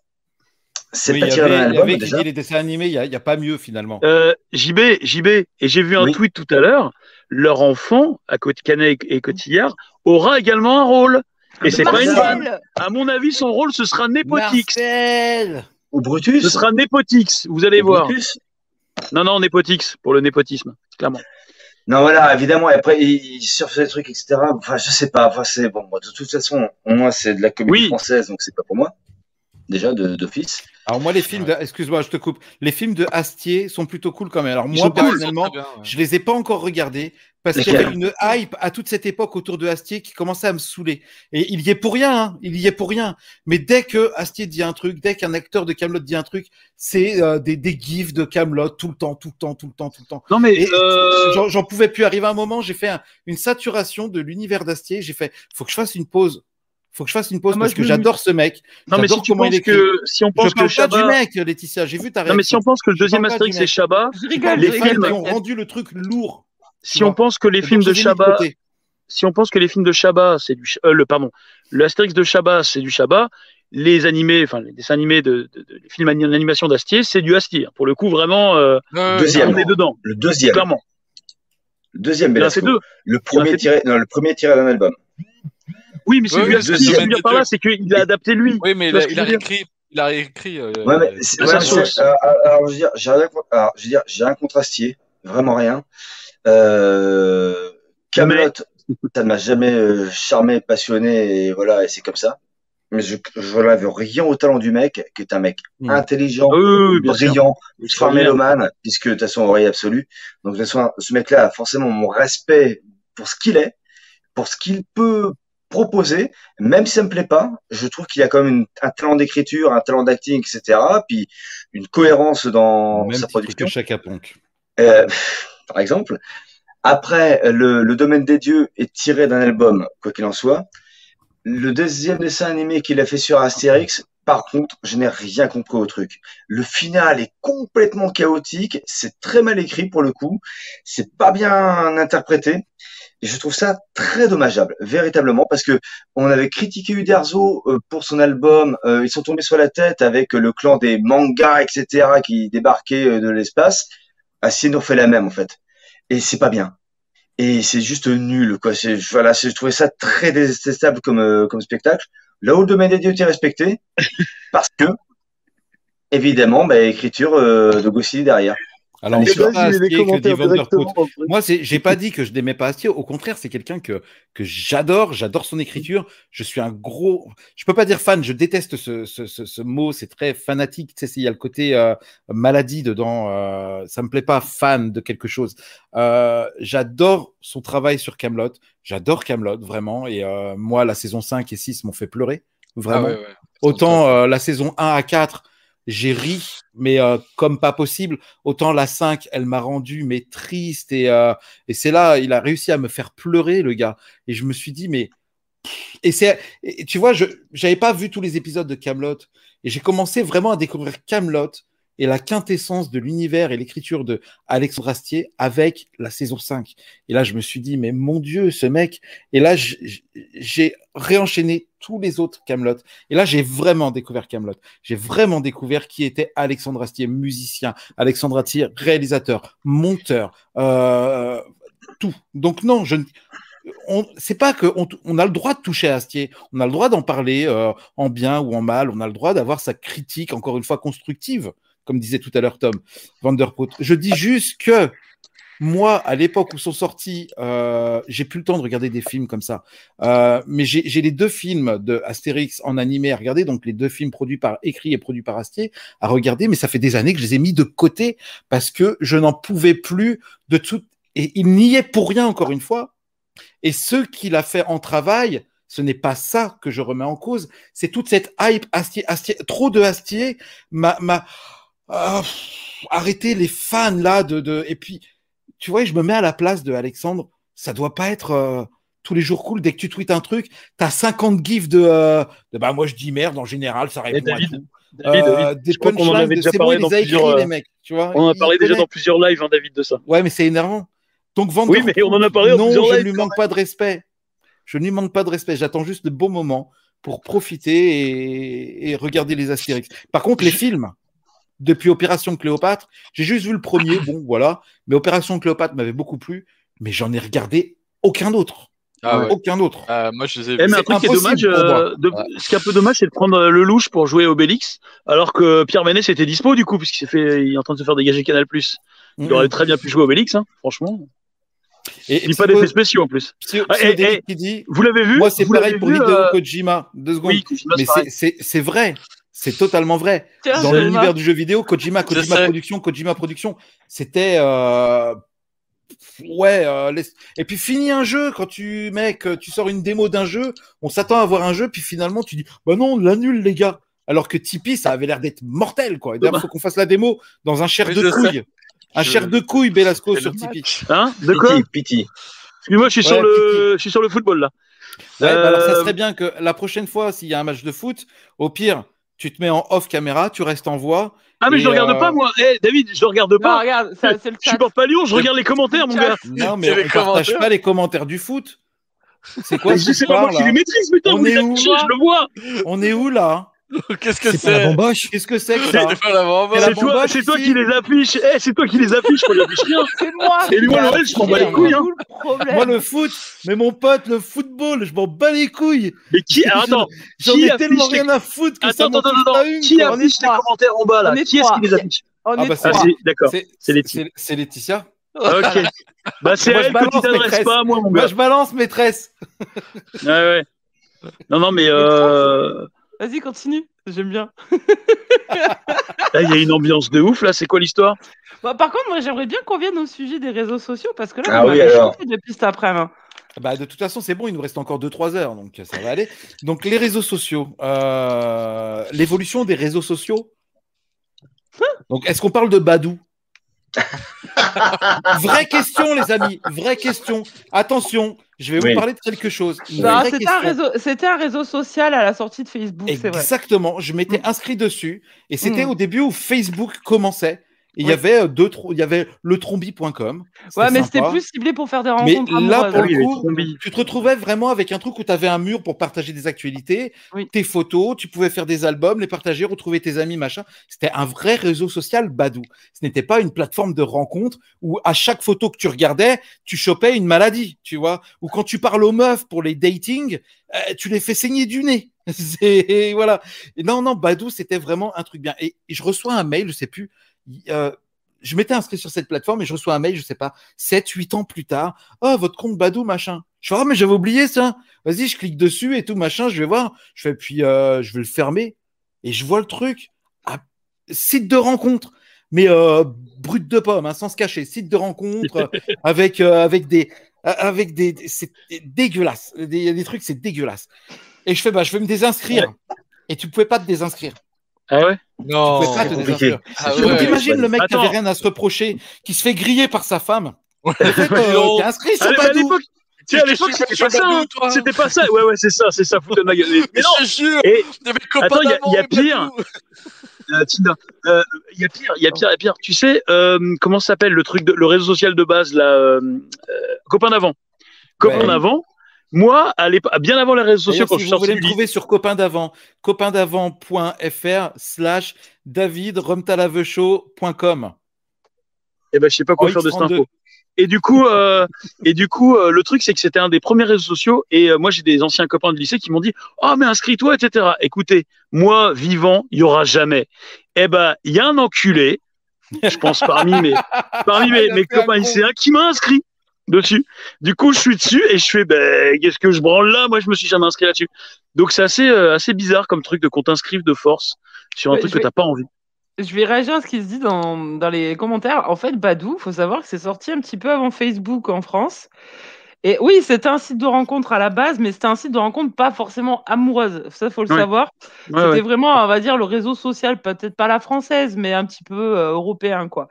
[SPEAKER 6] c'est
[SPEAKER 1] Oui,
[SPEAKER 6] pas tiré d'un
[SPEAKER 1] avait, il y
[SPEAKER 6] album
[SPEAKER 1] avait qui
[SPEAKER 6] déjà.
[SPEAKER 1] dit les dessins animés, il n'y a, il y a pas mieux finalement.
[SPEAKER 4] Euh, JB, JB, et j'ai vu un
[SPEAKER 6] Oui.
[SPEAKER 4] tweet tout à l'heure, leur enfant, à côté Canet et Cotillard, aura également un rôle. Et c'est pas une vanne. À mon avis, son rôle, ce sera Népotix.
[SPEAKER 1] Marcel
[SPEAKER 6] Ou Brutus.
[SPEAKER 4] Ce sera Népotix, vous allez
[SPEAKER 6] Ou
[SPEAKER 4] voir.
[SPEAKER 6] Brutus.
[SPEAKER 4] Non, non, Népotix, pour le népotisme, clairement.
[SPEAKER 6] Non, voilà, évidemment, et après, il, surfe des trucs, etc. Enfin, je sais pas, enfin, c'est bon, moi, de toute façon, moi, c'est de la comédie
[SPEAKER 4] Oui.
[SPEAKER 6] française, donc c'est pas pour moi. Déjà, d'office.
[SPEAKER 1] Alors moi les films, de... excuse-moi, je te coupe. Les films de Astier sont plutôt cool quand même. Alors moi
[SPEAKER 4] cool,
[SPEAKER 1] personnellement,
[SPEAKER 3] Très bien, ouais.
[SPEAKER 1] je les ai pas encore regardés parce qu'il y avait une hype à toute cette époque autour de Astier qui commençait à me saouler. Et il y est pour rien, hein, il y est pour rien. Mais dès que Astier dit un truc, dès qu'un acteur de Camelot dit un truc, c'est euh, des, des gifs de Camelot tout le temps, tout le temps, tout le temps, tout le temps.
[SPEAKER 4] Non, mais euh,
[SPEAKER 1] j'en- j'en pouvais plus arriver à un moment, j'ai fait un- une saturation de l'univers d'Astier. J'ai fait, faut que je fasse une pause. Faut que je fasse une pause
[SPEAKER 2] Ah, moi,
[SPEAKER 1] parce
[SPEAKER 2] je
[SPEAKER 1] que j'adore ce mec.
[SPEAKER 4] non, mais si tu penses que, si on
[SPEAKER 1] Je
[SPEAKER 4] pense que
[SPEAKER 1] parle pas du mec, Laetitia. J'ai vu ta
[SPEAKER 4] non, mais si on pense que le
[SPEAKER 1] Je
[SPEAKER 4] deuxième Astérix c'est. Chabat,
[SPEAKER 2] Je rigole,
[SPEAKER 4] Les
[SPEAKER 2] je
[SPEAKER 4] films
[SPEAKER 1] ont rendu le truc lourd.
[SPEAKER 4] si on pense que les films
[SPEAKER 1] je
[SPEAKER 4] de
[SPEAKER 1] côté.
[SPEAKER 4] si on pense que les films de Chabat, c'est du, euh, le pardon, le Astérix de Chabat, c'est du Chabat, les animés, enfin les dessins animés de, de- de- les films en animation d'Astier, c'est du Astier. Pour le coup, vraiment, euh,
[SPEAKER 6] Deuxième.
[SPEAKER 4] on est dedans,
[SPEAKER 6] Le deuxième.
[SPEAKER 4] clairement.
[SPEAKER 6] Le deuxième, Belasco.
[SPEAKER 4] deux.
[SPEAKER 6] Le premier tiré, non, le premier tiré d'un album.
[SPEAKER 4] Oui, mais c'est Astier.
[SPEAKER 6] deuxième
[SPEAKER 4] Ce que je veux dire par là, c'est qu'il a adapté lui.
[SPEAKER 3] Oui, mais il a, il réécrit. Il a réécrit. euh,
[SPEAKER 6] Ouais, mais
[SPEAKER 3] euh,
[SPEAKER 6] c'est- ouais, mais c'est- alors, je veux dire, j'ai rien, alors, je veux dire, j'ai rien contre Astier, vraiment rien. Euh, Camelot, ça ne m'a jamais euh, charmé, passionné, et voilà, et c'est comme ça. Mais je, je relève rien au talent du mec, qui est un mec
[SPEAKER 1] Mm.
[SPEAKER 6] intelligent,
[SPEAKER 4] oui, oui, oui,
[SPEAKER 6] brillant,
[SPEAKER 4] Extraordinaire.
[SPEAKER 6] mélomane, puisque de toute façon, oreille absolue. Donc, de toute façon, ce mec-là a forcément mon respect pour ce qu'il est, pour ce qu'il peut proposer, même si ça me plaît pas, je trouve qu'il a quand même une- un talent d'écriture, un talent d'acting, etc., puis une cohérence dans
[SPEAKER 1] Même
[SPEAKER 6] sa production.
[SPEAKER 1] que Chaka.
[SPEAKER 6] Euh, par exemple. Après, le, le domaine des dieux est tiré d'un album, quoi qu'il en soit. Le deuxième dessin animé qu'il a fait sur Astérix, par contre, je n'ai rien compris au truc. Le final est complètement chaotique, c'est très mal écrit pour le coup, c'est pas bien interprété. Et je trouve ça très dommageable, véritablement, parce que on avait critiqué Uderzo euh, pour son album, euh, ils sont tombés sur la tête avec le clan des mangas, etc., qui débarquaient euh, de l'espace. Astier nous fait la même en fait. Et c'est pas bien. Et c'est juste nul quoi. C'est voilà, je trouvais ça très détestable comme comme spectacle. Là où le domaine des dieux était respecté, parce que évidemment, bah, écriture euh, de Goscinny derrière.
[SPEAKER 1] Alors,
[SPEAKER 6] vas-y,
[SPEAKER 1] pas Astier que
[SPEAKER 4] truc.
[SPEAKER 1] Moi, c'est, j'ai pas dit que je n'aimais pas Astier. Au contraire, c'est quelqu'un que, que j'adore. J'adore son écriture. Je suis un gros, je peux pas dire fan. Je déteste ce, ce, ce, ce mot. C'est très fanatique. Tu sais, il y a le côté euh, maladie dedans. Euh, ça me plaît pas fan de quelque chose. Euh, j'adore son travail sur Camelot. J'adore Camelot vraiment. Et euh, moi, la saison 5 et 6 m'ont fait pleurer. Vraiment.
[SPEAKER 3] Ah ouais, ouais.
[SPEAKER 1] Autant euh, la saison 1 à 4, j'ai ri, mais euh, comme pas possible. Autant la 5, elle m'a rendu mais triste. Et, euh, et c'est là, il a réussi à me faire pleurer, le gars. Et je me suis dit, mais. Et c'est, tu vois, je j'avais pas vu tous les épisodes de Camelot. Et j'ai commencé vraiment à découvrir Camelot et la quintessence de l'univers et l'écriture de Alexandre Astier avec la saison 5. Et là, je me suis dit, mais mon Dieu, ce mec. Et là, j'ai réenchaîné tous les autres Camelot. Et là, j'ai vraiment découvert Camelot. J'ai vraiment découvert qui était Alexandre Astier, musicien, Alexandre Astier, réalisateur, monteur, euh, tout. Donc non, je ne c'est pas que on a le droit de toucher à Astier, on a le droit d'en parler euh, en bien ou en mal, on a le droit d'avoir sa critique encore une fois constructive, comme disait tout à l'heure Tom Vanderpoot. Je dis juste que Moi, à l'époque où sont sortis, euh, j'ai plus le temps de regarder des films comme ça. Euh, mais j'ai les deux films de Astérix en animé à regarder, donc les deux films produits par écrits et produits par Astier à regarder. Mais ça fait des années que je les ai mis de côté parce que je n'en pouvais plus de tout. Et il n'y est pour rien encore une fois. Et ce qu'il a fait en travail, ce n'est pas ça que je remets en cause. C'est toute cette hype Astier, Astier, trop de Astier m'a, m'a, pff, arrêté les fans là de, de, et puis, tu vois, je me mets à la place de Alexandre. Ça doit pas être euh, tous les jours cool. Dès que tu tweets un truc, t'as 50 gifs de, euh, de, bah, moi je dis merde en général, ça répond à
[SPEAKER 4] David,
[SPEAKER 1] tout.
[SPEAKER 4] David,
[SPEAKER 1] Euh,
[SPEAKER 4] David,
[SPEAKER 1] des punchlines de c'est bon,
[SPEAKER 4] parlé
[SPEAKER 1] il
[SPEAKER 4] dans
[SPEAKER 1] les a les
[SPEAKER 4] euh,
[SPEAKER 1] mecs, tu vois.
[SPEAKER 4] On en a parlé déjà dans plusieurs lives, hein, David, de ça.
[SPEAKER 1] Ouais, mais c'est énervant. Donc, Van
[SPEAKER 4] Oui, mais on en a parlé
[SPEAKER 1] non, je ne lui manque pas de respect. Je ne lui manque pas de respect. J'attends juste le bon moment pour profiter et, et regarder les Astérix. Par contre, les films, depuis Opération Cléopâtre, j'ai juste vu le premier, bon, voilà. Mais Opération Cléopâtre m'avait beaucoup plu, mais j'en ai regardé aucun autre.
[SPEAKER 3] Ah ouais.
[SPEAKER 1] Aucun autre.
[SPEAKER 3] Ah, moi, je les ai
[SPEAKER 4] Eh, mais un truc qui est dommage, euh, de- ce qui est un peu dommage, c'est de prendre euh, le louche pour jouer Obélix, alors que Pierre Ménès était dispo du coup, puisqu'il s'est fait, il est en train de se faire dégager Canal+. Il aurait très bien pu jouauer Obélix, hein, franchement.
[SPEAKER 1] Et
[SPEAKER 4] Il dit pas d'effets spéciaux en plus.
[SPEAKER 1] Psycho-
[SPEAKER 4] Ah, eh,
[SPEAKER 1] qui dit
[SPEAKER 4] Vous l'avez vu
[SPEAKER 1] Moi, c'est
[SPEAKER 4] Vous
[SPEAKER 1] pareil
[SPEAKER 4] l'avez
[SPEAKER 1] pour Hideo
[SPEAKER 4] euh,
[SPEAKER 1] Kojima. Deux secondes.
[SPEAKER 4] Oui, Kojima,
[SPEAKER 1] mais c'est vrai. C'est totalement vrai. Dans l'univers du jeu vidéo, Kojima, Kojima. Production, Kojima Production, c'était. euh, Ouais, euh, et puis fini un jeu quand tu mec, tu sors une démo d'un jeu, on s'attend à avoir un jeu, puis finalement tu dis bah non, on l'annule les gars. Alors que Tipeee, ça avait l'air d'être mortel quoi. Et D'ailleurs, faut qu'on fasse la démo dans un chair
[SPEAKER 3] Oui,
[SPEAKER 1] de
[SPEAKER 3] sais.
[SPEAKER 1] couille, un
[SPEAKER 3] Je-
[SPEAKER 1] chair de couille Belasco sur Tipeee.
[SPEAKER 4] Hein De quoi
[SPEAKER 6] Pity, pity.
[SPEAKER 4] Excuse-moi, je suis sur
[SPEAKER 1] Ouais,
[SPEAKER 4] le, je suis sur le football là.
[SPEAKER 1] Ouais, bah alors ça
[SPEAKER 4] Euh,
[SPEAKER 1] serait bien que la prochaine fois, s'il y a un match de foot, au pire, tu te mets en off caméra, tu restes en voix.
[SPEAKER 4] Ah mais je le regarde
[SPEAKER 1] euh,
[SPEAKER 4] pas moi. Eh David, je le regarde
[SPEAKER 2] Non,
[SPEAKER 4] pas.
[SPEAKER 2] regarde, ça, c'est le
[SPEAKER 4] Je
[SPEAKER 2] chat.
[SPEAKER 4] supporte pas Lyon, je regarde les commentaires, mon gars.
[SPEAKER 1] Non, mais
[SPEAKER 3] C'est
[SPEAKER 1] on partage pas les commentaires du foot. C'est quoi ce
[SPEAKER 4] C'est pas moi qui
[SPEAKER 1] là
[SPEAKER 4] les maîtrise, putain,
[SPEAKER 1] On
[SPEAKER 4] vous les
[SPEAKER 1] est où,
[SPEAKER 4] affichez,
[SPEAKER 2] là
[SPEAKER 4] je le vois.
[SPEAKER 1] On est où là?
[SPEAKER 3] Qu'est-ce que
[SPEAKER 7] C'est la
[SPEAKER 3] c'est
[SPEAKER 7] bamboche.
[SPEAKER 1] Qu'est-ce que c'est que
[SPEAKER 3] C'est
[SPEAKER 1] ça
[SPEAKER 3] pas la bamboche.
[SPEAKER 1] C'est
[SPEAKER 4] C'est toi,
[SPEAKER 1] bamboche
[SPEAKER 4] c'est toi qui les affiche. Eh, c'est toi qui les affiche, moi j'affiche rien.
[SPEAKER 2] C'est moi.
[SPEAKER 4] Et lui, moi, Noël, je m'en bats les couilles, hein.
[SPEAKER 2] le.
[SPEAKER 1] Moi, le foot, mais mon pote, le football, je m'en bats les couilles.
[SPEAKER 4] Mais qui Attends,
[SPEAKER 1] J'en
[SPEAKER 4] Qui
[SPEAKER 1] ai tellement rien à foutre que ça
[SPEAKER 4] attends,
[SPEAKER 1] m'en.
[SPEAKER 4] Qui affiche les commentaires en bas là
[SPEAKER 2] On est
[SPEAKER 4] Qui est-ce qui les affiche
[SPEAKER 2] On
[SPEAKER 1] Ah
[SPEAKER 2] est
[SPEAKER 1] bah, c'est-
[SPEAKER 4] Ah,
[SPEAKER 2] trois.
[SPEAKER 4] c'est d'accord.
[SPEAKER 1] C'est-
[SPEAKER 4] Letty.
[SPEAKER 1] c'est- Laetitia.
[SPEAKER 4] Ok. Bah c'est elle que tu t'adresses pas à moi, mon
[SPEAKER 1] Moi,
[SPEAKER 4] gars.
[SPEAKER 1] je balance, maîtresse.
[SPEAKER 4] Ouais, ouais. Non, non, mais euh...
[SPEAKER 2] Vas-y, continue. J'aime bien.
[SPEAKER 4] là, il y a une ambiance de ouf. Là, c'est quoi l'histoire?
[SPEAKER 2] Bah, par contre, moi, j'aimerais bien qu'on vienne au sujet des réseaux sociaux parce que là,
[SPEAKER 6] Ah
[SPEAKER 2] vous
[SPEAKER 6] oui,
[SPEAKER 2] m'avez
[SPEAKER 6] alors.
[SPEAKER 2] depuis cet après-midi.
[SPEAKER 1] Bah, de toute façon, c'est bon, il nous reste encore 2-3 heures, donc ça va aller. Donc, les réseaux sociaux. Euh, L'évolution des réseaux sociaux. Donc, est-ce qu'on parle de Badou? Vraie question, les amis. Vraie question. Attention, je vais vous parler de quelque chose. Vraie
[SPEAKER 2] c'était un, réseau... c'était un réseau social à la sortie de Facebook, c'est vrai.
[SPEAKER 1] Exactement. Je m'étais inscrit dessus et c'était
[SPEAKER 2] Mm.
[SPEAKER 1] au début où Facebook commençait. Et il y avait euh, deux, il y avait le trombi.com.
[SPEAKER 2] Ouais, mais c'était plus ciblé pour faire des
[SPEAKER 1] Mais
[SPEAKER 2] rencontres
[SPEAKER 1] là,
[SPEAKER 2] amoureuses.
[SPEAKER 1] pour
[SPEAKER 4] oui,
[SPEAKER 1] le
[SPEAKER 4] les
[SPEAKER 1] coup, tu te retrouvais vraiment avec un truc où tu avais un mur pour partager des actualités,
[SPEAKER 2] Oui.
[SPEAKER 1] tes photos, tu pouvais faire des albums, les partager, retrouver tes amis, machin. C'était un vrai réseau social badou. Ce n'était pas une plateforme de rencontre où à chaque photo que tu regardais, tu chopais une maladie, tu vois. Ou quand tu parles aux meufs pour les dating, euh, tu les fais saigner du nez. Voilà. Et non, non, Badou, c'était vraiment un truc bien. Et, et je reçois un mail, je sais plus. Euh, je m'étais inscrit sur cette plateforme et je reçois un mail, je sais pas, 7, 8 ans plus tard. Oh, votre compte Badou, machin. Je fais, ah, mais j'avais oublié ça. Vas-y, je clique dessus et tout, machin, je vais voir. Je fais, puis euh, je vais le fermer. Et je vois le truc. Ah, site de rencontre. Mais euh, brut de pomme, hein, sans se cacher. Site de rencontre euh, avec, euh, avec des. Avec des. C'est dégueulasse. Il y a des trucs, c'est dégueulasse. Et je fais, bah, je vais me désinscrire. Et tu pouvais pas te désinscrire.
[SPEAKER 4] Ah ouais?
[SPEAKER 3] Non.
[SPEAKER 1] Tu pouvais pas te désinscrire.
[SPEAKER 3] Ah ouais.
[SPEAKER 1] t'imagines le mec qui avait rien à se reprocher, qui se fait griller par sa femme.
[SPEAKER 3] Ouais.
[SPEAKER 1] Fait, euh, t'es inscrit sur Badou.
[SPEAKER 4] l'époque, tu sais, à l'époque, c'était pas ça. Hein. C'était pas ça. Ouais, ouais, c'est ça, c'est ça. Foutre de ma gueule. Mais non.
[SPEAKER 3] je te jure,
[SPEAKER 4] Et Attends, il y a- y pire. Euh, euh, il y a pire, il y a pire, il y a pire. Tu sais, euh, comment ça s'appelle le truc, de, le réseau social de base, là, euh, euh, copain d'avant. Copain
[SPEAKER 1] Ouais.
[SPEAKER 4] d'avant. Moi, à bien avant les réseaux sociaux, quand
[SPEAKER 1] si
[SPEAKER 4] je
[SPEAKER 1] vous voulez
[SPEAKER 4] du
[SPEAKER 1] me trouver sur copain d'avant, copaindavant.fr slash
[SPEAKER 4] eh ben, je sais pas quoi
[SPEAKER 1] En
[SPEAKER 4] faire de cette
[SPEAKER 1] X32.
[SPEAKER 4] info. Et du coup, euh, et du coup, euh, le truc, c'est que c'était un des premiers réseaux sociaux. Et euh, moi, j'ai des anciens copains de lycée qui m'ont dit, oh, mais inscris-toi, etc. Écoutez, moi, vivant, il y aura jamais. Eh ben, il y a un enculé je pense parmi mes, parmi mes, copains lycéens qui m'a inscrit dessus. Du coup, je suis dessus et je fais, ben, qu'est-ce que je branle là? Moi, je me suis jamais inscrit là-dessus. Donc, c'est assez, euh, assez bizarre comme truc de qu'on t'inscrive de force sur un
[SPEAKER 2] Ouais,
[SPEAKER 4] truc que
[SPEAKER 2] vais-
[SPEAKER 4] t'as pas envie.
[SPEAKER 2] Je vais réagir à ce qui se dit dans, dans les commentaires. En fait, Badou, faut savoir que c'est sorti un petit peu avant Facebook en France. Et oui, c'était un site de rencontre à la base, mais c'était un site de rencontre pas forcément amoureuse. Ça, faut le
[SPEAKER 4] Ouais.
[SPEAKER 2] savoir.
[SPEAKER 4] Ouais,
[SPEAKER 2] C'était
[SPEAKER 4] ouais.
[SPEAKER 2] vraiment, on va dire, le réseau social, peut-être pas la française, mais un petit peu euh, européen, quoi.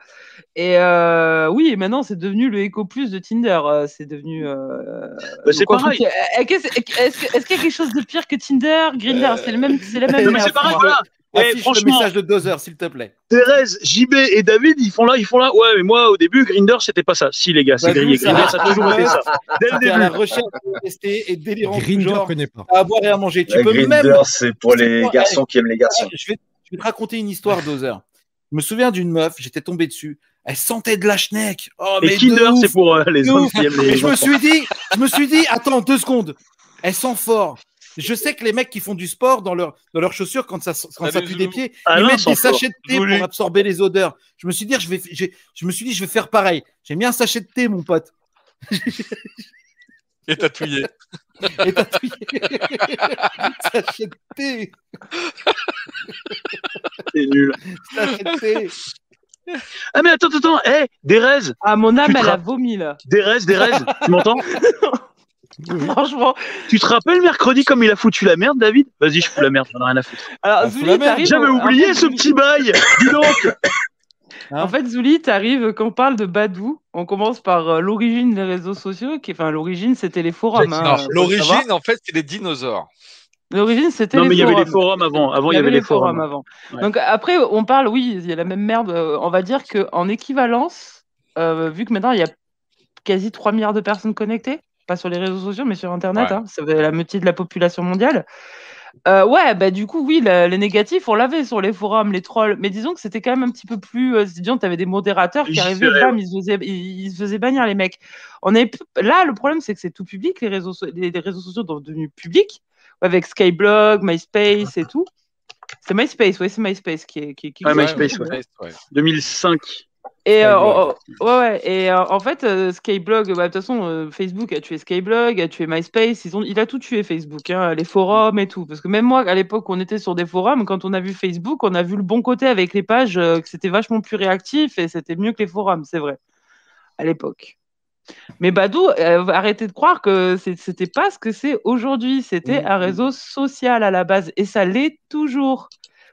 [SPEAKER 2] Et euh, oui, et maintenant, c'est devenu le Eco Plus de Tinder. euh, c'est devenu. euh,
[SPEAKER 4] Bah, c'est pareil.
[SPEAKER 2] Est-ce qu'il y a quelque chose de pire que Tinder, Grinder C'est le même, c'est la même.
[SPEAKER 4] Non, mais c'est pareil, voilà. Eh,
[SPEAKER 1] Affiche le message de Dozer, s'il te plaît.
[SPEAKER 4] Thérèse, JB et David, ils font là, ils font là. Ouais, mais moi, au début, Grinder, c'était pas ça. Si, les gars, c'est
[SPEAKER 1] Badou,
[SPEAKER 4] grillé.
[SPEAKER 1] ça
[SPEAKER 4] Grinder, ça a toujours été ça. Dès le
[SPEAKER 1] à la
[SPEAKER 4] début.
[SPEAKER 1] recherche et délirant
[SPEAKER 7] Grinder connaît pas.
[SPEAKER 1] à boire et à manger. Tu peux même.
[SPEAKER 6] Grinder, c'est pour les garçons qui aiment les garçons.
[SPEAKER 1] Je vais, je vais te raconter une histoire, Dozer. Je me souviens d'une meuf, j'étais tombé dessus. Elle sentait de la schneck. Oh, mais
[SPEAKER 4] Et
[SPEAKER 1] de
[SPEAKER 4] Kinder, c'est pour euh, les hommes qui aiment
[SPEAKER 1] Et
[SPEAKER 4] les
[SPEAKER 1] je me suis dit, je me suis dit, attends deux secondes. Elle sent fort. Je sais que les mecs qui font du sport dans, leur, dans leurs chaussures, quand ça, quand ça pue des pieds, ils mettent
[SPEAKER 4] sent
[SPEAKER 1] des
[SPEAKER 4] fort.
[SPEAKER 1] sachets de thé pour absorber les odeurs. Je me suis dit, je vais, je me suis dit, je vais faire pareil. J'ai mis un sachet de thé, mon pote.
[SPEAKER 3] Et tatouillé.
[SPEAKER 1] Et t'as tué. sachet de thé.
[SPEAKER 4] C'est nul.
[SPEAKER 1] Sachet de thé.
[SPEAKER 4] Ah, mais attends, attends, hé, Dérèse,
[SPEAKER 2] Ah, mon âme, elle a vomi, là.
[SPEAKER 4] Dérèse, Dérèse, tu m'entends?
[SPEAKER 2] Franchement.
[SPEAKER 4] Tu te rappelles mercredi comme il a foutu la merde, David? Vas-y, je fous la merde, j'en ai rien à foutre.
[SPEAKER 2] Alors,
[SPEAKER 1] merde.
[SPEAKER 2] t'arrives.
[SPEAKER 4] J'avais
[SPEAKER 2] en
[SPEAKER 4] oublié
[SPEAKER 2] fait,
[SPEAKER 4] ce petit bail Dis donc
[SPEAKER 2] En fait, Zouli, t'arrives, quand on parle de Badou, on commence par euh, l'origine des réseaux sociaux, qui, enfin, l'origine, c'était les forums. hein.
[SPEAKER 3] L'origine, en fait, c'est les dinosaures.
[SPEAKER 2] L'origine, c'était
[SPEAKER 4] Non,
[SPEAKER 2] les
[SPEAKER 4] mais il y avait les forums avant. Avant, il y avait les forums.
[SPEAKER 2] avant.
[SPEAKER 4] Ouais.
[SPEAKER 2] Donc après, on parle, oui, il y a la même merde. euh, On va dire qu'en équivalence, euh, vu que maintenant il y a quasi 3 milliards de personnes connectées, pas sur les réseaux sociaux, mais sur Internet,
[SPEAKER 3] Ouais.
[SPEAKER 2] hein, ça fait la moitié de la population mondiale. Euh, ouais, bah du coup, oui, la- les négatifs, on l'avait sur les forums, les trolls, mais disons que c'était quand même un petit peu plus. Euh, disons, tu avais des modérateurs qui arrivaient, bam, ils se faisaient, ils, faisaient bannir les mecs. On est là, le problème, c'est que c'est tout public, les réseaux, so- les, les réseaux sociaux sont devenus publics, avec Skyblog, MySpace et tout. C'est MySpace, oui, c'est MySpace qui est. Qui, qui
[SPEAKER 4] Ouais,
[SPEAKER 2] qui-
[SPEAKER 4] MySpace, ouais. 2005.
[SPEAKER 2] Et, euh, oh, oh, ouais, ouais, et euh, en fait, euh, Skyblog, bah, de toute façon, Facebook a tué Skyblog, a tué MySpace, ils ont, il a tout tué Facebook, hein, les forums et tout. Parce que même moi, à l'époque, on était sur des forums, quand on a vu Facebook, on a vu le bon côté avec les pages, que c'était vachement plus réactif et c'était mieux que les forums, c'est vrai, à l'époque. Mais Badou, arrêtez de croire que c'était pas ce que c'est aujourd'hui. C'était
[SPEAKER 1] Mm.
[SPEAKER 2] un réseau social à la base et ça l'est toujours.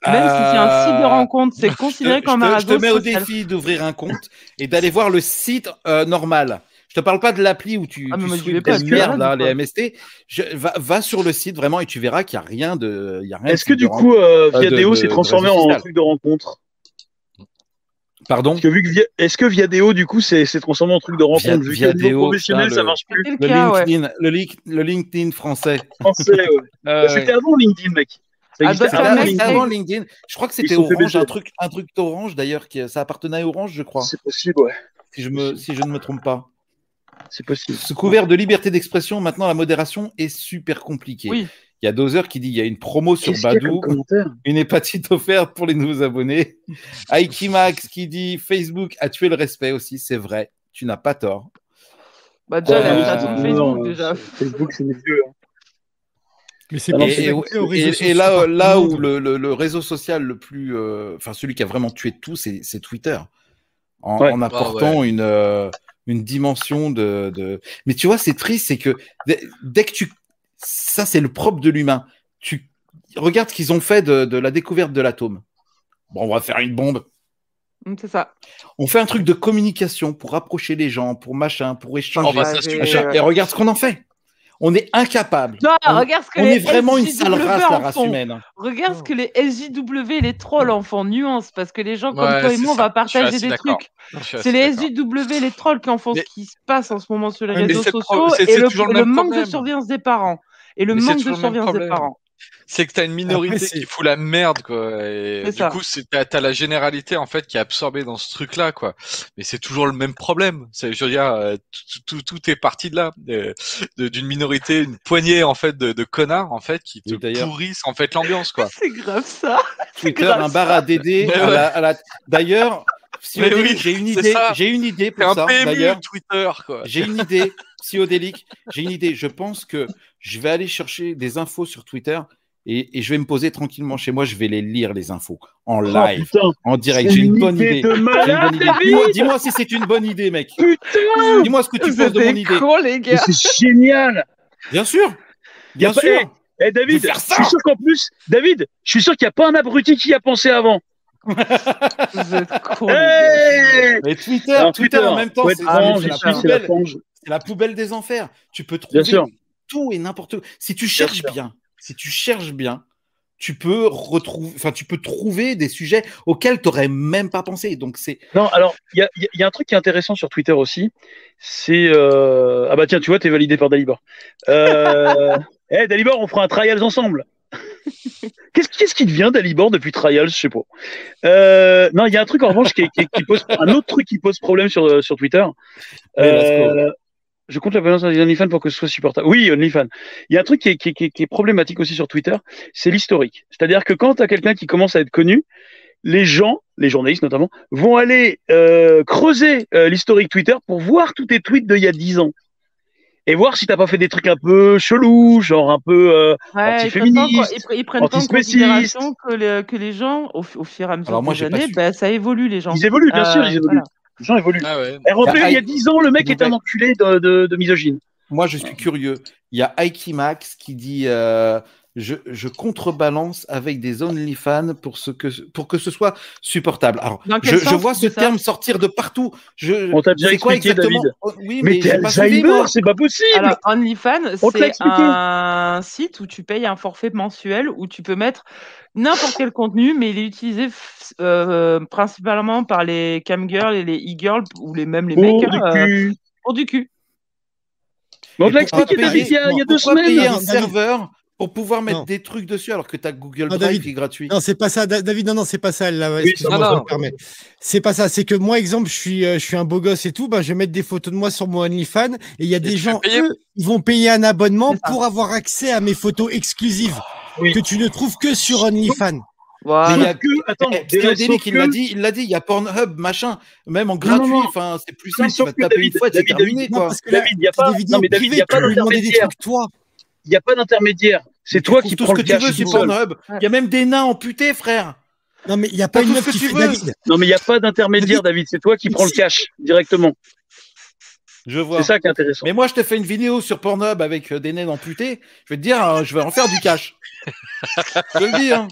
[SPEAKER 2] Même si c'est un site de
[SPEAKER 1] Euh,
[SPEAKER 2] rencontre, c'est considéré comme un
[SPEAKER 1] je te mets au défi d'ouvrir un compte et d'aller voir le site euh, normal. Je te parle pas de l'appli où tu,
[SPEAKER 2] Ah,
[SPEAKER 1] tu
[SPEAKER 2] pas, malade
[SPEAKER 1] là,
[SPEAKER 2] ou
[SPEAKER 1] les MST. Je, va, va sur le site vraiment et tu verras qu'il n'y a rien de. il Y a rien de
[SPEAKER 4] Est-ce que du
[SPEAKER 1] de
[SPEAKER 4] coup, euh,
[SPEAKER 1] de-
[SPEAKER 4] Viadeo
[SPEAKER 1] de-
[SPEAKER 4] s'est transformé en truc de rencontre?
[SPEAKER 1] Pardon?
[SPEAKER 4] Parce que vu que Via- Est-ce que Viadeo, du coup, s'est transformé en truc de rencontre
[SPEAKER 1] Via-
[SPEAKER 4] Vu
[SPEAKER 1] Viadeo,
[SPEAKER 4] professionnel,
[SPEAKER 1] putain,
[SPEAKER 4] ça
[SPEAKER 1] le-
[SPEAKER 4] marche plus?
[SPEAKER 2] Le
[SPEAKER 1] le
[SPEAKER 2] cas, ouais.
[SPEAKER 1] LinkedIn, le, link- le LinkedIn français.
[SPEAKER 4] Français, ouais.
[SPEAKER 1] Euh,
[SPEAKER 4] C'était avant LinkedIn, mec. Avant LinkedIn.
[SPEAKER 1] Je crois que c'était Orange, un truc, un truc d'Orange d'ailleurs, qui ça appartenait à Orange, je crois,
[SPEAKER 4] C'est possible, ouais.
[SPEAKER 1] si je me, si je ne me trompe pas.
[SPEAKER 4] C'est possible.
[SPEAKER 1] Sous couvert de liberté d'expression, maintenant la modération est super compliquée.
[SPEAKER 2] Oui.
[SPEAKER 1] Il y a Dozer qui dit il y a une promo sur Badou, une hépatite offerte pour les nouveaux abonnés. Aikimax qui dit Facebook a tué le respect aussi, c'est vrai, tu n'as pas tort.
[SPEAKER 2] Bah, déjà, la
[SPEAKER 1] Euh,
[SPEAKER 2] création de Facebook,
[SPEAKER 4] non,
[SPEAKER 2] déjà.
[SPEAKER 4] Facebook, c'est des vieux. hein.
[SPEAKER 7] Mais c'est
[SPEAKER 4] Ah
[SPEAKER 1] Et, là, là où le, le- le réseau social le plus, euh, enfin celui qui a vraiment tué tout, c'est c'est Twitter, en,
[SPEAKER 4] Ouais.
[SPEAKER 1] en apportant une, euh, une dimension de, de. Mais tu vois, c'est triste, c'est que dès, dès que tu, ça c'est le propre de l'humain. Tu regardes ce qu'ils ont fait de, de la découverte de l'atome. Bon, on va faire une bombe.
[SPEAKER 2] Mm, C'est ça.
[SPEAKER 1] On fait un truc de communication pour rapprocher les gens, pour machin, pour
[SPEAKER 3] On
[SPEAKER 1] échanger.
[SPEAKER 3] va
[SPEAKER 1] machin. Et regarde ce qu'on en fait. On est incapable.
[SPEAKER 2] Non,
[SPEAKER 1] On-
[SPEAKER 2] regarde ce que
[SPEAKER 1] On
[SPEAKER 2] les
[SPEAKER 1] est vraiment une sale
[SPEAKER 2] SJW
[SPEAKER 1] race, la
[SPEAKER 2] en
[SPEAKER 1] race
[SPEAKER 2] font.
[SPEAKER 1] humaine.
[SPEAKER 2] Regarde ce que les SJW et les trolls en font, nuance, parce que les gens comme
[SPEAKER 3] Ouais,
[SPEAKER 2] toi et moi, on va partager des trucs. C'est les. SJW et les trolls qui en font
[SPEAKER 3] Mais-
[SPEAKER 2] ce qui se passe en ce moment sur les
[SPEAKER 7] mais
[SPEAKER 2] réseaux sociaux et le, manque de surveillance des parents. Et le
[SPEAKER 3] Mais
[SPEAKER 2] manque de surveillance des parents.
[SPEAKER 3] C'est que t'as une minorité
[SPEAKER 7] Après, c'est-
[SPEAKER 3] qui fout la merde, quoi. Et
[SPEAKER 2] C'est
[SPEAKER 3] du
[SPEAKER 2] ça.
[SPEAKER 3] coup, c'est- t'as la généralité, en fait, qui est absorbée dans ce truc-là, quoi. Mais c'est toujours le même problème. C'est, je veux dire, euh, tout, tout, tout est parti de là. D'une minorité, une poignée, en fait, de, de connards, en fait, qui te pourrissent, en fait, l'ambiance, quoi.
[SPEAKER 2] C'est grave ça.
[SPEAKER 1] Twitter,
[SPEAKER 2] grave
[SPEAKER 1] un bar à la- la- D'ailleurs,
[SPEAKER 3] oui,
[SPEAKER 1] j'ai une
[SPEAKER 3] c'est
[SPEAKER 1] idée, j'ai une idée
[SPEAKER 3] C'est
[SPEAKER 1] pour
[SPEAKER 3] un
[SPEAKER 1] ça. D'ailleurs,
[SPEAKER 3] Twitter, quoi.
[SPEAKER 1] j'ai une idée. Psyodélique, j'ai une idée. Je pense que je vais aller chercher des infos sur Twitter et, et je vais me poser tranquillement chez moi. Je vais les lire les infos en
[SPEAKER 4] Oh,
[SPEAKER 1] live, en direct. J'ai une une bonne idée. Dis-moi, si c'est une bonne idée, mec.
[SPEAKER 4] putain,
[SPEAKER 1] Dis-moi ce que tu penses de mon idée.
[SPEAKER 4] c'est génial.
[SPEAKER 1] Bien sûr, bien
[SPEAKER 4] pas-
[SPEAKER 1] sûr.
[SPEAKER 4] Eh David,
[SPEAKER 1] Je
[SPEAKER 4] suis sûr qu'en plus, David, je suis sûr qu'il n'y a pas un abruti qui y a pensé avant.
[SPEAKER 2] Vous êtes.
[SPEAKER 4] Hey
[SPEAKER 1] Mais Twitter,
[SPEAKER 4] Alors,
[SPEAKER 1] Twitter, en même temps, c'est
[SPEAKER 2] Ah,
[SPEAKER 1] la, poubelle des enfers. Tu peux
[SPEAKER 4] Bien
[SPEAKER 1] trouver
[SPEAKER 4] sûr.
[SPEAKER 1] tout et n'importe quoi. Si tu cherches bien, si tu cherches bien, tu peux retrouver, enfin, tu peux trouver des sujets auxquels tu n'aurais même pas pensé. Donc, c'est
[SPEAKER 4] Non, alors, il y a, y y un truc qui est intéressant sur Twitter aussi. C'est. euh, Ah bah tiens, tu vois, t'es validé par Dalibor. Euh... Eh, Dalibor, on fera un trials ensemble. Qu'est-ce qu'est-ce qui devient Dalibor depuis trials Je sais pas. Euh, Non, il y a un truc en revanche qui, pose. Un autre truc qui pose problème sur, sur Twitter. Euh, Je compte la balance des OnlyFans pour que ce soit supportable. Oui, OnlyFans. Il y a un truc qui est, qui problématique aussi sur Twitter, c'est l'historique. C'est-à-dire que quand tu as quelqu'un qui commence à être connu, les gens, les journalistes notamment, vont aller euh, creuser euh, l'historique Twitter pour voir tous tes tweets d'il y a 10 ans. Et voir si t'as pas fait des trucs un peu chelous, genre un peu. euh,
[SPEAKER 2] Ouais,
[SPEAKER 4] Antiféministe,
[SPEAKER 2] ils, pre- ils prennent en considération que, les, que les gens, au, au fur et à mesure
[SPEAKER 1] Alors moi,
[SPEAKER 2] des années, bah, ça évolue les gens.
[SPEAKER 4] Ils évoluent, bien sûr,
[SPEAKER 2] Euh,
[SPEAKER 4] ils évoluent.
[SPEAKER 2] voilà.
[SPEAKER 4] Les gens évoluent.
[SPEAKER 3] Ah ouais.
[SPEAKER 4] Et rappelez,
[SPEAKER 1] Ah,
[SPEAKER 4] il y a 10 ans, le mec était un enculé de, de, de misogyne.
[SPEAKER 1] Moi, je suis curieux. Il y a Aiki Max qui dit euh, je, je contrebalance avec des OnlyFans pour, ce que, pour que ce soit supportable. Alors, je, vois ce terme sortir de partout. Je,
[SPEAKER 4] On t'a déjà expliqué, David.
[SPEAKER 1] Oh, Oui,
[SPEAKER 4] Mais
[SPEAKER 1] mais,
[SPEAKER 4] t'es. Alzheimer, c'est pas possible.
[SPEAKER 2] OnlyFans,
[SPEAKER 4] On te l'a
[SPEAKER 2] c'est un site où tu payes un forfait mensuel où tu peux mettre n'importe quel contenu, mais il est utilisé euh, principalement par les camgirls et les e-girls ou les, même les mecs
[SPEAKER 4] du
[SPEAKER 2] euh,
[SPEAKER 4] cul.
[SPEAKER 2] pour du cul.
[SPEAKER 4] Mais on te l'a expliqué, David, il y a, il y a deux semaines.
[SPEAKER 1] payer un serveur pour pouvoir mettre
[SPEAKER 7] Non.
[SPEAKER 1] des trucs dessus alors que tu as Google
[SPEAKER 7] Non,
[SPEAKER 1] Drive
[SPEAKER 7] David.
[SPEAKER 1] qui est gratuit
[SPEAKER 7] Non, c'est pas ça, Da- David. Non, non, c'est pas ça. Là,
[SPEAKER 4] Oui,
[SPEAKER 3] non.
[SPEAKER 7] C'est pas ça. C'est que moi, exemple, je suis, euh, je suis un beau gosse et tout. Ben, je vais mettre des photos de moi sur mon OnlyFans et il y a des gens, eux, ils vont payer un abonnement pour avoir accès à mes photos exclusives
[SPEAKER 4] Oui.
[SPEAKER 7] que tu ne trouves que sur OnlyFans.
[SPEAKER 2] Voilà.
[SPEAKER 1] Il y a-
[SPEAKER 4] que, attends,
[SPEAKER 1] Eh, l'a dit, il l'a dit, il y a Pornhub, machin, même en gratuit, enfin, c'est plus simple, tu vas te
[SPEAKER 4] que
[SPEAKER 1] taper
[SPEAKER 4] David,
[SPEAKER 1] une fois, c'est
[SPEAKER 4] David,
[SPEAKER 1] terminé, quoi.
[SPEAKER 4] il y a pas- non, mais David, il a d'intermédiaire. Il n'y a pas d'intermédiaire. C'est toi qui
[SPEAKER 1] tout
[SPEAKER 4] prends
[SPEAKER 1] ce
[SPEAKER 4] le
[SPEAKER 1] que tu
[SPEAKER 4] cash
[SPEAKER 1] veux sur. Pornhub. Il y a même des nains amputés, frère.
[SPEAKER 7] Non, mais il n'y a pas
[SPEAKER 1] T'as
[SPEAKER 7] une
[SPEAKER 1] tout
[SPEAKER 7] meuf
[SPEAKER 1] ce que
[SPEAKER 7] qui
[SPEAKER 1] tu
[SPEAKER 7] fait
[SPEAKER 1] veux.
[SPEAKER 7] David.
[SPEAKER 4] Non, mais il n'y a pas d'intermédiaire,
[SPEAKER 7] David.
[SPEAKER 4] C'est toi qui prends le cash directement.
[SPEAKER 1] Je vois.
[SPEAKER 4] C'est ça qui est intéressant.
[SPEAKER 1] Mais moi, je te fais une vidéo sur Pornhub avec euh, des nains amputés. Je vais te dire, euh, je vais en faire du cash. je le dis, hein.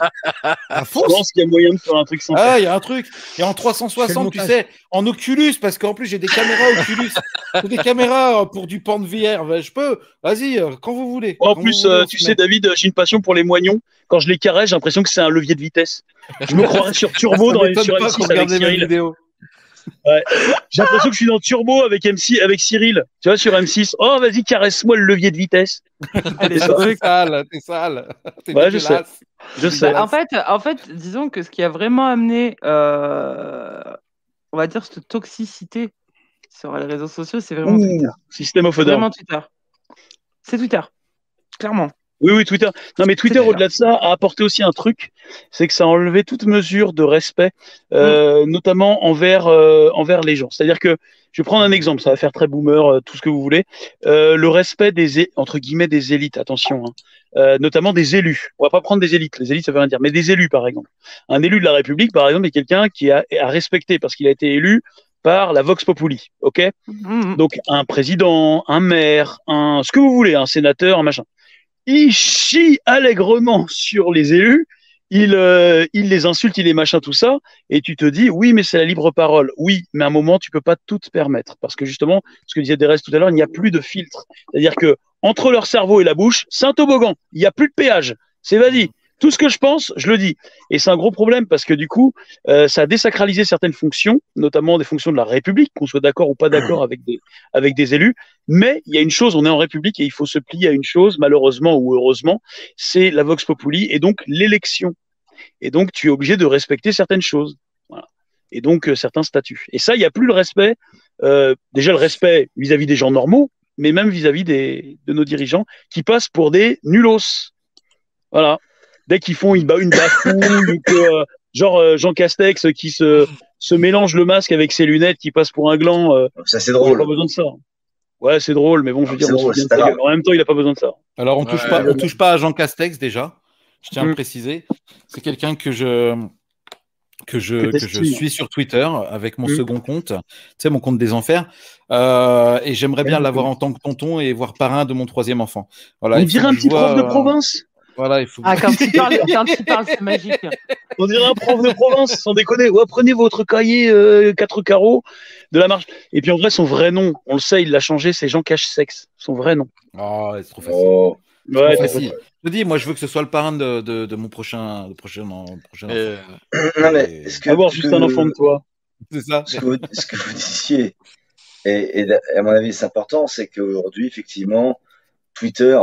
[SPEAKER 7] À
[SPEAKER 4] Je pense qu'il y a moyen de faire un truc sympa.
[SPEAKER 1] Ah, il y a un truc. Et en
[SPEAKER 7] Fais le
[SPEAKER 1] 360, tu sais, en Oculus, parce qu'en plus, j'ai des caméras Oculus. Des caméras euh, pour du porn VR. Ben, je peux. Vas-y, euh, quand vous voulez.
[SPEAKER 4] En
[SPEAKER 1] Quand
[SPEAKER 4] plus,
[SPEAKER 1] voulez,
[SPEAKER 4] euh, tu sais,
[SPEAKER 1] met.
[SPEAKER 4] David, j'ai une passion pour les moignons. Quand je les caresse, j'ai l'impression que c'est un levier de vitesse. Je me croirais sur Turbo dans,
[SPEAKER 1] m'étonne
[SPEAKER 4] sur
[SPEAKER 1] pas qu'on
[SPEAKER 4] M6 avec
[SPEAKER 1] les
[SPEAKER 4] Cyril.
[SPEAKER 1] vidéos.
[SPEAKER 4] J'ai l'impression que je suis dans Turbo avec MC, avec Cyril. Tu vois, sur M6. Oh, vas-y, caresse-moi le levier de vitesse.
[SPEAKER 2] Allez.
[SPEAKER 1] T'es sale, t'es sale. T'es
[SPEAKER 4] Ouais, je sais. Je sais.
[SPEAKER 2] Bah, en fait, en fait, disons que ce qui a vraiment amené, euh, on va dire, cette toxicité sur les réseaux sociaux, c'est vraiment
[SPEAKER 4] Ouh,
[SPEAKER 2] Twitter.
[SPEAKER 4] système of
[SPEAKER 2] vraiment Twitter. C'est Twitter. Clairement.
[SPEAKER 4] Oui, oui, Twitter. Non, mais Twitter, au-delà de ça, a apporté aussi un truc, c'est que ça a enlevé toute mesure de respect, euh, notamment envers, euh, envers les gens. C'est-à-dire que, je vais prendre un exemple, ça va faire très boomer, euh, tout ce que vous voulez. Euh, le respect des, entre guillemets, des élites, attention, hein. Euh, notamment des élus. On va pas prendre des élites, les élites, ça veut rien dire, mais des élus, par exemple. Un élu de la République, par exemple, est quelqu'un qui a, à respecter parce qu'il a été élu par la Vox Populi, ok?
[SPEAKER 2] Mhm.
[SPEAKER 4] donc un président, un maire, un ce que vous voulez, un sénateur, un machin. Il chie allègrement sur les élus, il, euh, il les insulte, il les machin, tout ça, et tu te dis oui, mais c'est la libre parole. Oui, mais à un moment tu peux pas tout te permettre parce que justement, ce que disait Derez tout à l'heure, il n'y a plus de filtre. C'est-à-dire que entre leur cerveau et la bouche, c'est un toboggan. Il n'y a plus de péage. C'est vas-y. Tout ce que je pense, je le dis. Et c'est un gros problème parce que du coup, euh, ça a désacralisé certaines fonctions, notamment des fonctions de la République, qu'on soit d'accord ou pas d'accord avec des, avec des élus. Mais il y a une chose, on est en République et il faut se plier à une chose, malheureusement ou heureusement, c'est la Vox Populi et donc l'élection. Et donc tu es obligé de respecter certaines choses. Voilà. Et donc euh, certains statuts. Et ça, il n'y a plus le respect, euh, déjà le respect vis-à-vis des gens normaux, mais même vis-à-vis de nos dirigeants qui passent pour des nulos. Voilà. Dès qu'ils font une, une bafouille ou que, euh, genre euh, Jean Castex qui se se mélange le masque avec ses lunettes qui passent pour un gland. euh,
[SPEAKER 6] Ça, c'est
[SPEAKER 4] il a
[SPEAKER 6] drôle.
[SPEAKER 4] pas besoin de ça. Ouais, c'est drôle, mais bon, je veux
[SPEAKER 6] C'est
[SPEAKER 4] dire,
[SPEAKER 6] drôle,
[SPEAKER 4] en même temps, il a pas besoin de ça.
[SPEAKER 1] Alors, on touche
[SPEAKER 3] Ouais,
[SPEAKER 1] pas, on touche pas à Jean Castex déjà. Je tiens à
[SPEAKER 4] Mm.
[SPEAKER 1] le préciser. C'est quelqu'un que je que je,
[SPEAKER 4] Que
[SPEAKER 1] je suis sur Twitter avec mon
[SPEAKER 4] Mm.
[SPEAKER 1] second compte, tu sais, mon compte des enfers. Euh, et j'aimerais bien l'avoir en tant que tonton et voir parrain de mon troisième enfant. Voilà,
[SPEAKER 4] On dirait un petit
[SPEAKER 1] vois,
[SPEAKER 4] prof de province?
[SPEAKER 1] Voilà, il faut.
[SPEAKER 2] Ah, quand il parle, quand il parle, c'est magique.
[SPEAKER 4] On dirait un prof de province, sans déconner. Ouais, prenez votre cahier euh, 4 carreaux de la marche. Et puis en vrai, son vrai nom, on le sait, il l'a changé, c'est Jean Cache Sexe. Son vrai nom.
[SPEAKER 1] Oh, c'est trop facile.
[SPEAKER 6] Oh.
[SPEAKER 1] Trop
[SPEAKER 4] Ouais,
[SPEAKER 1] facile. Je te dis, moi, je veux que ce soit le parrain de, de, de mon prochain, de prochain, prochain enfant.
[SPEAKER 3] euh,
[SPEAKER 6] Non, mais ce que,
[SPEAKER 4] avoir juste
[SPEAKER 6] que-
[SPEAKER 4] un enfant de toi.
[SPEAKER 1] C'est ça.
[SPEAKER 6] ce que vous, ce que vous disiez, et, et à mon avis, c'est important, c'est qu'aujourd'hui, effectivement, Twitter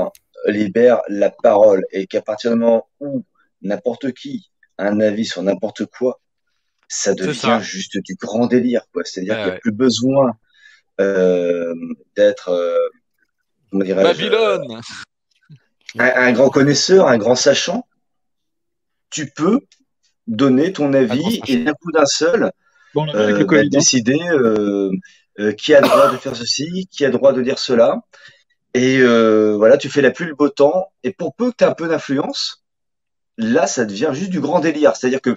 [SPEAKER 6] libère la parole et qu'à partir du moment où n'importe qui a un avis sur n'importe quoi, ça devient
[SPEAKER 3] ça.
[SPEAKER 6] juste du grand délire. C'est-à-dire
[SPEAKER 3] Ouais,
[SPEAKER 6] qu'il n'y a
[SPEAKER 3] ouais.
[SPEAKER 6] plus besoin euh, d'être, euh,
[SPEAKER 3] Babylone
[SPEAKER 6] un, un grand connaisseur, un grand sachant. Tu peux donner ton avis et d'un coup d'un seul,
[SPEAKER 4] Bon,
[SPEAKER 6] euh, bah,
[SPEAKER 4] Covid. hein.
[SPEAKER 6] décider euh, euh, qui a le droit de faire ceci, qui a le droit de dire cela. Et euh, voilà, tu fais la pluie le beau temps. Et pour peu que tu aies un peu d'influence, là, ça devient juste du grand délire. C'est-à-dire que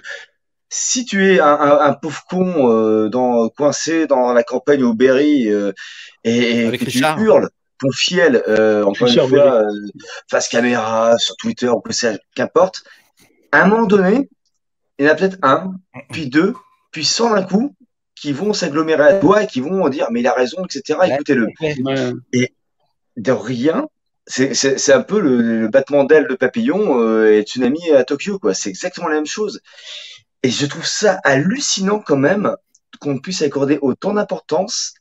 [SPEAKER 6] si tu es un, un, un pauvre con euh, dans, coincé dans la campagne au Berry euh, et, et que tu
[SPEAKER 1] Richard.
[SPEAKER 6] hurles ton fiel, euh, encore
[SPEAKER 4] Richard
[SPEAKER 6] une fois, euh, face caméra, sur Twitter, ou que sais-je, qu'importe, à un moment donné, il y en a peut-être un, puis deux, puis cent d'un coup, qui vont s'agglomérer à toi et qui vont dire mais il a raison, etc. Écoutez-le. De rien, c'est un peu le, battement d'aile de papillon euh, et tsunami à Tokyo, quoi. C'est exactement la même chose. Et je trouve ça hallucinant quand même qu'on puisse accorder autant d'importance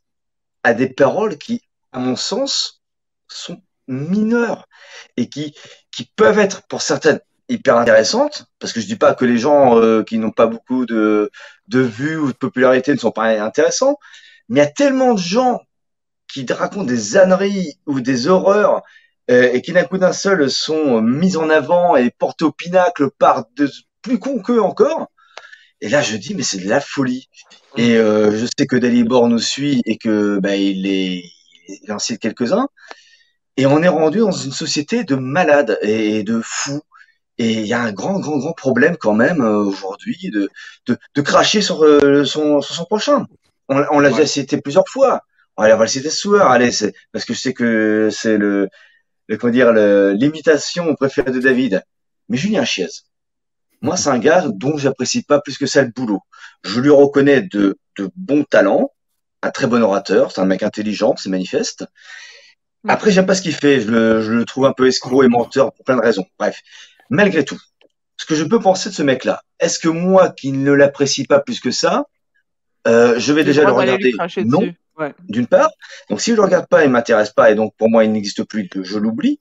[SPEAKER 6] à des paroles qui, à mon sens, sont mineures et qui, qui peuvent être pour certaines hyper intéressantes, parce que je dis pas que les gens euh, qui n'ont pas beaucoup de, de vues ou de popularité ne sont pas intéressants, mais il y a tellement de gens qui racontent des âneries ou des horreurs euh, et qui d'un coup d'un seul sont mis en avant et portés au pinacle par de plus cons qu'eux encore. Et là, je dis, mais c'est de la folie. Et euh, je sais que Dalibor nous suit et que bah, il est, il en cite quelques-uns. Et on est rendu dans une société de malades et de fous. Et il y a un grand, grand, grand problème quand même euh, aujourd'hui de, de, de cracher sur, euh, son, sur son prochain. On, on l'a
[SPEAKER 3] Ouais.
[SPEAKER 6] déjà cité plusieurs fois. Allez, on va le citer. Allez, c'est parce que je sais que c'est le, le comment dire l'imitation préférée de David. Mais Julien Chiez, moi, c'est un gars dont j'apprécie pas plus que ça le boulot. Je lui reconnais de, de bons talents, un très bon orateur, c'est un mec intelligent, c'est manifeste. Après, j'aime pas ce qu'il fait. Je le, je le trouve un peu escroc et menteur pour plein de raisons. Bref, malgré tout, ce que je peux penser de ce mec-là, est-ce que moi, qui ne l'apprécie pas plus que ça, euh, je vais déjà le regarder? Non,
[SPEAKER 2] Ouais.
[SPEAKER 6] d'une part. Donc, si je le regarde pas, il m'intéresse pas, et donc pour moi, il n'existe plus, que je l'oublie.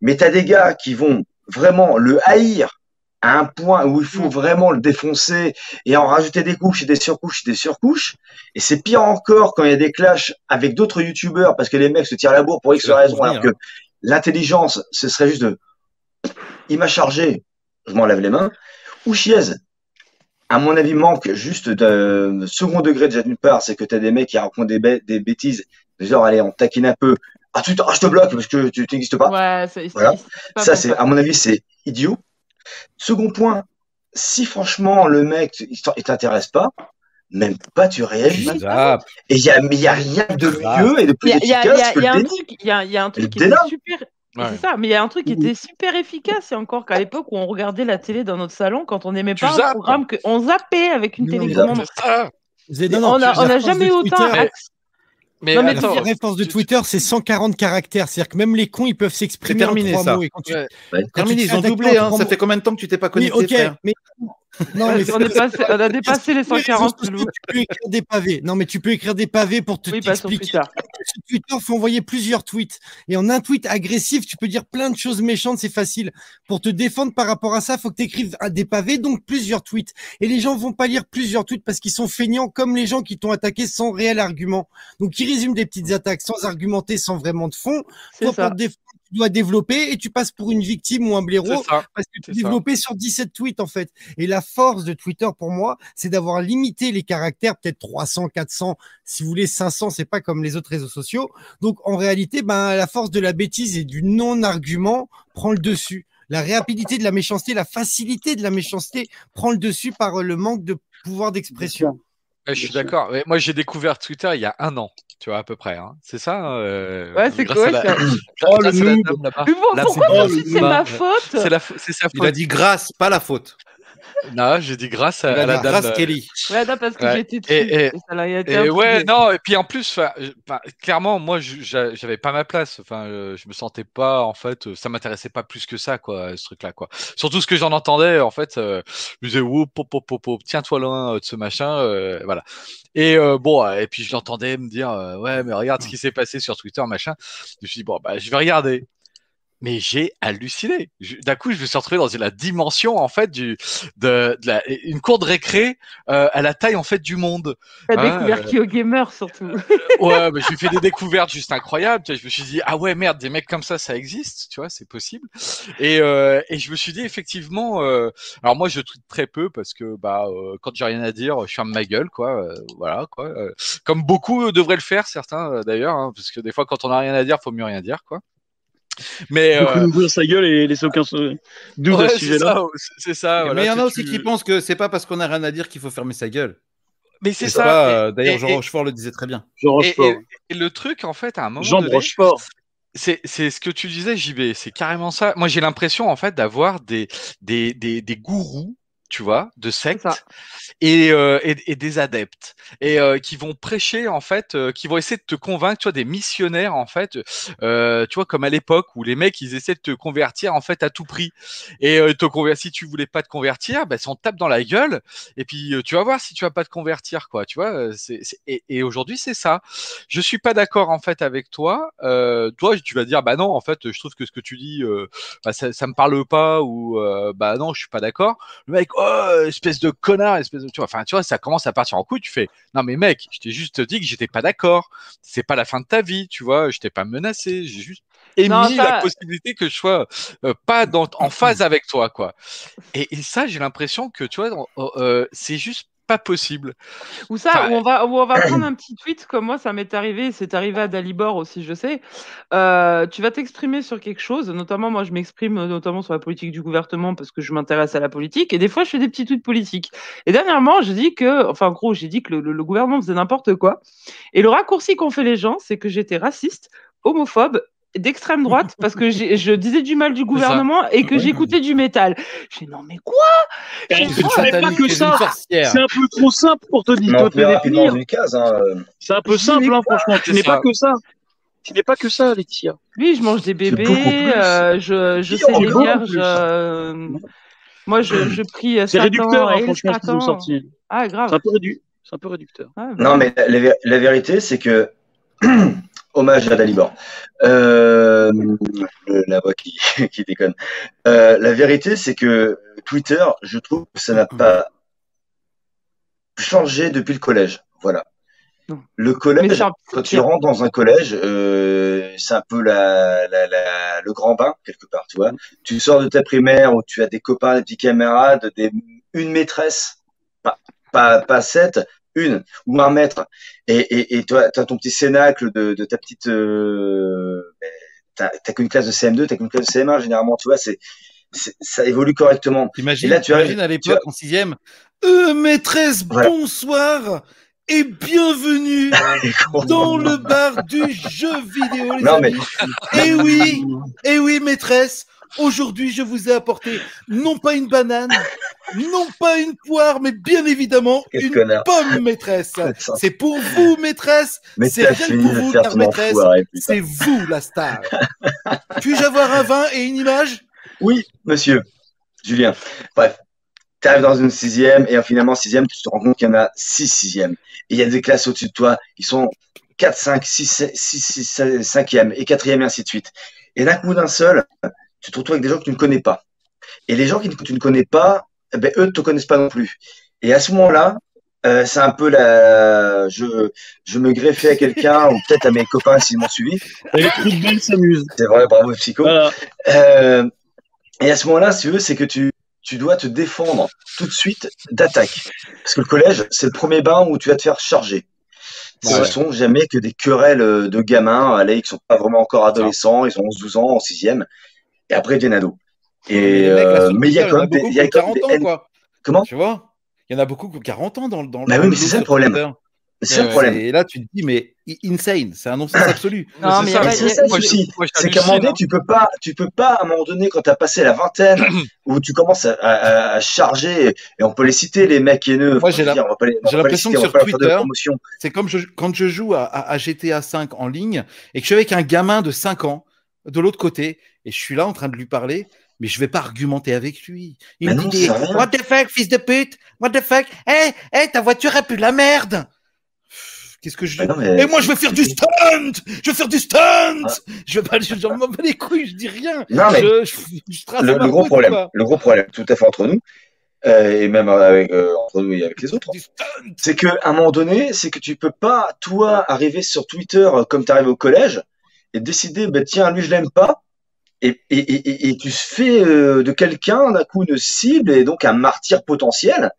[SPEAKER 6] Mais tu as des gars qui vont vraiment le haïr à un point où il faut vraiment le défoncer et en rajouter des couches et des surcouches et des surcouches. Et c'est pire encore quand il y a des clashs avec d'autres youtubeurs parce que les mecs se tirent la bourre pour X raison, alors que l'intelligence, ce serait juste de, il m'a chargé, je m'en lave les mains. Ou Chiez, à mon avis, manque juste de second degré déjà d'une part, c'est que tu as des mecs qui racontent des, bê- des bêtises, genre, allez, on taquine un peu. Ah, tu, ah, je te bloque parce que tu n'existes pas.
[SPEAKER 2] Ouais, c'est
[SPEAKER 6] Voilà.
[SPEAKER 2] c'est pas
[SPEAKER 6] Ça, c'est, à mon avis, c'est idiot. Second point, si franchement le mec il t'in- il t'intéresse pas, même pas tu réagis.
[SPEAKER 1] Zap.
[SPEAKER 6] Et il y a, mais il y a rien de mieux et de plus efficace
[SPEAKER 2] il y a-
[SPEAKER 6] que le
[SPEAKER 2] un truc, il y a, il y a un
[SPEAKER 6] Le
[SPEAKER 2] truc qui était super.
[SPEAKER 3] Ouais.
[SPEAKER 2] C'est ça, mais il y a un truc qui était super efficace, c'est encore qu'à l'époque où on regardait la télé dans notre salon, quand on n'aimait pas un
[SPEAKER 3] zappes.
[SPEAKER 2] programme, que on zappait avec une télécommande.
[SPEAKER 3] C'est ça.
[SPEAKER 7] C'est-
[SPEAKER 2] on
[SPEAKER 7] non, non,
[SPEAKER 2] a,
[SPEAKER 7] la
[SPEAKER 2] on a
[SPEAKER 7] force
[SPEAKER 2] jamais eu autant. Accès-
[SPEAKER 3] Mais
[SPEAKER 2] Non, mais
[SPEAKER 7] La
[SPEAKER 3] attends,
[SPEAKER 7] vraie force de Twitter, c'est 140 caractères. C'est-à-dire que même les cons, ils peuvent s'exprimer
[SPEAKER 1] C'est
[SPEAKER 7] en
[SPEAKER 1] terminé,
[SPEAKER 7] trois
[SPEAKER 1] ça.
[SPEAKER 7] mots. Et quand tu,
[SPEAKER 3] Ouais.
[SPEAKER 7] quand
[SPEAKER 1] Terminé,
[SPEAKER 7] te
[SPEAKER 1] ils ont doublé. Hein. Ça
[SPEAKER 7] mots-
[SPEAKER 1] fait combien de temps que tu t'es pas
[SPEAKER 7] Oui,
[SPEAKER 1] connecté, frère?
[SPEAKER 7] mais non, mais
[SPEAKER 2] on, on a dépassé les
[SPEAKER 7] Sur les réseaux
[SPEAKER 2] 140.
[SPEAKER 7] sociaux,
[SPEAKER 2] Lou.
[SPEAKER 7] tu peux écrire des pavés. Non, mais tu peux écrire des pavés pour te
[SPEAKER 2] Oui, pas sur
[SPEAKER 7] t'expliquer.
[SPEAKER 2] Twitter.
[SPEAKER 7] Sur Twitter, faut envoyer plusieurs tweets. Et en un tweet agressif, tu peux dire plein de choses méchantes, c'est facile. Pour te défendre par rapport à ça, faut que tu écrives des pavés, donc plusieurs tweets. Et les gens vont pas lire plusieurs tweets parce qu'ils sont feignants, comme les gens qui t'ont attaqué sans réel argument. Donc, ils résument des petites attaques sans argumenter, sans vraiment de fond. Toi, pour te défendre, tu dois développer et tu passes pour une victime ou un blaireau
[SPEAKER 3] ça.
[SPEAKER 7] parce que tu
[SPEAKER 3] ça.
[SPEAKER 7] développais sur 17 tweets en fait. Et la force de Twitter pour moi, c'est d'avoir limité les caractères, peut-être 300, 400, si vous voulez 500, c'est pas comme les autres réseaux sociaux. Donc en réalité, ben la force de la bêtise et du non-argument prend le dessus. La rapidité de la méchanceté, la facilité de la méchanceté prend le dessus par le manque de pouvoir d'expression.
[SPEAKER 3] Je suis d'accord. Moi, j'ai découvert Twitter il y a un an, tu vois, à peu près. hein. C'est ça euh,
[SPEAKER 2] Ouais, c'est quoi
[SPEAKER 3] la-
[SPEAKER 2] ça?
[SPEAKER 4] Oh, le noob.
[SPEAKER 2] Mais bon, pourquoi
[SPEAKER 3] c'est-
[SPEAKER 2] ma faute?
[SPEAKER 3] C'est sa
[SPEAKER 1] Il a
[SPEAKER 3] faute.
[SPEAKER 1] dit grâce, pas la faute.
[SPEAKER 3] Non, j'ai dit grâce à, à la
[SPEAKER 1] dit
[SPEAKER 3] dame.
[SPEAKER 1] grâce
[SPEAKER 3] euh,
[SPEAKER 1] Kelly.
[SPEAKER 2] Ouais, non, parce que
[SPEAKER 3] Ouais.
[SPEAKER 2] j'étais dessus.
[SPEAKER 3] Et- et-
[SPEAKER 2] et ça l'a été
[SPEAKER 3] Et ouais, non, et puis en plus, 'fin, je- 'fin, clairement, moi, j'avais pas ma place. Enfin, euh, je me sentais pas, en fait, euh, ça m'intéressait pas plus que ça, quoi, ce truc-là, quoi. Surtout ce que j'en entendais, en fait, euh, je me disais, Ouh, pop, pop, pop, pop, tiens-toi loin euh, de ce machin, euh, voilà. Et euh, bon, et puis je l'entendais me dire, euh, ouais, mais regarde ce qui s'est passé sur Twitter, machin. Je me suis dit, bon, bah, je vais regarder. Mais j'ai halluciné. Je- D'un coup, je me suis retrouvé dans la dimension en fait du de, de la, une cour de récré euh, à la taille en fait du monde.
[SPEAKER 2] T'as
[SPEAKER 3] Hein,
[SPEAKER 2] découvert
[SPEAKER 3] euh,
[SPEAKER 2] Gamer surtout.
[SPEAKER 3] Ouais, mais j'ai fait des découvertes juste incroyables. Tu vois, je me suis dit ah ouais merde, des mecs comme ça, ça existe, tu vois, c'est possible. Et euh, et je me suis dit effectivement. euh, alors moi, je tweete très peu parce que bah euh, quand j'ai rien à dire, je ferme ma gueule, quoi. euh, voilà, quoi. euh, comme beaucoup devraient le faire, certains euh, d'ailleurs, hein, parce que des fois, quand on a rien à dire, faut mieux rien dire, quoi. Mais euh,
[SPEAKER 4] ouvrir sa gueule et laisser aucun doute
[SPEAKER 3] ouais,
[SPEAKER 4] à ce
[SPEAKER 3] c'est
[SPEAKER 4] sujet-là.
[SPEAKER 3] ça, c'est- ça. voilà,
[SPEAKER 1] Mais il y en a aussi
[SPEAKER 3] tu-
[SPEAKER 1] qui pensent que c'est pas parce qu'on a rien à dire qu'il faut fermer sa gueule.
[SPEAKER 3] Mais c'est ça.
[SPEAKER 1] euh, D'ailleurs, Jean
[SPEAKER 3] et-
[SPEAKER 1] Rochefort le disait très bien.
[SPEAKER 4] Jean Rochefort.
[SPEAKER 3] et- et le truc, en fait, à un moment
[SPEAKER 4] Jean
[SPEAKER 3] donné,
[SPEAKER 4] Rochefort.
[SPEAKER 3] c'est c'est ce que tu disais, JB. C'est carrément ça. Moi, j'ai l'impression, en fait, d'avoir des, des, des, des gourous, tu vois, de sectes et, euh, et, et des adeptes et euh, qui vont prêcher, en fait, euh, qui vont essayer de te convaincre, tu vois, des missionnaires, en fait, tu vois, comme à l'époque où les mecs, ils essaient de te convertir, en fait, à tout prix. Et te conver- si tu voulais pas te convertir, ben, on te tape dans la gueule et puis tu vas voir si tu vas pas te convertir, quoi. Tu vois, et, et aujourd'hui, c'est ça. Je suis pas d'accord en fait avec toi. Toi, tu vas dire bah non, en fait, je trouve que ce que tu dis, bah, ça, ça me parle pas ou bah non, je suis pas d'accord. Le mec, oh espèce de connard, espèce de, tu vois, enfin tu vois, ça commence à partir en couille. Tu fais non mais mec, je t'ai juste dit que j'étais pas d'accord. C'est pas la fin de ta vie, tu vois. Je t'ai pas menacé, j'ai juste émis
[SPEAKER 2] Non, ça-
[SPEAKER 3] la possibilité que je sois euh, pas dans, en phase avec toi, quoi. Et, et ça, j'ai l'impression que tu vois, euh, c'est juste pas possible.
[SPEAKER 2] Ou ça,
[SPEAKER 3] Enfin,
[SPEAKER 2] où on va, où on va prendre un petit tweet, comme moi, ça m'est arrivé, c'est arrivé à Dalibor aussi, je sais. Euh, tu vas t'exprimer sur quelque chose, notamment, moi, je m'exprime euh, notamment sur la politique du gouvernement parce que je m'intéresse à la politique, et des fois, je fais des petits tweets politiques. Et dernièrement, j'ai dit que, enfin, en gros, j'ai dit que le, le- le gouvernement faisait n'importe quoi. Et le raccourci qu'ont fait les gens, c'est que j'étais raciste, homophobe, d'extrême droite, parce que je disais du mal du gouvernement et que j'écoutais du métal. J'ai dit, non, mais quoi?
[SPEAKER 4] Savais pas que
[SPEAKER 1] c'est
[SPEAKER 4] ça. C'est un peu trop simple pour te dire,
[SPEAKER 6] Mais on
[SPEAKER 4] te définir.
[SPEAKER 6] dans une case. Hein.
[SPEAKER 4] C'est un peu simple, hein, franchement. Tu
[SPEAKER 3] C'est
[SPEAKER 4] n'es pas que ça. Tu n'es pas que ça, Laetitia.
[SPEAKER 2] Oui, je mange des bébés, euh, je, sais les vierges. euh, moi, je, je prie euh,
[SPEAKER 4] C'est réducteur, hein, franchement, ce qu'ils ont sorti.
[SPEAKER 2] Ah,
[SPEAKER 4] C'est
[SPEAKER 2] grave.
[SPEAKER 4] un peu réduit. C'est un peu réducteur.
[SPEAKER 2] Ah, bah.
[SPEAKER 6] Non, mais la, la vé- la vérité, c'est que. Hommage à Dalibor. Euh, la voix qui, qui déconne. Euh, la vérité, c'est que Twitter, je trouve que ça n'a pas changé depuis le collège. Voilà. Le collège, quand tu rentres dans un collège, euh, c'est un peu la, la, la- le grand bain, quelque part, tu vois. Tu sors de ta primaire où tu as des copains, des petits camarades, des, une maîtresse, pas, pas, pas sept, une ou un maître. Et, et, et toi, tu as ton petit cénacle de, de ta petite. Euh, t'as t'as qu'une classe de CM2, t'as qu'une classe de CM1, généralement, tu vois, c'est, ça évolue correctement.
[SPEAKER 1] T'imagines,
[SPEAKER 6] Et là, tu
[SPEAKER 1] t'imagines
[SPEAKER 6] arrives-
[SPEAKER 1] à l'époque, en sixième, euh, maîtresse,
[SPEAKER 6] Voilà.
[SPEAKER 1] bonsoir et bienvenue dans le bar du jeu vidéo, les
[SPEAKER 6] Non, mais-
[SPEAKER 1] amis. Et oui, et oui, maîtresse, aujourd'hui, je vous ai apporté non pas une banane, non pas une poire, mais bien évidemment
[SPEAKER 6] Quel
[SPEAKER 1] une
[SPEAKER 6] connard.
[SPEAKER 1] pomme, maîtresse. C'est pour vous, maîtresse.
[SPEAKER 6] Mais
[SPEAKER 1] C'est rien pour vous, car maîtresse, c'est vous la star. Puis-je avoir un vin et une image?
[SPEAKER 6] Oui, monsieur. Julien. Bref. Tu arrives dans une sixième et finalement, sixième, tu te rends compte qu'il y en a six sixièmes. Et il y a des classes au-dessus de toi. Ils sont 4, 5, 6, 6, 6, 5e et 4e et ainsi de suite. Et d'un coup d'un seul, tu te retrouves avec des gens que tu ne connais pas. Et les gens que tu ne connais pas, eh ben, eux ne te connaissent pas non plus. Et à ce moment-là, Euh, c'est un peu la, je, je me greffais à quelqu'un ou peut-être à mes copains s'ils m'ont suivi.
[SPEAKER 4] Et les trucs belles s'amusent.
[SPEAKER 6] C'est vrai, bravo psycho.
[SPEAKER 4] Voilà.
[SPEAKER 6] Euh, et à ce moment-là, si tu veux, c'est que tu, tu dois te défendre tout de suite d'attaque. Parce que le collège, c'est le premier bain où tu vas te faire charger. Ce
[SPEAKER 3] Ouais.
[SPEAKER 6] sont jamais que des querelles de gamins, allez, qui sont pas vraiment encore adolescents, ils ont 11-12 ans, en sixième, et après.
[SPEAKER 1] Mais
[SPEAKER 6] Et,
[SPEAKER 1] mecs,
[SPEAKER 6] euh, mais il y a quand même des, il y a
[SPEAKER 1] qui ont
[SPEAKER 6] quand même
[SPEAKER 1] 40
[SPEAKER 6] des
[SPEAKER 1] ans, quoi.
[SPEAKER 6] Comment?
[SPEAKER 1] Tu vois? Il y en a beaucoup qui ont 40 ans dans, dans
[SPEAKER 6] Bah
[SPEAKER 1] dans
[SPEAKER 6] oui,
[SPEAKER 1] le
[SPEAKER 6] mais c'est ça le problème. C'est ça le problème.
[SPEAKER 1] Et là, tu te dis, mais insane, c'est un non-sens absolu.
[SPEAKER 2] Non,
[SPEAKER 3] c'est
[SPEAKER 2] mais
[SPEAKER 3] ça,
[SPEAKER 2] il y a-
[SPEAKER 6] Mais c'est ça le souci. C'est qu'à un moment donné, tu peux pas, tu peux pas, à un moment donné, quand tu as passé la vingtaine, où tu commences à, à- à charger, et on peut les citer, les mecs haineux,
[SPEAKER 1] Moi, j'ai
[SPEAKER 6] le
[SPEAKER 1] l'impression que sur Twitter. C'est comme je, quand je joue à GTA 5 en ligne et que je suis avec un gamin de 5 ans de l'autre côté et je suis là en train de lui parler, mais je vais pas argumenter avec lui. Il
[SPEAKER 6] Mais
[SPEAKER 1] me
[SPEAKER 6] non,
[SPEAKER 1] dit. What the fuck, fils de pute? What the fuck? Hé, hé, ta voiture a pu de la merde Qu'est-ce que je dis?
[SPEAKER 6] Mais non, mais-
[SPEAKER 1] Et moi, je veux faire du stunt Je veux faire du stunt Je veux pas, je j'en m'en bats les couilles, je dis rien.
[SPEAKER 6] Non, mais
[SPEAKER 1] je, je, je
[SPEAKER 6] le, gros
[SPEAKER 1] route,
[SPEAKER 6] problème,
[SPEAKER 1] quoi.
[SPEAKER 6] le gros problème, tout à fait entre nous, euh, et même avec, euh, entre nous et avec les autres, c'est que à un moment donné, c'est que tu peux pas, toi, arriver sur Twitter euh, comme tu arrives au collège et décider, ben tiens, lui je l'aime pas, et, et, et, et- tu fais euh, de quelqu'un d'un coup une cible et donc un martyr potentiel,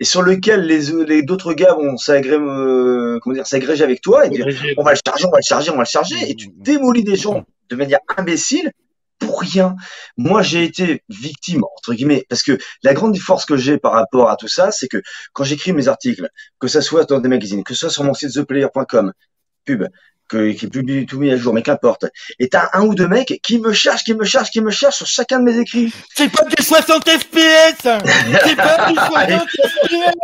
[SPEAKER 6] et sur lequel les, les d'autres gars vont euh, s'agréger avec toi et dire, on va le charger, on va le charger, on va le charger, et tu démolis des gens de manière imbécile pour rien. Moi, j'ai été victime, entre guillemets, parce que la grande force que j'ai par rapport à tout ça, c'est que quand j'écris mes articles, que ça soit dans des magazines, que ce soit sur mon site theplayer.com, pub, que, qui publie tout mis à jour, mais qu'importe, et t'as un ou deux mecs qui me cherchent, qui me cherchent, qui me cherchent sur chacun de mes écrits.
[SPEAKER 1] C'est pas du 60 FPS C'est pas du 60 FPS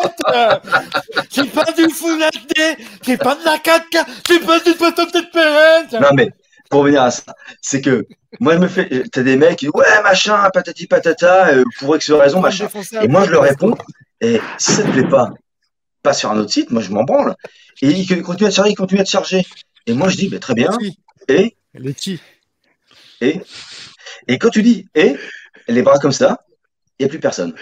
[SPEAKER 1] C'est pas du Full HD C'est pas de la 4K C'est pas du 60 FPS
[SPEAKER 6] Non, mais, pour revenir à ça, c'est que, moi, je me fais, t'as des mecs qui disent, ouais, machin, patati patata, euh, pour X raison, machin. Et moi, je leur réponds, et si ça te plaît pas, pas sur un autre site, moi, je m'en branle. Et il continue à te charger, il continue à te charger. Et moi, je dis, bah, très bien. Et,
[SPEAKER 7] Les qui?
[SPEAKER 6] Et, et quand tu dis, et, les bras comme ça, il n'y a plus personne.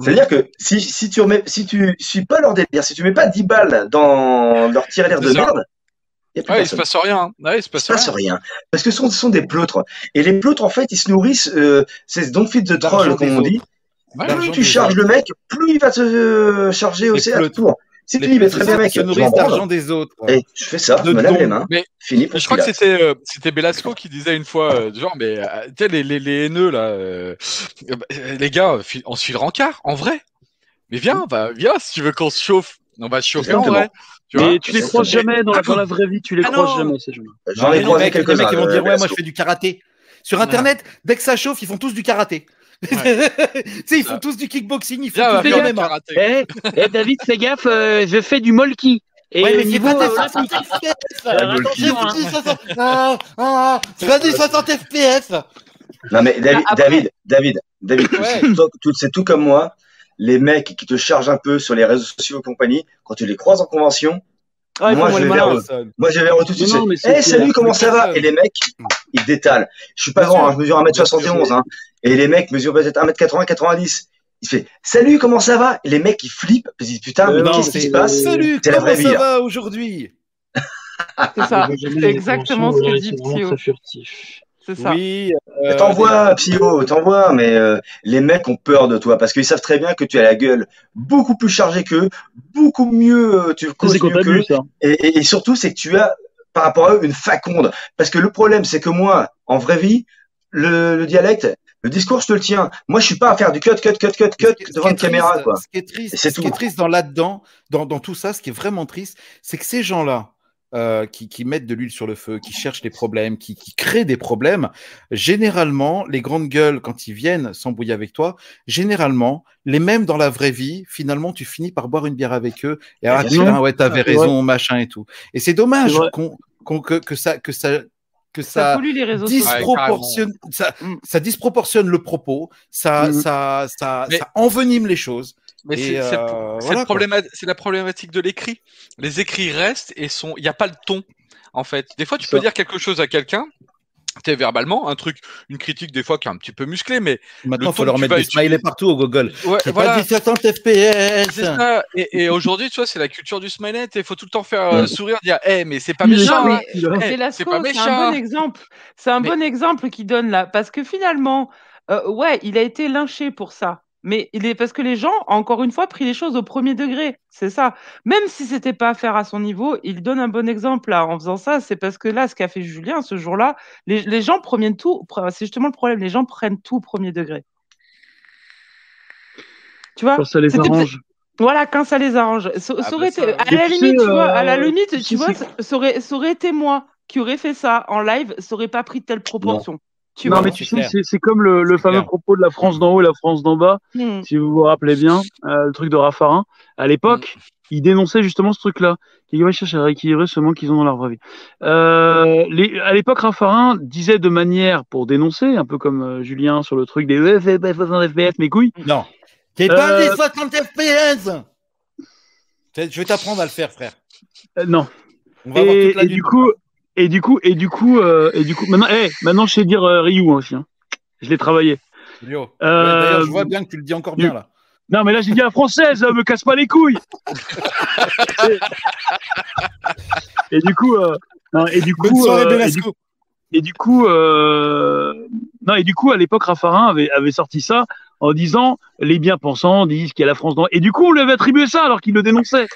[SPEAKER 6] C'est-à-dire que si, si tu remets, si tu suis pas leur délire, si tu mets pas 10 balles dans leur tirer l'air de merde, il n'y a plus
[SPEAKER 3] Ouais, il se
[SPEAKER 6] personne.
[SPEAKER 3] passe rien. Ouais, il se
[SPEAKER 6] Il
[SPEAKER 3] passe
[SPEAKER 6] se passe
[SPEAKER 3] rien.
[SPEAKER 6] rien. Parce que ce sont, ce sont des pleutres. Et les pleutres, en fait, ils se nourrissent, euh, c'est don't feed the troll, comme on dit. Plus tu charges
[SPEAKER 1] autres.
[SPEAKER 6] le mec, plus il va te euh, charger aussi à tour. Si tu dis, mais très bien, mec,
[SPEAKER 1] se nourrissent d'argent des autres.
[SPEAKER 6] Et je fais ça, je
[SPEAKER 1] De
[SPEAKER 6] me lave les mains,
[SPEAKER 3] Mais-
[SPEAKER 6] fini pour
[SPEAKER 3] Je crois que c'était euh, c'était Belasco qui disait une fois euh, genre mais euh, tu sais les, les, les haineux là euh, bah, les gars on se file rencard en vrai. Mais viens bah viens si tu veux qu'on se chauffe. On va se chauffer en vrai. Tu vois
[SPEAKER 4] Mais tu les croises jamais dans la, dans la vraie vie, tu les
[SPEAKER 1] Ah
[SPEAKER 4] croises jamais ces gens-là.
[SPEAKER 6] J'en ai croisé
[SPEAKER 1] mecs, les
[SPEAKER 6] quelques-uns.
[SPEAKER 1] mecs, ils vont dire ouais, moi je fais du karaté. Sur internet, dès que ça chauffe, ils font tous du karaté. tu sais, ils font tous du kickboxing, ils font tous du MMA.
[SPEAKER 4] Eh, eh, David, fais gaffe, euh, je fais du molki. Et
[SPEAKER 1] Ouais, mais c'est
[SPEAKER 4] niveau
[SPEAKER 1] pas des
[SPEAKER 4] euh,
[SPEAKER 1] 60 FPS.
[SPEAKER 4] Alors,
[SPEAKER 1] J'ai
[SPEAKER 4] attention, hein.
[SPEAKER 1] 60 Ah, ah, C'est pas des 60 FPS.
[SPEAKER 6] Non, mais David,
[SPEAKER 2] Ah, après-
[SPEAKER 6] David, David, David,
[SPEAKER 1] Ouais.
[SPEAKER 6] sais tout comme moi, les mecs qui te chargent un peu sur les réseaux sociaux et compagnie, quand tu les croises en convention,
[SPEAKER 2] Ouais,
[SPEAKER 6] Moi,
[SPEAKER 2] pour
[SPEAKER 6] je vers Moi, eux tout de suite. Eh, salut, comment ça va. Et les mecs, ils détalent. Je suis pas grand, hein, je mesure 1m71. Hein, et les mecs mesurent peut-être 1m80, 90. Il fait Salut, comment ça va Et les mecs, ils flippent. Ils disent Putain, mais qu'est-ce qui se passe
[SPEAKER 1] Salut,
[SPEAKER 6] la
[SPEAKER 1] comment
[SPEAKER 6] vraie
[SPEAKER 1] ça va aujourd'hui?
[SPEAKER 2] C'est ça. Exactement ce que dit Psyo. C'est ça.
[SPEAKER 1] Oui.
[SPEAKER 6] Mais
[SPEAKER 1] euh,
[SPEAKER 6] T'envoies, Psyo, t'envoies, mais euh, les mecs ont peur de toi parce qu'ils savent très bien que tu as la gueule beaucoup plus chargée qu'eux, beaucoup mieux, euh, tu causes mieux qu'eux. Et, et- et surtout, c'est que tu as, par rapport à eux, une faconde. Parce que le problème, c'est que moi, en vraie vie, le, le dialecte, le discours, je te le tiens. Moi, je suis pas à faire du cut, cut, cut, cut, cut devant une caméra, quoi.
[SPEAKER 1] Ce qui est triste, ce qui est
[SPEAKER 6] tout.
[SPEAKER 1] triste dans là-dedans, dans, dans tout ça, ce qui est vraiment triste, c'est que ces gens-là, euh, qui, qui mettent de l'huile sur le feu, qui cherchent les problèmes, qui, qui créent des problèmes, généralement, les grandes gueules, quand ils viennent s'embrouiller avec toi, généralement, les mêmes dans la vraie vie, finalement, tu finis par boire une bière avec eux et ah, ah ouais, t'avais raison, machin et tout. Et c'est dommage qu'on, que, que ça, que ça, que
[SPEAKER 2] Ça les réseaux sociaux.
[SPEAKER 1] disproportionne, ça,
[SPEAKER 2] Mm.
[SPEAKER 1] ça disproportionne le propos, ça,
[SPEAKER 4] Mm.
[SPEAKER 1] ça, ça, ça envenime les choses.
[SPEAKER 3] Mais c'est
[SPEAKER 1] euh,
[SPEAKER 3] c'est
[SPEAKER 1] voilà,
[SPEAKER 3] la problématique de l'écrit. Les écrits restent et sont. Il n'y a pas le ton, en fait. Des fois, tu
[SPEAKER 4] Ça.
[SPEAKER 3] peux dire quelque chose à quelqu'un t'es verbalement, un truc, une critique des fois qui est un petit peu musclée, mais
[SPEAKER 1] Maintenant, il faut leur mettre des smileys
[SPEAKER 3] utiliser-
[SPEAKER 1] partout au Google.
[SPEAKER 3] ouais,
[SPEAKER 1] C'est
[SPEAKER 3] voilà.
[SPEAKER 1] pas 1060 FPS.
[SPEAKER 3] Ça. Et, et aujourd'hui, tu vois, c'est la culture du smiley. Il faut tout le temps faire euh, sourire, dire, eh, mais c'est pas méchant. Hein.
[SPEAKER 2] c'est
[SPEAKER 3] pas
[SPEAKER 2] c'est un
[SPEAKER 3] méchant.
[SPEAKER 2] bon exemple. C'est un
[SPEAKER 3] Mais-
[SPEAKER 2] bon exemple qu'il donne là. Parce que finalement, euh, ouais, il a été lynché pour ça. Mais il est parce que les gens, encore une fois, pris les choses au premier degré. C'est ça. Même si c'était pas à faire à son niveau, il donne un bon exemple là en faisant ça. C'est parce que là, ce qu'a fait Julien ce jour-là, les, les gens prennent tout. C'est justement le problème. Les gens prennent tout au premier degré. Tu vois?
[SPEAKER 4] Quand ça les arrange.
[SPEAKER 2] Voilà, quand ça les arrange. Ça, ça
[SPEAKER 3] Ah, bah
[SPEAKER 2] aurait
[SPEAKER 3] ça,
[SPEAKER 2] été,
[SPEAKER 3] oui.
[SPEAKER 2] à
[SPEAKER 4] Et
[SPEAKER 2] la limite,
[SPEAKER 4] sais,
[SPEAKER 2] tu vois, à la limite,
[SPEAKER 4] tu
[SPEAKER 2] tu
[SPEAKER 4] sais,
[SPEAKER 2] vois,
[SPEAKER 4] c'est-
[SPEAKER 2] ça, ça aurait, ça aurait été moi qui aurais fait ça en live, ça aurait pas pris de telle proportion. Tu
[SPEAKER 4] non,
[SPEAKER 2] vois.
[SPEAKER 4] mais
[SPEAKER 1] c'est
[SPEAKER 4] tu sais, c'est c'est comme le, le
[SPEAKER 1] C'est
[SPEAKER 4] fameux
[SPEAKER 1] clair.
[SPEAKER 4] propos de la France d'en haut et la France d'en bas,
[SPEAKER 2] Hmm.
[SPEAKER 4] si vous vous rappelez bien, euh, le truc de Raffarin. À l'époque, il dénonçait justement ce truc-là. Il dit, ouais, cherche à rééquilibrer ce manque qu'ils ont dans leur vraie vie. Euh, les, à l'époque, Raffarin disait de manière pour dénoncer, un peu comme euh, Julien sur le truc des ouais, fais pas 60 FPS, mes couilles.
[SPEAKER 1] Non. T'es pas des 60 FPS Je vais t'apprendre à le faire, frère.
[SPEAKER 4] Euh, non.
[SPEAKER 1] On va avoir
[SPEAKER 4] Et,
[SPEAKER 1] toute la
[SPEAKER 4] et
[SPEAKER 1] nuit
[SPEAKER 4] du coup, et du coup, et du coup, euh, et du coup, maintenant, eh, maintenant, je sais dire euh, Ryu hein, aussi. hein. Je l'ai travaillé.
[SPEAKER 1] Yo.
[SPEAKER 4] Euh,
[SPEAKER 1] je vois bien que tu le dis encore bien là.
[SPEAKER 4] Non, mais là, j'ai dit à la française, euh, me casse pas les couilles. et, et du coup, euh, non, et du
[SPEAKER 1] Bonne
[SPEAKER 4] coup,
[SPEAKER 1] soirée,
[SPEAKER 4] euh, et du,
[SPEAKER 1] Belasco.
[SPEAKER 4] et du coup, euh, non, et du coup, à l'époque, Raffarin avait, avait sorti ça en disant les bien-pensants disent qu'il y a la France dans. Et du coup, on lui avait attribué ça alors qu'il le dénonçait.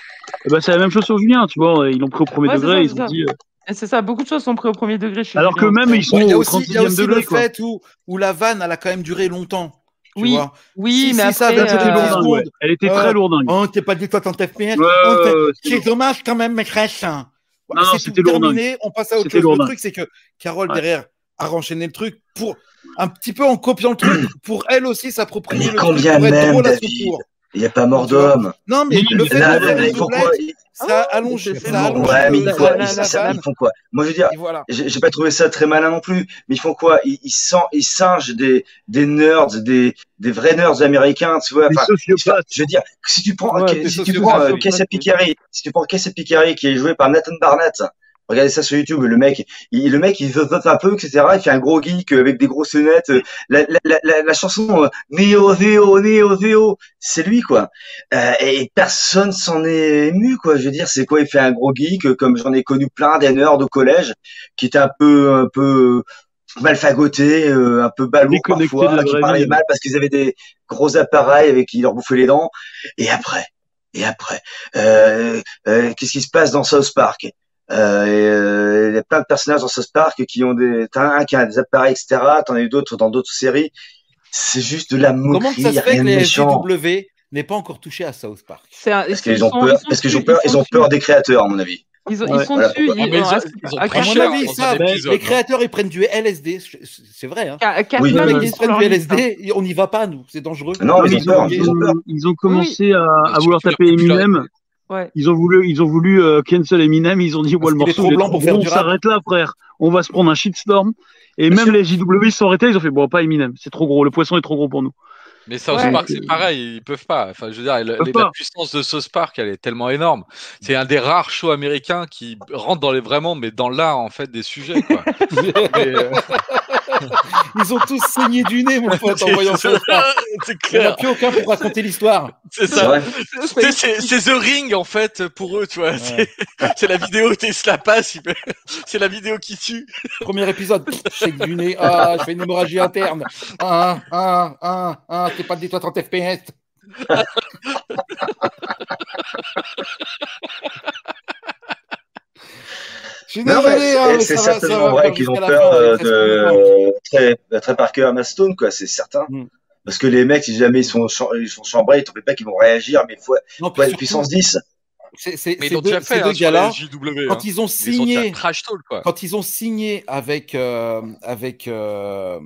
[SPEAKER 4] Et ben, c'est la même chose sur Julien, tu vois. Ils l'ont pris au premier
[SPEAKER 2] Ouais,
[SPEAKER 4] degré,
[SPEAKER 2] ça,
[SPEAKER 4] ils ont
[SPEAKER 2] ça.
[SPEAKER 4] dit. Euh,
[SPEAKER 2] c'est ça, beaucoup de choses sont prises au premier degré chez
[SPEAKER 4] alors que même ils sont
[SPEAKER 1] Ouais, il y a
[SPEAKER 4] au
[SPEAKER 1] aussi, il y a
[SPEAKER 4] 36e
[SPEAKER 1] aussi
[SPEAKER 4] degré,
[SPEAKER 1] le
[SPEAKER 4] quoi.
[SPEAKER 1] fait où, où la vanne, elle a quand même duré longtemps. Tu
[SPEAKER 2] Oui,
[SPEAKER 1] vois
[SPEAKER 2] Oui,
[SPEAKER 1] Si-
[SPEAKER 2] mais
[SPEAKER 1] si ça
[SPEAKER 2] après, euh,
[SPEAKER 1] lourdingue,
[SPEAKER 4] Lourdingue, ouais. Elle était
[SPEAKER 1] Euh,
[SPEAKER 4] très lourdingue.
[SPEAKER 1] Oh, t'es pas dit 60 FPS
[SPEAKER 4] Ouais,
[SPEAKER 1] Oh,
[SPEAKER 4] ouais,
[SPEAKER 1] t'es-
[SPEAKER 4] ouais,
[SPEAKER 1] C'est dommage quand même, maîtresse. hein.
[SPEAKER 4] Non, non,
[SPEAKER 1] c'est
[SPEAKER 4] c'était
[SPEAKER 1] terminé, on passe à autre chose. Le truc, c'est que Carole,
[SPEAKER 4] Ouais.
[SPEAKER 1] derrière, a renchaîné le truc pour un petit peu en copiant le truc, pour elle aussi s'approprier
[SPEAKER 6] Mais
[SPEAKER 1] le truc
[SPEAKER 6] combien
[SPEAKER 1] pour être
[SPEAKER 6] même,
[SPEAKER 1] drôle à son
[SPEAKER 6] David
[SPEAKER 1] tour.
[SPEAKER 6] Il n'y a pas mort d'homme.
[SPEAKER 1] Non, mais le fait
[SPEAKER 6] là,
[SPEAKER 1] de
[SPEAKER 6] là,
[SPEAKER 1] faire
[SPEAKER 6] ils font quoi
[SPEAKER 1] ça allonge, allonge
[SPEAKER 6] Ouais, mais ils, font, ils, ça, font quoi Moi, je veux dire,
[SPEAKER 1] voilà.
[SPEAKER 6] j'ai pas trouvé ça très malin non plus, mais ils font quoi ils, ils, sent- ils singent des, des nerds, des, des vrais nerds américains, tu vois. Enfin, je veux dire, si tu prends,
[SPEAKER 1] Ouais,
[SPEAKER 6] si tu prends euh, Picari, si tu prends Picari qui est joué par Nathan Barnett, regardez ça sur YouTube, le mec, il, le mec, il veut un peu, etc. Il fait un gros geek euh, avec des grosses lunettes. euh, La, la, la, la, chanson euh, Neo Veo, Neo Veo, c'est lui quoi. Euh, et personne s'en est ému quoi. Je veux dire, c'est quoi Il fait un gros geek, euh, comme j'en ai connu plein des nerds au collège, qui étaient un peu, un peu mal fagotés, euh, un peu balourds parfois, qui parlaient
[SPEAKER 4] vie.
[SPEAKER 6] mal parce qu'ils avaient des gros appareils avec qui leur bouffaient les dents. Et après, et après, euh, euh, qu'est-ce qui se passe dans South Park? Euh, et, euh, Il y a plein de personnages dans South Park qui ont des, t'en as un qui a des appareils, etc. T'en as eu d'autres dans d'autres séries. C'est juste de la
[SPEAKER 1] Comment
[SPEAKER 6] moquerie,
[SPEAKER 1] que ça se fait que les. SJW n'aient pas encore touché à South Park
[SPEAKER 2] un-
[SPEAKER 6] Parce
[SPEAKER 2] ils
[SPEAKER 6] qu'ils ont peur, parce qu'ils ont peur, ils ont peur des créateurs, à mon avis.
[SPEAKER 2] Ils, ont-
[SPEAKER 4] Ouais.
[SPEAKER 2] ils sont
[SPEAKER 6] Voilà
[SPEAKER 2] dessus. Ils,
[SPEAKER 3] ils ont-
[SPEAKER 2] à-
[SPEAKER 1] mon avis, ça, les
[SPEAKER 3] hein.
[SPEAKER 1] créateurs, ils prennent du LSD. C'est vrai. Hein.
[SPEAKER 2] à- quatre
[SPEAKER 6] Oui,
[SPEAKER 2] ils
[SPEAKER 1] prennent du
[SPEAKER 2] hein.
[SPEAKER 1] LSD, on n'y va pas, nous. C'est dangereux.
[SPEAKER 6] Non, mais ils
[SPEAKER 4] ils,
[SPEAKER 6] ont ils
[SPEAKER 4] commencé à, à vouloir taper. Eminem.
[SPEAKER 2] Ouais.
[SPEAKER 4] Ils ont voulu, ils ont voulu euh, cancel Eminem. Ils ont dit, ouais, le morceau
[SPEAKER 1] trop blanc pour faire
[SPEAKER 4] on s'arrête là, frère. On va se prendre un shitstorm. Et même les JW ils se sont arrêtés. Ils ont fait, bon, pas Eminem. C'est trop gros. Le poisson est trop gros pour nous.
[SPEAKER 3] Mais South
[SPEAKER 2] Ouais.
[SPEAKER 3] Park, c'est pareil, ils peuvent pas. Enfin, je veux dire, le- la puissance de South Park, elle est tellement énorme. C'est un des rares shows américains qui rentre dans les vraiment, mais dans l'art en fait des sujets. Quoi. Mais, euh,
[SPEAKER 1] Ils ont tous saigné du nez, mon pote, en voyant Park.
[SPEAKER 3] c'est
[SPEAKER 1] Il n'y en a
[SPEAKER 3] clair.
[SPEAKER 1] plus aucun pour raconter l'histoire.
[SPEAKER 3] C'est ça. C'est The Ring en fait pour eux, tu vois. C'est- C'est la vidéo, tu se la passe, c'est la vidéo qui tue.
[SPEAKER 1] Premier épisode, shake du nez, ah, je fais une hémorragie interne. Ah, ah, ah, ah, t'es pas des 60 FPS. Je suis
[SPEAKER 6] Non,
[SPEAKER 1] désolé,
[SPEAKER 6] mais
[SPEAKER 1] hein,
[SPEAKER 6] c'est- certainement vrai qu'ils ont peur euh,
[SPEAKER 1] de
[SPEAKER 6] très, très Parker à Stone, quoi, c'est certain.
[SPEAKER 1] Mm.
[SPEAKER 6] Parce que les mecs, si jamais ils sont, ils sont chambrés, ils fais pas qu'ils vont réagir, mais fois,
[SPEAKER 1] Non,
[SPEAKER 6] fois
[SPEAKER 1] surtout,
[SPEAKER 6] puissance 10.
[SPEAKER 1] c'est- c'est-
[SPEAKER 3] Mais ils
[SPEAKER 1] ces deux,
[SPEAKER 3] déjà
[SPEAKER 1] ces
[SPEAKER 3] fait
[SPEAKER 1] deux
[SPEAKER 3] hein,
[SPEAKER 1] gars-là,
[SPEAKER 3] JW.
[SPEAKER 1] quand
[SPEAKER 3] hein.
[SPEAKER 1] ils ont
[SPEAKER 3] Ils déjà
[SPEAKER 1] signé,
[SPEAKER 3] trash talk quoi.
[SPEAKER 1] quand ils ont signé avec, euh, avec euh,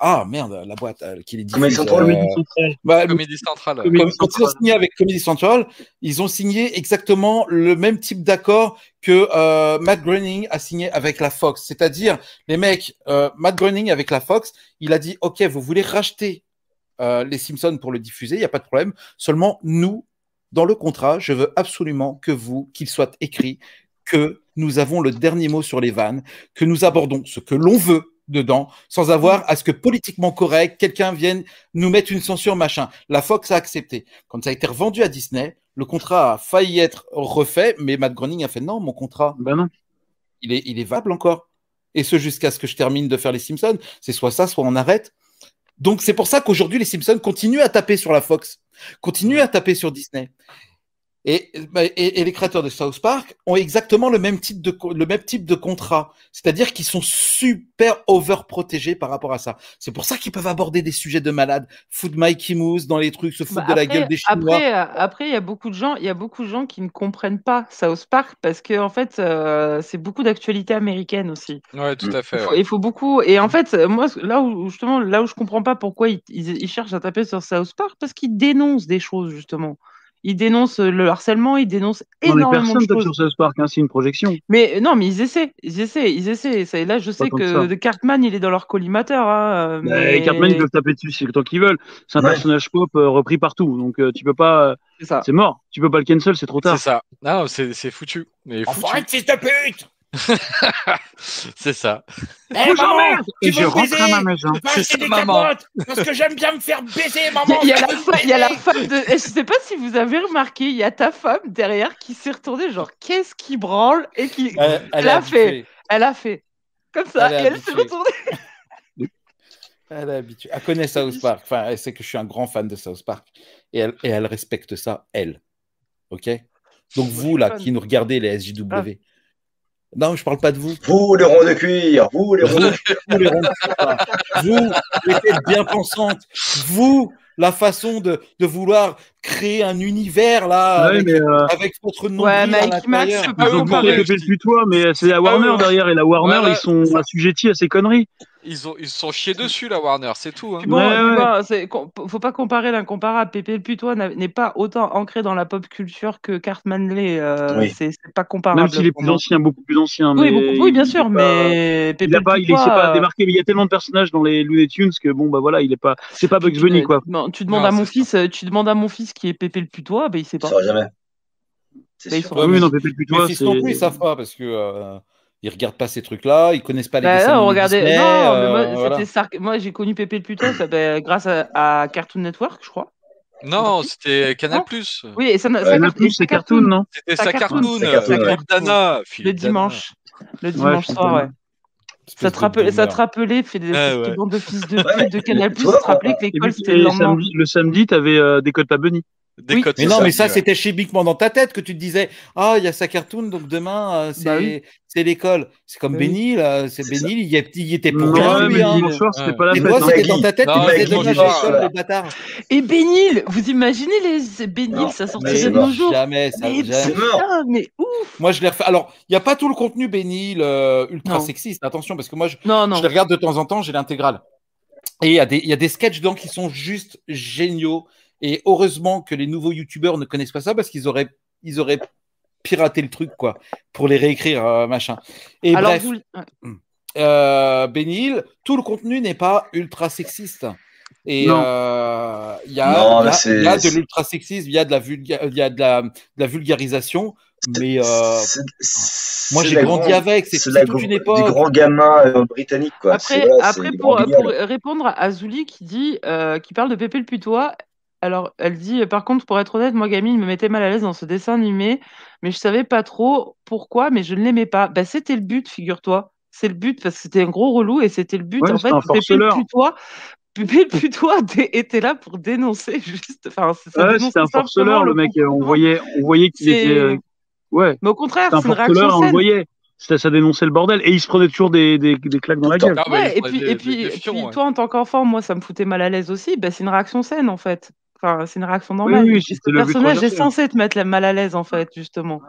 [SPEAKER 1] ah merde, la boîte euh, qui les diffuse.
[SPEAKER 6] Comedy Central,
[SPEAKER 1] euh,
[SPEAKER 4] Comédie centrale.
[SPEAKER 1] bah, le-
[SPEAKER 3] Comédie centrale.
[SPEAKER 4] Comédie
[SPEAKER 1] Comme- quand ils ont signé avec Comedy Central, ils ont signé exactement le même type d'accord que euh, Matt Groening a signé avec la Fox. C'est-à-dire, les mecs, euh, Matt Groening avec la Fox, il a dit, OK, vous voulez racheter euh, les Simpsons pour le diffuser, il n'y a pas de problème. Seulement, nous, dans le contrat, je veux absolument que vous, qu'il soit écrit que nous avons le dernier mot sur les vannes, que nous abordons ce que l'on veut dedans, sans avoir à ce que politiquement correct, quelqu'un vienne nous mettre une censure, machin. La Fox a accepté. Quand ça a été revendu à Disney, le contrat a failli être refait, mais Matt Groening a fait non, mon contrat,
[SPEAKER 4] non.
[SPEAKER 1] il est, il est valable encore. Et ce jusqu'à ce que je termine de faire les Simpsons. C'est soit ça, soit on arrête. Donc c'est pour ça qu'aujourd'hui les Simpsons continuent à taper sur la Fox, continuent à taper sur Disney. Et, bah, et, et les créateurs de South Park ont exactement le même type de, le même type de contrat. C'est-à-dire qu'ils sont super overprotégés par rapport à ça. C'est pour ça qu'ils peuvent aborder des sujets de malades, foutre Mikey Mouse dans les trucs, se foutre
[SPEAKER 2] Bah,
[SPEAKER 1] de la gueule des Chinois.
[SPEAKER 2] Après, euh, après, il y a beaucoup de gens, il y a beaucoup de gens qui ne comprennent pas South Park parce que en fait, euh, c'est beaucoup d'actualité américaine aussi.
[SPEAKER 3] Ouais, tout à fait.
[SPEAKER 2] Il faut,
[SPEAKER 3] ouais.
[SPEAKER 2] il faut beaucoup. Et en fait, euh, moi, là où justement, là où je comprends pas pourquoi ils, ils- ils cherchent à taper sur South Park, parce qu'ils dénoncent des choses justement. Ils dénoncent le harcèlement, ils dénoncent
[SPEAKER 4] Non, mais
[SPEAKER 2] énormément
[SPEAKER 4] personne
[SPEAKER 2] de
[SPEAKER 4] tape
[SPEAKER 2] choses.
[SPEAKER 4] sur South Park, hein, c'est une projection.
[SPEAKER 2] Mais euh, non, mais ils essaient, ils essaient, ils essaient. Et là, je sais
[SPEAKER 4] que
[SPEAKER 2] de Cartman, il est dans leur collimateur. Hein,
[SPEAKER 4] Bah,
[SPEAKER 2] mais...
[SPEAKER 4] Cartman, ils peuvent taper dessus c'est tant qu'ils veulent. C'est un
[SPEAKER 6] Ouais.
[SPEAKER 4] personnage pop euh, repris partout. Donc euh, tu peux pas. euh,
[SPEAKER 2] C'est ça.
[SPEAKER 4] C'est mort. Tu peux pas le cancel, c'est trop
[SPEAKER 3] C'est
[SPEAKER 4] tard.
[SPEAKER 3] ça. Non, c'est c'est foutu. Mais foutu.
[SPEAKER 1] fils de pute
[SPEAKER 3] C'est ça.
[SPEAKER 1] Eh, maman, tu
[SPEAKER 4] Et
[SPEAKER 1] veux
[SPEAKER 4] je rentre
[SPEAKER 1] baiser
[SPEAKER 4] à ma maison.
[SPEAKER 3] C'est ça,
[SPEAKER 1] des
[SPEAKER 3] maman.
[SPEAKER 1] parce que j'aime bien me faire baiser, maman.
[SPEAKER 2] a- il y, a la il y a femme de. et Je sais pas si vous avez remarqué, il y a ta femme derrière qui s'est retournée, genre qu'est-ce qui branle et qui.
[SPEAKER 1] Elle, elle
[SPEAKER 2] Elle a fait. Elle a fait comme ça
[SPEAKER 1] Elle est
[SPEAKER 2] et elle s'est retournée.
[SPEAKER 1] Elle est habituée. Elle connaît South Park. Enfin, elle sait que je suis un grand fan de South Park. Et elle, et elle respecte ça, elle. OK? Donc, vous, là, qui nous regardez, les SJW.
[SPEAKER 2] Ah.
[SPEAKER 1] Non, je parle pas de vous.
[SPEAKER 6] Vous, les ronds de cuir, vous, les ronds de
[SPEAKER 1] Vous, vous, les ronds de cuir. Vous, les têtes bien pensantes. Vous, la façon de, de vouloir créer un univers, là,
[SPEAKER 4] Ouais,
[SPEAKER 1] avec,
[SPEAKER 4] mais euh,
[SPEAKER 1] avec votre nom
[SPEAKER 2] Ouais,
[SPEAKER 1] à
[SPEAKER 2] Mike Max, je peux pas
[SPEAKER 3] compris.
[SPEAKER 4] Répétez le plus toi, mais c'est la
[SPEAKER 3] Ah
[SPEAKER 4] Warner
[SPEAKER 3] ouais.
[SPEAKER 4] derrière et la Warner,
[SPEAKER 3] Ouais, ouais,
[SPEAKER 4] ils sont assujettis à ces conneries.
[SPEAKER 3] Ils ont ils se sont chiés dessus la Warner, c'est tout. Hein.
[SPEAKER 2] Bon,
[SPEAKER 4] Ouais, ouais.
[SPEAKER 2] faut pas comparer l'incomparable. Pépé le putois n'est pas autant ancré dans la pop culture que Cartman l'est. euh,
[SPEAKER 6] Oui.
[SPEAKER 2] C'est pas comparable.
[SPEAKER 4] Même s'il est plus ancien, beaucoup plus ancien.
[SPEAKER 2] Oui,
[SPEAKER 4] mais
[SPEAKER 2] beaucoup- oui, bien
[SPEAKER 4] il
[SPEAKER 2] sûr,
[SPEAKER 4] pas-
[SPEAKER 2] mais Pépé
[SPEAKER 4] Il a
[SPEAKER 2] le
[SPEAKER 4] pas, il est,
[SPEAKER 2] putois,
[SPEAKER 4] s'est pas
[SPEAKER 2] euh,
[SPEAKER 4] démarqué, mais il y a tellement de personnages dans les Looney Tunes que bon, bah voilà, il est pas, c'est pas Bugs Bunny
[SPEAKER 2] tu-
[SPEAKER 4] quoi.
[SPEAKER 2] non, tu demandes
[SPEAKER 3] Non,
[SPEAKER 2] à mon fils, euh, tu demandes à mon fils qui est Pépé le putois, ben il sait
[SPEAKER 6] Ça
[SPEAKER 2] pas.
[SPEAKER 6] va jamais. C'est
[SPEAKER 2] Bah, ils sont-
[SPEAKER 1] Ouais,
[SPEAKER 4] oui,
[SPEAKER 1] mais-
[SPEAKER 4] non, Pépé le
[SPEAKER 1] Mes
[SPEAKER 4] Putois,
[SPEAKER 1] fils non plus, ils savent pas parce que euh, ils regardent pas ces trucs-là, ils connaissent pas les
[SPEAKER 2] Bah
[SPEAKER 1] dessins
[SPEAKER 2] non, regardez,
[SPEAKER 1] Disney,
[SPEAKER 2] non, mais
[SPEAKER 1] euh,
[SPEAKER 2] moi,
[SPEAKER 1] voilà.
[SPEAKER 2] Sark- moi j'ai connu Pépé le putois ça, ben, grâce à, à Cartoon Network, je crois.
[SPEAKER 3] Non, c'était Canal. Plus.
[SPEAKER 2] Oui, et ça, ça,
[SPEAKER 4] Ouais,
[SPEAKER 2] ça-
[SPEAKER 4] plus,
[SPEAKER 2] et
[SPEAKER 4] c'est Cartoon, non?
[SPEAKER 3] C'était
[SPEAKER 2] Ça
[SPEAKER 3] sa
[SPEAKER 2] cartoon,
[SPEAKER 3] euh. Philippe Dana.
[SPEAKER 2] le dimanche. Le dimanche soir, ouais. Ça te, rappelait, ça te rappelait, fait des
[SPEAKER 3] ouais.
[SPEAKER 2] de fils de pute Canal+,
[SPEAKER 6] tu
[SPEAKER 2] ça te rappelait que l'école c'était le lendemain.
[SPEAKER 4] samedi, le samedi, t'avais euh, des codes pas Bunny.
[SPEAKER 3] Des
[SPEAKER 2] Oui.
[SPEAKER 3] codes
[SPEAKER 1] Mais non, mais ça,
[SPEAKER 3] ouais.
[SPEAKER 1] c'était chimiquement dans ta tête que tu te disais Ah, il y a sa cartoon, donc demain, euh, c'est
[SPEAKER 2] Bah oui.
[SPEAKER 1] c'est l'école. C'est comme
[SPEAKER 2] Bah oui.
[SPEAKER 1] Benny, là. C'est Benny, il y, a- il était pour
[SPEAKER 4] Non,
[SPEAKER 1] rien,
[SPEAKER 4] mais
[SPEAKER 1] lui. Hein.
[SPEAKER 3] Ouais.
[SPEAKER 4] pas la
[SPEAKER 1] toi,
[SPEAKER 4] hein.
[SPEAKER 1] c'était dans ta tête,
[SPEAKER 3] Non,
[SPEAKER 1] tu disais dommage l'école,
[SPEAKER 6] voilà.
[SPEAKER 1] le bâtard.
[SPEAKER 2] Et Bénil, vous imaginez les
[SPEAKER 6] Non,
[SPEAKER 2] ça
[SPEAKER 6] mais
[SPEAKER 2] sortirait de nos jours.
[SPEAKER 1] Jamais, ça,
[SPEAKER 2] Mais
[SPEAKER 1] jamais.
[SPEAKER 2] Putain, mais ouf
[SPEAKER 1] Moi, je l'ai refait. Alors, il n'y a pas tout le contenu Benny, ultra sexiste, attention, parce que moi, je, je les regarde de temps en temps, j'ai l'intégrale. Et il y, a des- il y a des sketchs dedans qui sont juste géniaux. Et heureusement que les nouveaux youtubeurs ne connaissent pas ça parce qu'ils auraient, ils auraient piraté le truc, quoi, pour les réécrire, euh, machin. Et
[SPEAKER 2] Alors,
[SPEAKER 1] bref,
[SPEAKER 2] vous... ouais.
[SPEAKER 1] euh, Benil, tout le contenu n'est pas ultra sexiste. Et euh, il y, a,
[SPEAKER 6] Non,
[SPEAKER 1] il y a-
[SPEAKER 6] c'est-
[SPEAKER 1] il y a de l'ultra sexisme, il y a de la, vulga- il y a de la, de la vulgarisation, mais euh, moi j'ai grandi avec, c'est toute une
[SPEAKER 6] des
[SPEAKER 1] époque.
[SPEAKER 6] grands gamins euh, britanniques quoi.
[SPEAKER 2] Après,
[SPEAKER 6] des
[SPEAKER 2] pour, répondre à Zouli qui dit, euh, qui parle de Pépé le putois, alors elle dit, par contre, pour être honnête, moi, gamine, il me mettait mal à l'aise dans ce dessin animé, mais je savais pas trop pourquoi, mais je ne l'aimais pas. Bah, c'était le but, figure-toi. C'est le but, parce que c'était un gros relou et c'était le but.
[SPEAKER 4] Ouais,
[SPEAKER 2] en
[SPEAKER 4] c'était
[SPEAKER 2] fait,
[SPEAKER 4] un
[SPEAKER 2] Pépé le
[SPEAKER 4] forceleur.
[SPEAKER 2] putois, Pépé le putois était là pour dénoncer juste. Enfin, ça
[SPEAKER 4] Ouais,
[SPEAKER 2] dénonçait
[SPEAKER 4] c'était un forceleur, le mec. On
[SPEAKER 2] comportement.
[SPEAKER 4] voyait, on voyait qu'il
[SPEAKER 2] C'est-
[SPEAKER 4] était. euh, Ouais,
[SPEAKER 2] Mais au contraire,
[SPEAKER 4] un
[SPEAKER 2] c'est une réaction
[SPEAKER 4] on le voyait. C'était- Ça dénonçait le bordel. Et il se prenait toujours des, des, des claques dans la gueule.
[SPEAKER 3] Ah,
[SPEAKER 2] Ouais, et puis,
[SPEAKER 3] des-
[SPEAKER 2] et puis,
[SPEAKER 3] des
[SPEAKER 2] et
[SPEAKER 3] fions,
[SPEAKER 2] puis
[SPEAKER 3] ouais.
[SPEAKER 2] toi, en tant qu'enfant, moi, ça me foutait mal à l'aise aussi. Bah, c'est une réaction saine, en fait. Enfin, c'est une réaction normale.
[SPEAKER 4] oui, le but
[SPEAKER 2] personnage est censé te mettre mal à l'aise, en fait, justement.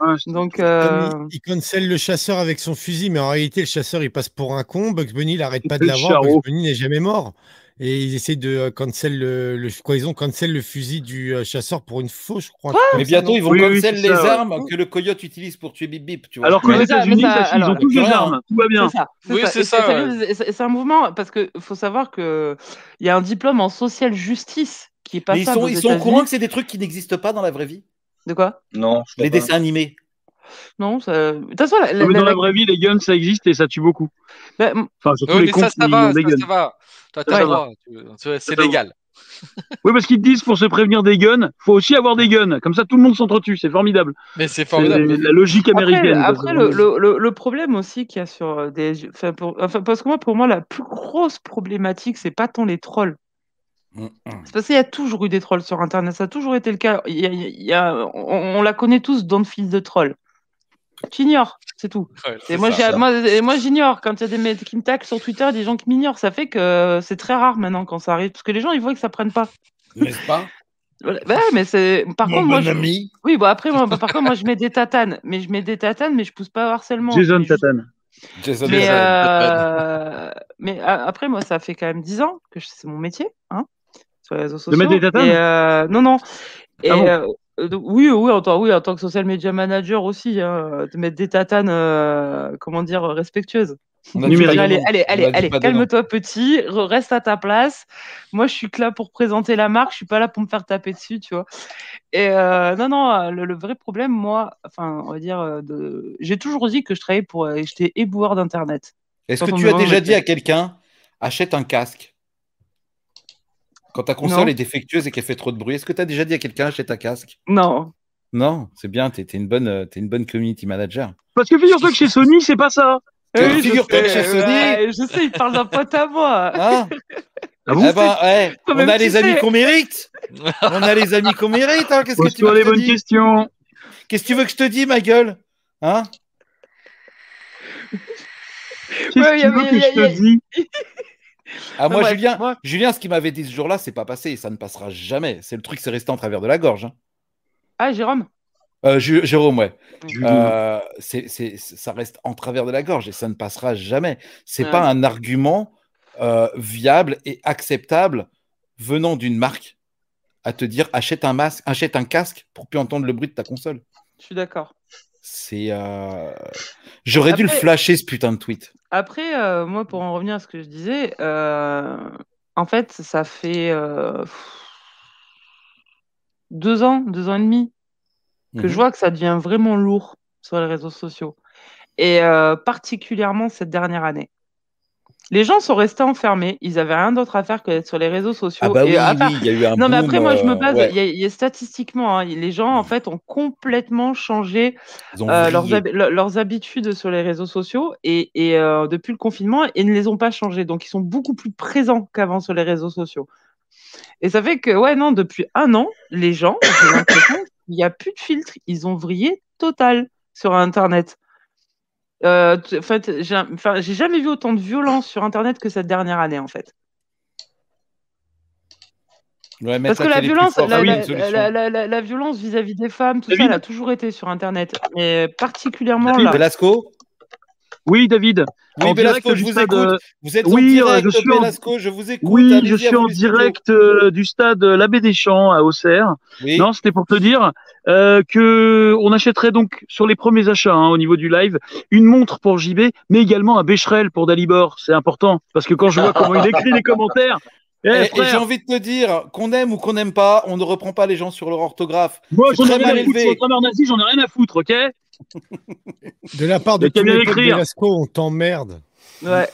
[SPEAKER 4] Ouais,
[SPEAKER 2] Donc, euh,
[SPEAKER 7] il, il cancelle le chasseur avec son fusil, mais en réalité, le chasseur, il passe pour un con. Bugs Bunny, il arrête pas de l'avoir. Bugs. Bunny n'est jamais mort. Et ils essaient de euh, cancel le, le- quoi, ils ont cancel le fusil du euh, chasseur pour une fausse, je crois.
[SPEAKER 1] Mais bientôt,
[SPEAKER 7] non
[SPEAKER 1] ils vont
[SPEAKER 4] Oui,
[SPEAKER 1] cancel les
[SPEAKER 4] ça, ouais.
[SPEAKER 1] armes que le coyote utilise pour tuer Bip Bip. Tu vois.
[SPEAKER 4] Alors qu'aux États-Unis, ils ont tous
[SPEAKER 1] Rien.
[SPEAKER 4] armes. Tout va bien.
[SPEAKER 2] ça.
[SPEAKER 3] Oui, c'est ça,
[SPEAKER 2] C'est un mouvement, parce qu'il faut savoir qu'il y a un diplôme en social justice qui est
[SPEAKER 1] Mais
[SPEAKER 2] passable
[SPEAKER 1] ils sont, ils sont au courant que c'est des trucs qui n'existent pas dans la vraie vie?
[SPEAKER 2] De quoi?
[SPEAKER 6] Non,
[SPEAKER 1] Les
[SPEAKER 6] pas.
[SPEAKER 1] dessins animés.
[SPEAKER 2] Non, ça... de toute façon, la, la-
[SPEAKER 4] Non, mais dans
[SPEAKER 2] la-
[SPEAKER 4] la vraie vie, les guns, ça existe et ça tue beaucoup.
[SPEAKER 2] bah, m-
[SPEAKER 4] Enfin, surtout
[SPEAKER 3] Oui,
[SPEAKER 4] les
[SPEAKER 3] mais
[SPEAKER 4] cons
[SPEAKER 3] ça, ça va, ça,
[SPEAKER 4] guns.
[SPEAKER 3] ça va. Toi, t'as C'est légal.
[SPEAKER 4] Oui, parce qu'ils te disent pour se prévenir des guns, faut aussi avoir des guns. Comme ça, tout le monde s'entretue. C'est formidable.
[SPEAKER 3] Mais c'est formidable.
[SPEAKER 4] la logique américaine.
[SPEAKER 2] après le, le, le, le problème aussi qu'il y a sur euh, des. Enfin, pour- enfin, parce que moi, pour moi, la plus grosse problématique, c'est pas tant les trolls. C'est parce qu'il y a toujours eu des trolls sur Internet. Ça a toujours été le cas. Il y a- il y a- on, on la connaît tous dans le fil de trolls. Tu ignores, c'est tout.
[SPEAKER 3] Ouais,
[SPEAKER 2] Et moi,
[SPEAKER 3] ça.
[SPEAKER 2] j'ai- moi, et moi, j'ignore. Quand il y a des mecs qui me taclent sur Twitter, des gens qui m'ignorent, ça fait que c'est très rare maintenant quand ça arrive. Parce que les gens, ils voient que ça prenne pas.
[SPEAKER 1] N'est-ce pas?
[SPEAKER 2] Voilà. Ouais, mais c'est. Par
[SPEAKER 1] Mon
[SPEAKER 2] contre, moi,
[SPEAKER 1] bon
[SPEAKER 2] je...
[SPEAKER 1] ami.
[SPEAKER 2] oui, bon après, moi, par contre, moi, je mets des tatanes. Mais je mets des tatanes, mais je pousse pas au harcèlement.
[SPEAKER 4] Jason
[SPEAKER 2] juste-
[SPEAKER 4] Tatane.
[SPEAKER 1] Jason
[SPEAKER 2] Mais,
[SPEAKER 3] Jason,
[SPEAKER 2] euh, mais a- après, moi, ça fait quand même 10 ans que je- c'est mon métier, hein, les réseaux sociaux.
[SPEAKER 4] mettre des tatanes
[SPEAKER 2] Et, euh, Non, non. Et,
[SPEAKER 4] Ah bon
[SPEAKER 2] euh, donc, oui, oui, en tant, oui, en tant que social media manager aussi, hein, de mettre des tatanes, euh, comment dire, respectueuses.
[SPEAKER 1] On a
[SPEAKER 4] Numérique.
[SPEAKER 2] Allez, allez, allez, allez, calme-toi petit, re- reste à ta place. Moi, je suis que là pour présenter la marque, je suis pas là pour me faire taper dessus, tu vois. Et euh, non, non, le, le vrai problème, moi, enfin, on va dire, de... j'ai toujours dit que je travaillais pour, j'étais éboueur d'internet.
[SPEAKER 1] Est-ce que tu as déjà
[SPEAKER 2] de
[SPEAKER 1] dit à quelqu'un achète un casque? Quand ta console
[SPEAKER 2] Non.
[SPEAKER 1] est défectueuse et qu'elle fait trop de bruit Est-ce que tu as déjà dit à quelqu'un achète un casque?
[SPEAKER 2] Non.
[SPEAKER 1] Non, c'est bien, tu es, une bonne, euh, t'es une bonne community manager.
[SPEAKER 4] Parce que figure-toi que chez Sony, c'est pas ça.
[SPEAKER 2] Oui, je
[SPEAKER 1] figure-toi que chez Sony-
[SPEAKER 2] ouais, je sais, il parle d'un pote à moi.
[SPEAKER 1] Hein
[SPEAKER 4] Ah bon
[SPEAKER 1] Eh ben, ouais, on a les amis qu'on mérite. On a les amis qu'on mérite. Hein. Qu'est-ce que tu veux
[SPEAKER 4] les
[SPEAKER 1] je te
[SPEAKER 4] bonnes
[SPEAKER 1] dise
[SPEAKER 4] questions.
[SPEAKER 1] Qu'est-ce que tu veux que je te dise, ma gueule Hein?
[SPEAKER 4] Qu'est-ce
[SPEAKER 2] Ouais,
[SPEAKER 4] que
[SPEAKER 2] y
[SPEAKER 4] tu
[SPEAKER 2] a-
[SPEAKER 4] veux que je te dise?
[SPEAKER 1] Ah, moi,
[SPEAKER 2] Ouais,
[SPEAKER 1] Julien, Julien, ce qu'il m'avait dit ce jour-là, c'est pas passé et ça ne passera jamais. C'est le truc, c'est resté en travers de la gorge. hein.
[SPEAKER 2] Ah, Jérôme?
[SPEAKER 1] Euh, Jérôme, ouais.
[SPEAKER 4] Julie.
[SPEAKER 1] Euh, ça reste en travers de la gorge et ça ne passera jamais. C'est
[SPEAKER 2] Ouais.
[SPEAKER 1] pas un argument euh, viable et acceptable venant d'une marque à te dire achète un masque, achète un casque pour plus entendre le bruit de ta console.
[SPEAKER 2] Je suis d'accord.
[SPEAKER 1] C'est, j'aurais dû le flasher ce putain de tweet.
[SPEAKER 2] Après, euh, moi, pour en revenir à ce que je disais, euh, en fait, ça fait euh, deux ans, deux ans et demi que
[SPEAKER 1] Mhm.
[SPEAKER 2] je vois que ça devient vraiment lourd sur les réseaux sociaux. Et particulièrement cette dernière année. Les gens sont restés enfermés, ils avaient rien d'autre à faire que d'être sur les réseaux sociaux.
[SPEAKER 1] Ah bah
[SPEAKER 2] et
[SPEAKER 1] oui,
[SPEAKER 2] à part-
[SPEAKER 1] oui, il y a eu un
[SPEAKER 2] Non, mais après, moi, je me
[SPEAKER 1] euh,
[SPEAKER 2] base,
[SPEAKER 1] ouais,
[SPEAKER 2] il y a- il y a statistiquement, hein, les gens, en fait, ont complètement changé
[SPEAKER 1] ils ont
[SPEAKER 2] euh, leurs, hab- habitudes sur les réseaux sociaux et, et, euh, depuis le confinement et ne les ont pas changées. Donc, ils sont beaucoup plus présents qu'avant sur les réseaux sociaux. Et ça fait que, ouais, non, depuis un an, les gens, j'ai l'impression qu'il n'y a plus de filtre. Ils ont vrillé total sur Internet. Euh, en fait, j'ai enfin, jamais vu autant de violence sur Internet que cette dernière année, en fait.
[SPEAKER 1] Ouais,
[SPEAKER 2] Parce que la violence,
[SPEAKER 1] fort,
[SPEAKER 2] la,
[SPEAKER 1] c'est une
[SPEAKER 2] la-
[SPEAKER 1] solution.
[SPEAKER 2] la- la- la- la violence vis-à-vis des femmes, tout ça, elle a toujours été sur Internet. Mais particulièrement
[SPEAKER 4] David
[SPEAKER 2] là.
[SPEAKER 1] Velasco
[SPEAKER 4] Oui, David.
[SPEAKER 1] Oui,
[SPEAKER 4] direct
[SPEAKER 1] je
[SPEAKER 4] du
[SPEAKER 1] vous
[SPEAKER 4] stade,
[SPEAKER 1] écoute.
[SPEAKER 4] euh,
[SPEAKER 1] Vous êtes
[SPEAKER 4] oui,
[SPEAKER 1] en
[SPEAKER 4] euh,
[SPEAKER 1] direct,
[SPEAKER 4] je suis en-
[SPEAKER 1] je vous écoute.
[SPEAKER 4] Oui, je suis en direct euh, du stade L'Abbé des Champs à Auxerre.
[SPEAKER 1] Oui.
[SPEAKER 4] Non, c'était pour te dire euh, que on achèterait donc sur les premiers achats hein, au niveau du live une montre pour JB, mais également un Becherel pour Dalibor. C'est important parce que quand je vois comment il écrit les commentaires, eh,
[SPEAKER 1] Et, j'ai envie de te dire, qu'on aime ou qu'on n'aime pas, on ne reprend pas les gens sur leur orthographe.
[SPEAKER 4] moi j'en ai rien à foutre j'en ai rien à foutre, ok?
[SPEAKER 7] De la part de tous les. Velasco, on t'emmerde.
[SPEAKER 2] Ouais.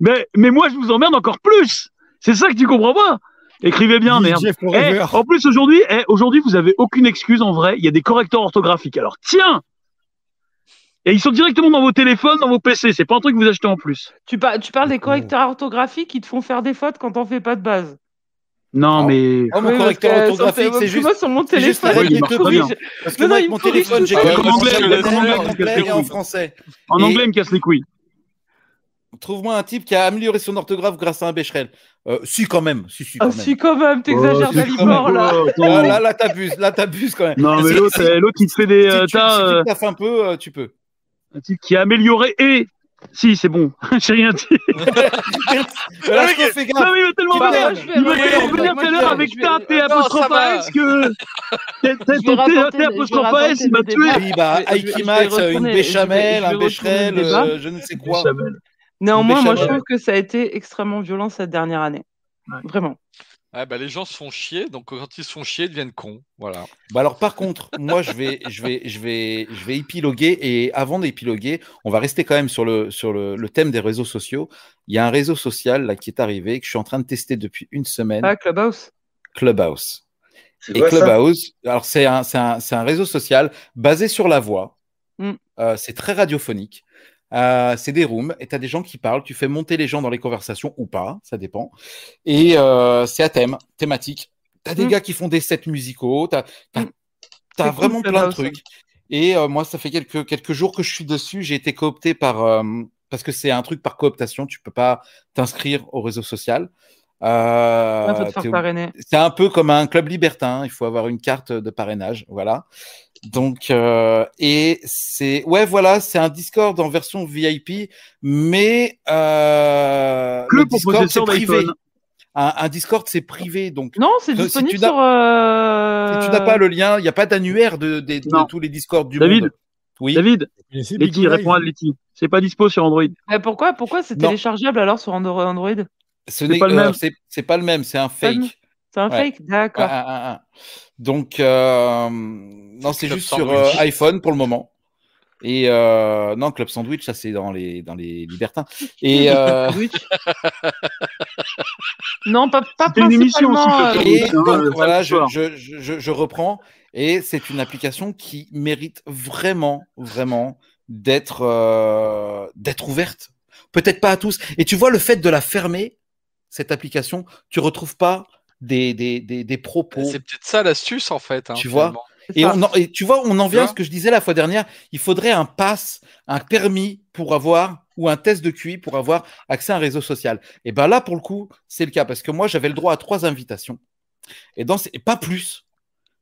[SPEAKER 4] Mais mais moi je vous emmerde encore plus. C'est ça que tu comprends pas. Écrivez bien,
[SPEAKER 7] DJ
[SPEAKER 4] merde. Eh, en plus aujourd'hui, eh, aujourd'hui vous avez aucune excuse en vrai. Il y a des correcteurs orthographiques. Alors tiens. Et ils sont directement dans vos téléphones, dans vos PC. C'est pas un truc que vous achetez en plus.
[SPEAKER 2] Tu, par- tu parles des correcteurs orthographiques qui te font faire des fautes quand on fait pas de base.
[SPEAKER 4] Non
[SPEAKER 1] Oh.
[SPEAKER 4] mais
[SPEAKER 1] Oh, mon correcteur
[SPEAKER 2] que,
[SPEAKER 1] orthographique, c'est juste.
[SPEAKER 2] Moi, sur mon téléphone,
[SPEAKER 4] il
[SPEAKER 1] corrige. Parce que
[SPEAKER 2] Non,
[SPEAKER 1] moi,
[SPEAKER 2] non,
[SPEAKER 1] avec
[SPEAKER 2] il
[SPEAKER 1] mon téléphone, j'ai
[SPEAKER 4] En en
[SPEAKER 1] français.
[SPEAKER 4] en
[SPEAKER 1] Et-
[SPEAKER 4] anglais, il me casse les couilles.
[SPEAKER 1] Trouve-moi un type qui a amélioré son orthographe grâce à un Becherel. Euh, si, quand même. Si, si, quand
[SPEAKER 2] Ah,
[SPEAKER 1] même.
[SPEAKER 2] si, quand même, t'exagères
[SPEAKER 4] Oh,
[SPEAKER 2] Dalibor, là.
[SPEAKER 4] Oh.
[SPEAKER 1] Ah, là, là, t'abuses. Là, t'abuses quand même.
[SPEAKER 4] Non mais l'autre, eh, l'autre il te fait des
[SPEAKER 1] si tu,
[SPEAKER 4] tas,
[SPEAKER 1] si
[SPEAKER 4] euh,
[SPEAKER 1] tu taffes un peu, euh, tu peux.
[SPEAKER 4] un type qui a amélioré et si c'est bon. J'ai rien dit.
[SPEAKER 1] Velasco, fais
[SPEAKER 4] Non
[SPEAKER 1] gaffe.
[SPEAKER 4] mais il va tellement
[SPEAKER 2] je vais-
[SPEAKER 4] Il
[SPEAKER 2] je vais-
[SPEAKER 4] revenir tout à
[SPEAKER 2] je
[SPEAKER 4] l'heure avec
[SPEAKER 2] je
[SPEAKER 4] ta T
[SPEAKER 3] Non,
[SPEAKER 4] apostrophe. AS que
[SPEAKER 2] Je
[SPEAKER 4] ton T
[SPEAKER 2] je
[SPEAKER 4] apostrophe AS il m'a tué.
[SPEAKER 1] Oui, bah,
[SPEAKER 2] Je je je
[SPEAKER 1] Max, une
[SPEAKER 2] je
[SPEAKER 1] béchamel,
[SPEAKER 2] je
[SPEAKER 1] un bécherel, euh, je ne sais quoi.
[SPEAKER 2] Néanmoins, moi, je trouve que ça a été extrêmement violent cette dernière année. Vraiment.
[SPEAKER 3] Ah bah, les gens se font chier, donc quand ils se font chier, ils deviennent cons. Voilà.
[SPEAKER 1] Bah alors par contre, moi je vais, je vais, je vais, je vais épiloguer et avant d'épiloguer, on va rester quand même sur le sur le, le thème des réseaux sociaux. Il y a un réseau social là qui est arrivé que je suis en train de tester depuis une semaine,
[SPEAKER 2] Ah, Clubhouse?
[SPEAKER 1] Clubhouse.
[SPEAKER 6] C'est
[SPEAKER 1] Et
[SPEAKER 6] quoi
[SPEAKER 1] Clubhouse, alors c'est un, c'est un, c'est un réseau social basé sur la voix.
[SPEAKER 2] Mm.
[SPEAKER 1] Euh, c'est très radiophonique. Euh, c'est des rooms et tu as des gens qui parlent. Tu fais monter les gens dans les conversations ou pas, ça dépend. Et euh, c'est à thème, thématique. Tu as des
[SPEAKER 2] Mm.
[SPEAKER 1] gars qui font des sets musicaux. Tu as,
[SPEAKER 2] Mm. Cool,
[SPEAKER 1] vraiment plein de trucs. Et euh, moi, ça fait quelques, quelques jours que je suis dessus. J'ai été coopté par. parce que c'est un truc par cooptation. Tu peux pas t'inscrire au réseau social. Euh,
[SPEAKER 2] Ah, parrainer.
[SPEAKER 1] c'est un peu comme un club libertin. Il faut avoir une carte de parrainage. Voilà. Donc, euh, et c'est. Ouais, voilà, c'est un Discord en version VIP, mais. Euh, le Discord, c'est privé. Un, un Discord, c'est privé. Donc,
[SPEAKER 2] Non, c'est
[SPEAKER 1] Si tu
[SPEAKER 2] disponible sur. euh,
[SPEAKER 1] si tu n'as pas le lien, il n'y a pas d'annuaire de, de- de
[SPEAKER 4] Non.
[SPEAKER 1] tous les Discords du
[SPEAKER 4] David,
[SPEAKER 1] monde. Oui.
[SPEAKER 4] David, Letty, réponds à Letty. C'est pas dispo sur Android.
[SPEAKER 2] Eh, pourquoi Pourquoi c'est téléchargeable alors sur Andro- Android?
[SPEAKER 1] Ce n'est
[SPEAKER 4] pas le
[SPEAKER 1] euh,
[SPEAKER 4] même.
[SPEAKER 1] c'est- pas le même, c'est un fake.
[SPEAKER 2] C'est un
[SPEAKER 1] Ouais.
[SPEAKER 2] fake D'accord.
[SPEAKER 1] Ah, ah, ah. Donc, euh, non, c'est juste sur euh, iPhone pour le moment. Et euh, non, Club Sandwich, ça c'est dans les, dans les libertins. Et, euh,
[SPEAKER 2] Sandwich. non, pas, pas
[SPEAKER 4] une émission aussi,
[SPEAKER 1] et donc voilà, je, je, je, je reprends. Et c'est une application qui mérite vraiment, vraiment d'être euh, d'être ouverte. Peut-être pas à tous. Et tu vois, le fait de la fermer, cette application, tu retrouves pas des, des, des, des propos.
[SPEAKER 3] C'est peut-être ça l'astuce en fait. hein,
[SPEAKER 1] Tu vois
[SPEAKER 3] finalement.
[SPEAKER 1] Et, on en- et tu vois, on en vient à ce que je disais la fois dernière. Il faudrait un pass, un permis pour avoir, ou un test de QI pour avoir accès à un réseau social. Et ben là, pour le coup, c'est le cas parce que moi, j'avais le droit à trois invitations. Et, dans ces- et pas plus.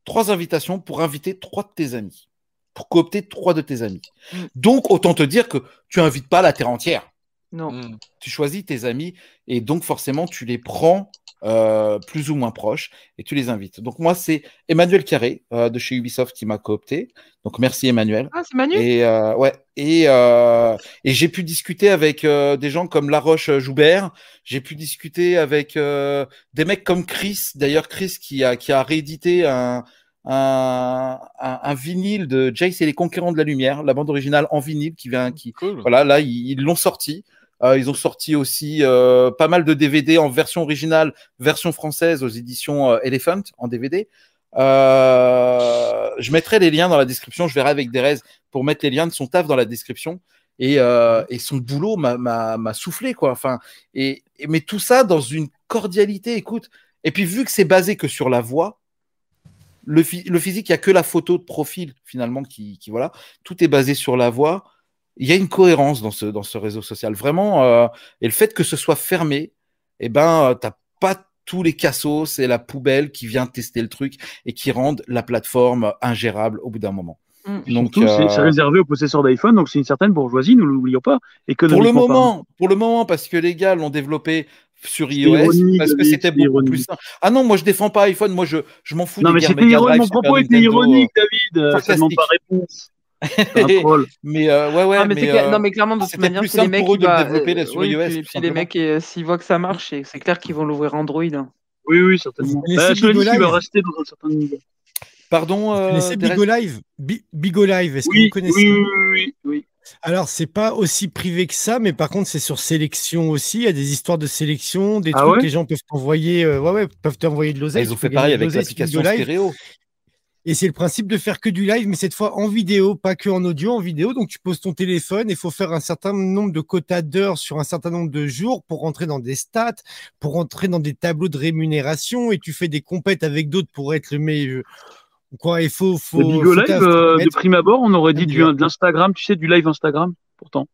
[SPEAKER 1] Trois invitations pour inviter trois de tes amis. Pour coopter trois de tes amis.
[SPEAKER 2] Mm.
[SPEAKER 1] Donc, autant te dire que tu invites pas la terre entière
[SPEAKER 2] Non.
[SPEAKER 3] Mm.
[SPEAKER 1] tu choisis tes amis et donc forcément tu les prends euh, plus ou moins proches et tu les invites. Donc moi c'est Emmanuel Carré euh, de chez Ubisoft qui m'a coopté. Donc merci Emmanuel.
[SPEAKER 2] Ah, c'est Manu?
[SPEAKER 1] Et euh, ouais et euh, et j'ai pu discuter avec euh, des gens comme Laroche Joubert. J'ai pu discuter avec euh, des mecs comme Chris. D'ailleurs Chris qui a qui a réédité un un, un, un vinyle de Jace et les Conquérants de la Lumière, la bande originale en vinyle qui vient qui
[SPEAKER 3] Cool.
[SPEAKER 1] voilà, là, ils ils l'ont sorti. Euh, ils ont sorti aussi euh, pas mal de DVD en version originale, version française aux éditions euh, Elephant en DVD. Je mettrai les liens dans la description. Je verrai avec Derez pour mettre les liens de son taf dans la description. Et, son boulot m'a- soufflé, quoi. Enfin, mais tout ça dans une cordialité, écoute. Et puis, vu que c'est basé que sur la voix, le, phy- le physique, il n'y a que la photo de profil, finalement, qui voilà. Tout est basé sur la voix il y a une cohérence dans ce, dans ce réseau social. Vraiment, euh, et le fait que ce soit fermé, eh ben, euh, t'as pas tous les cassos et la poubelle qui vient tester le truc et qui rendent la plateforme ingérable au bout d'un moment.
[SPEAKER 2] Mm.
[SPEAKER 1] Donc,
[SPEAKER 4] Surtout, c'est
[SPEAKER 1] euh,
[SPEAKER 4] c'est réservé aux possesseurs d'iPhone, donc c'est une certaine bourgeoisie, nous l'oublions pas.
[SPEAKER 1] pour le
[SPEAKER 4] parlant.
[SPEAKER 1] moment, pour le moment, parce que les gars l'ont développé sur iOS,
[SPEAKER 4] ironique,
[SPEAKER 1] parce que c'était
[SPEAKER 4] c'est
[SPEAKER 1] beaucoup
[SPEAKER 4] ironique.
[SPEAKER 1] plus simple. Ah non, moi je défends pas iPhone, moi je, je m'en fous
[SPEAKER 4] Non,
[SPEAKER 1] des
[SPEAKER 4] mais
[SPEAKER 1] guerres
[SPEAKER 4] c'était ironique, mon propos était ironique, David. euh, pas réponse. C'est un troll.
[SPEAKER 1] Mais euh, ouais, ouais,
[SPEAKER 2] non, mais
[SPEAKER 1] mais,
[SPEAKER 2] c'est clair-
[SPEAKER 1] euh,
[SPEAKER 2] non, mais clairement, de toute manière,
[SPEAKER 1] plus
[SPEAKER 2] c'est les mecs
[SPEAKER 1] pour eux
[SPEAKER 2] qui
[SPEAKER 1] de le
[SPEAKER 2] va-
[SPEAKER 1] développer là sur
[SPEAKER 2] oui,
[SPEAKER 1] iOS,
[SPEAKER 2] puis-
[SPEAKER 1] tout
[SPEAKER 2] puis les mecs, euh, s'ils voient que ça marche, c'est clair qu'ils vont l'ouvrir Android. hein.
[SPEAKER 4] Oui, oui, certainement. Bah, va
[SPEAKER 7] Live
[SPEAKER 4] rester dans un certain niveau.
[SPEAKER 1] Pardon,
[SPEAKER 7] Vous
[SPEAKER 1] euh,
[SPEAKER 7] connaissez Bigo Live? Bi- Bigo Live, est-ce que vous connaissez?
[SPEAKER 4] oui, oui, oui, oui.
[SPEAKER 7] Alors, c'est pas aussi privé que ça, mais par contre, c'est sur sélection aussi. Il y a des histoires de sélection, des
[SPEAKER 4] Ah
[SPEAKER 7] trucs,
[SPEAKER 4] ouais?
[SPEAKER 7] les gens peuvent t'envoyer, euh, ouais, ouais, peuvent t'envoyer de
[SPEAKER 1] Ah,
[SPEAKER 7] l'oseille.
[SPEAKER 1] Ils ont fait pareil avec l'application
[SPEAKER 7] Bigo Live.
[SPEAKER 1] stéréo.
[SPEAKER 7] Et c'est le principe de faire que du live, mais cette fois en vidéo, pas que en audio, en vidéo. Donc tu poses ton téléphone, il faut faire un certain nombre de quotas d'heures sur un certain nombre de jours pour rentrer dans des stats, pour rentrer dans des tableaux de rémunération, et tu fais des compètes avec d'autres pour être le meilleur. Quoi, il faut, faut.
[SPEAKER 4] Le Bigo
[SPEAKER 7] faut
[SPEAKER 4] Live, euh, de prime abord, on aurait dit du, de l'Instagram, tu sais, du live Instagram, pourtant.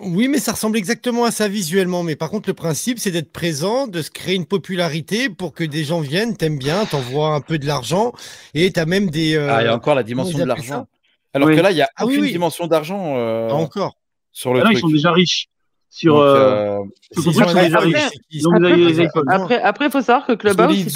[SPEAKER 7] Oui, mais ça ressemble exactement à ça visuellement. Mais par contre, le principe, c'est d'être présent, de se créer une popularité pour que des gens viennent, t'aimes bien, t'envoies un peu de l'argent, et t'as même des. euh,
[SPEAKER 1] Ah, il y a encore la dimension de l'argent. Alors
[SPEAKER 4] Oui.
[SPEAKER 1] que là, il n'y a
[SPEAKER 7] Ah
[SPEAKER 1] aucune
[SPEAKER 7] oui.
[SPEAKER 1] dimension d'argent euh,
[SPEAKER 7] pas encore.
[SPEAKER 1] sur le
[SPEAKER 4] Ah ils sont déjà riches. Sur,
[SPEAKER 1] Donc,
[SPEAKER 4] euh,
[SPEAKER 1] euh,
[SPEAKER 4] Ils sont déjà riches.
[SPEAKER 2] après, il faut savoir que Clubhouse,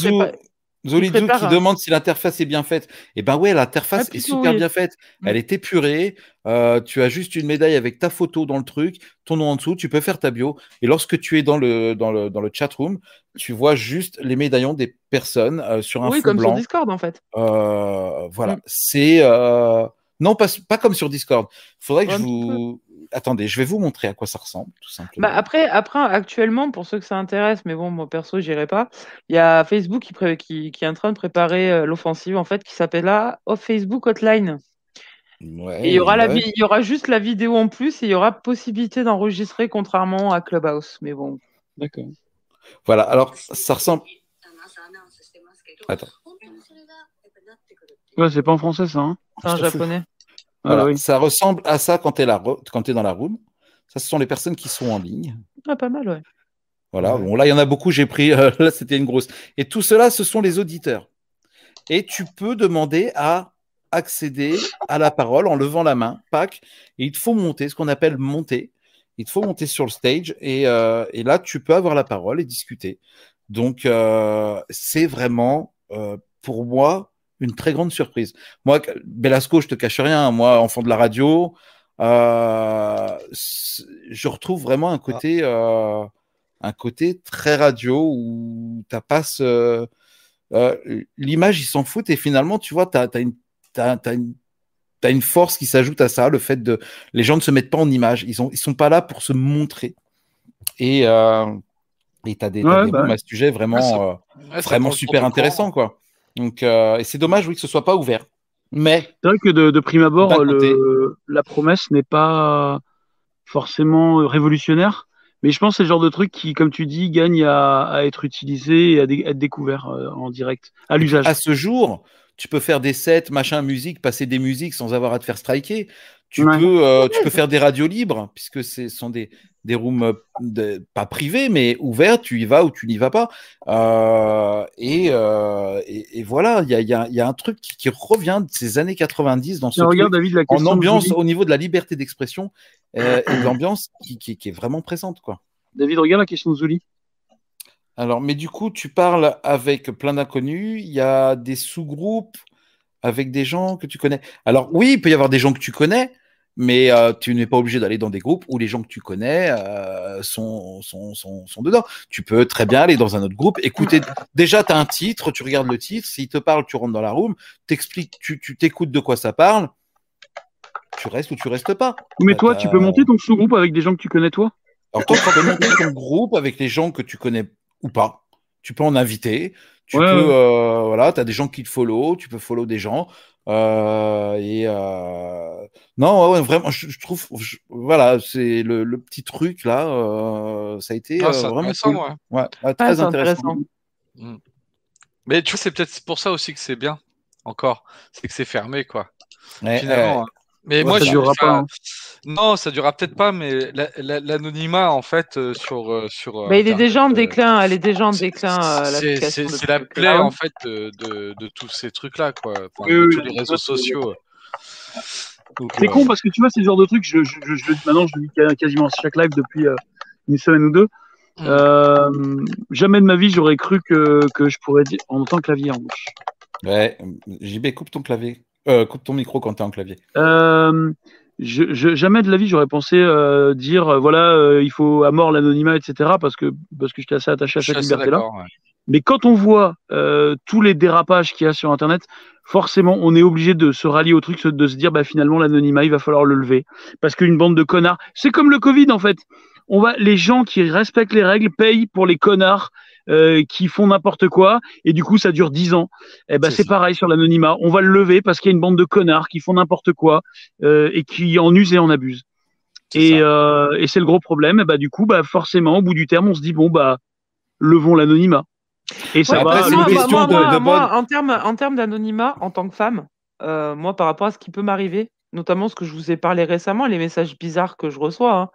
[SPEAKER 1] Zolidou qui demande si l'interface est bien faite. Eh ben ouais, l'interface
[SPEAKER 2] Ah,
[SPEAKER 1] est super
[SPEAKER 2] oui.
[SPEAKER 1] bien faite.
[SPEAKER 2] Mm.
[SPEAKER 1] Elle est épurée. euh, tu as juste une médaille avec ta photo dans le truc, ton nom en dessous. Tu peux faire ta bio. Et lorsque tu es dans le dans le dans le chat room, tu vois juste les médaillons des personnes euh, sur un
[SPEAKER 2] Oui,
[SPEAKER 1] fond
[SPEAKER 2] comme sur. Discord en fait.
[SPEAKER 1] Euh, voilà.
[SPEAKER 2] Mm.
[SPEAKER 1] C'est euh, non pas pas comme sur Discord. Faudrait que je vous attendez. Je vais vous montrer à quoi ça ressemble, tout simplement.
[SPEAKER 2] Bah après, après, actuellement, pour ceux que ça intéresse, mais bon, moi perso, j'irai pas. Il y a Facebook qui, qui, qui est en train de préparer euh, l'offensive en fait, qui s'appelle là Off Facebook Hotline.
[SPEAKER 1] Ouais,
[SPEAKER 2] Et il y aura
[SPEAKER 1] ouais.
[SPEAKER 2] il y aura juste la vidéo en plus et il y aura possibilité d'enregistrer contrairement à Clubhouse. Mais bon.
[SPEAKER 4] D'accord.
[SPEAKER 1] Voilà. Alors ça ressemble. Attends.
[SPEAKER 4] Ouais, c'est pas en français ça. Hein
[SPEAKER 2] C'est un
[SPEAKER 1] Je
[SPEAKER 4] Ah oui.
[SPEAKER 1] Ça ressemble à ça quand tu es, dans la room. Ça, ce sont les personnes qui sont en ligne.
[SPEAKER 2] Ah, pas mal, ouais.
[SPEAKER 1] Voilà.
[SPEAKER 7] Ouais.
[SPEAKER 1] Bon, là, il y en a beaucoup. J'ai pris. euh, là, c'était une grosse. Et tout cela, ce sont les auditeurs. Et tu peux demander à accéder à la parole en levant la main, pack. Et il te faut monter, ce qu'on appelle monter. Il te faut monter sur le stage. Et, euh, et là, tu peux avoir la parole et discuter. Donc, euh, c'est vraiment, euh, pour moi, une très grande surprise. Moi, Belasco, je te cache rien. Moi, enfant de la radio, euh, je retrouve vraiment un côté, euh, un côté très radio où t'as pas ce, euh, l'image, ils s'en foutent et finalement, tu vois, t'as, t'as une, t'as, t'as une, t'as une force qui s'ajoute à ça, le fait de, les gens ne se mettent pas en image, ils ont, ils sont pas là pour se montrer et euh, et t'as des, t'as
[SPEAKER 4] Ouais,
[SPEAKER 1] des
[SPEAKER 4] bah
[SPEAKER 1] rooms à ce sujet vraiment,
[SPEAKER 3] Ouais, ça-
[SPEAKER 1] euh,
[SPEAKER 3] Ouais, ça
[SPEAKER 1] vraiment super intéressant, quoi. Donc, euh, et c'est dommage, oui, que ce soit pas ouvert. Mais
[SPEAKER 4] C'est vrai que de, de prime abord, le, la promesse n'est pas forcément révolutionnaire, mais je pense que c'est le genre de truc qui, comme tu dis, gagne à, à être utilisé et à, dé- à être découvert euh, en direct, à l'usage.
[SPEAKER 1] à ce jour, tu peux faire des sets, machin, musique, passer des musiques sans avoir à te faire striker. Tu
[SPEAKER 4] Ouais.
[SPEAKER 1] peux, euh, tu peux faire des radios libres, puisque ce sont des, des rooms euh, de- pas privés, mais ouverts. Tu y vas ou tu n'y vas pas. Euh, et, euh, et, et voilà, il y a, il y, a, y a un truc qui, qui revient de ces années 90 dans ce
[SPEAKER 4] regarde,
[SPEAKER 1] truc,
[SPEAKER 4] David, la
[SPEAKER 1] en ambiance au niveau de la liberté d'expression euh, et de l'ambiance qui, qui, qui est vraiment présente, quoi.
[SPEAKER 4] David, regarde la question de Zouli.
[SPEAKER 1] Alors, mais du coup, tu parles avec plein d'inconnus. Il y a des sous-groupes avec des gens que tu connais. Alors, oui, il peut y avoir des gens que tu connais, mais euh, tu n'es pas obligé d'aller dans des groupes où les gens que tu connais euh, sont, sont, sont, sont dedans. Tu peux très bien aller dans un autre groupe, écouter. Déjà, tu as un titre, tu regardes le titre. S'il te parle, tu rentres dans la room, t'expliques, tu tu t'écoutes de quoi ça parle. Tu restes ou tu restes pas.
[SPEAKER 4] Mais toi, tu peux monter ton sous-groupe avec des gens que tu connais, toi?
[SPEAKER 1] Alors toi, tu peux monter ton groupe avec les gens que tu connais ou pas. Tu peux en inviter. Tu
[SPEAKER 4] Ouais,
[SPEAKER 1] peux,
[SPEAKER 4] ouais.
[SPEAKER 1] euh, voilà, tu as des gens qui te follow, tu peux follow des gens. Euh, et euh, non, ouais, ouais, vraiment, je, je trouve, je- voilà, c'est le, le petit truc là, euh, ça a été
[SPEAKER 3] Ah,
[SPEAKER 1] euh, vraiment
[SPEAKER 3] intéressant,
[SPEAKER 1] cool.
[SPEAKER 3] ouais.
[SPEAKER 2] Ah,
[SPEAKER 1] très intéressant.
[SPEAKER 2] intéressant.
[SPEAKER 3] Mais tu vois, c'est peut-être pour ça aussi que c'est bien, encore. C'est que c'est fermé, quoi.
[SPEAKER 1] Ouais,
[SPEAKER 3] Finalement. Hein. Mais
[SPEAKER 4] Ouais,
[SPEAKER 3] moi,
[SPEAKER 4] ça
[SPEAKER 3] je
[SPEAKER 4] durera pas, hein.
[SPEAKER 3] Non, ça durera peut-être pas, mais la- la- l'anonymat, en fait, euh, sur. euh, sur euh,
[SPEAKER 2] Bah, il est déjà en déclin. Elle est déjà en
[SPEAKER 3] c'est-
[SPEAKER 2] déclin.
[SPEAKER 3] c'est- la plaie,
[SPEAKER 2] temps.
[SPEAKER 3] en fait, de, de, de tous ces trucs-là, quoi. Enfin,
[SPEAKER 4] Oui,
[SPEAKER 3] de
[SPEAKER 4] oui,
[SPEAKER 3] tous les réseaux sociaux.
[SPEAKER 4] C'est
[SPEAKER 3] euh,
[SPEAKER 4] con parce que tu vois, c'est le genre de truc, je, je, je, je- maintenant je le dis quas- quasiment chaque live depuis euh, une semaine ou deux.
[SPEAKER 3] Mm.
[SPEAKER 4] Euh, jamais de ma vie j'aurais cru que, que je pourrais dire en tant que clavier en bouche.
[SPEAKER 1] Ouais, JB, coupe ton clavier, euh, coupe ton micro quand tu es en clavier.
[SPEAKER 4] Euh, je, je- jamais de la vie j'aurais pensé euh, dire voilà euh, il faut à mort l'anonymat etc parce que parce que j'étais assez attaché à cette
[SPEAKER 3] assez
[SPEAKER 4] liberté là.
[SPEAKER 3] d'accord. ouais.
[SPEAKER 4] Mais quand on voit euh, tous les dérapages qu'il y a sur Internet, forcément, on est obligé de se rallier au truc, de se dire, bah finalement, l'anonymat, il va falloir le lever, parce qu'une bande de connards, c'est comme le Covid en fait. On va, les gens qui respectent les règles payent pour les connards euh, qui font n'importe quoi, et du coup, ça dure dix ans. Et ben
[SPEAKER 1] C'est
[SPEAKER 4] pareil sur l'anonymat. On va le lever parce qu'il y a une bande de connards qui font n'importe quoi euh, et qui en usent et en abusent. Et, euh, et c'est le gros problème. Et bah du coup, bah forcément, au bout du terme, on se dit bon bah levons l'anonymat. Et ça
[SPEAKER 2] Ouais,
[SPEAKER 4] va.
[SPEAKER 1] une
[SPEAKER 2] moi-
[SPEAKER 1] question
[SPEAKER 2] moi-
[SPEAKER 1] de-
[SPEAKER 2] moi-
[SPEAKER 1] de
[SPEAKER 2] moi,
[SPEAKER 1] mode.
[SPEAKER 2] en termes en termes d'anonymat, en tant que femme, euh, moi, par rapport à ce qui peut m'arriver, notamment ce que je vous ai parlé récemment, les messages bizarres que je reçois, hein,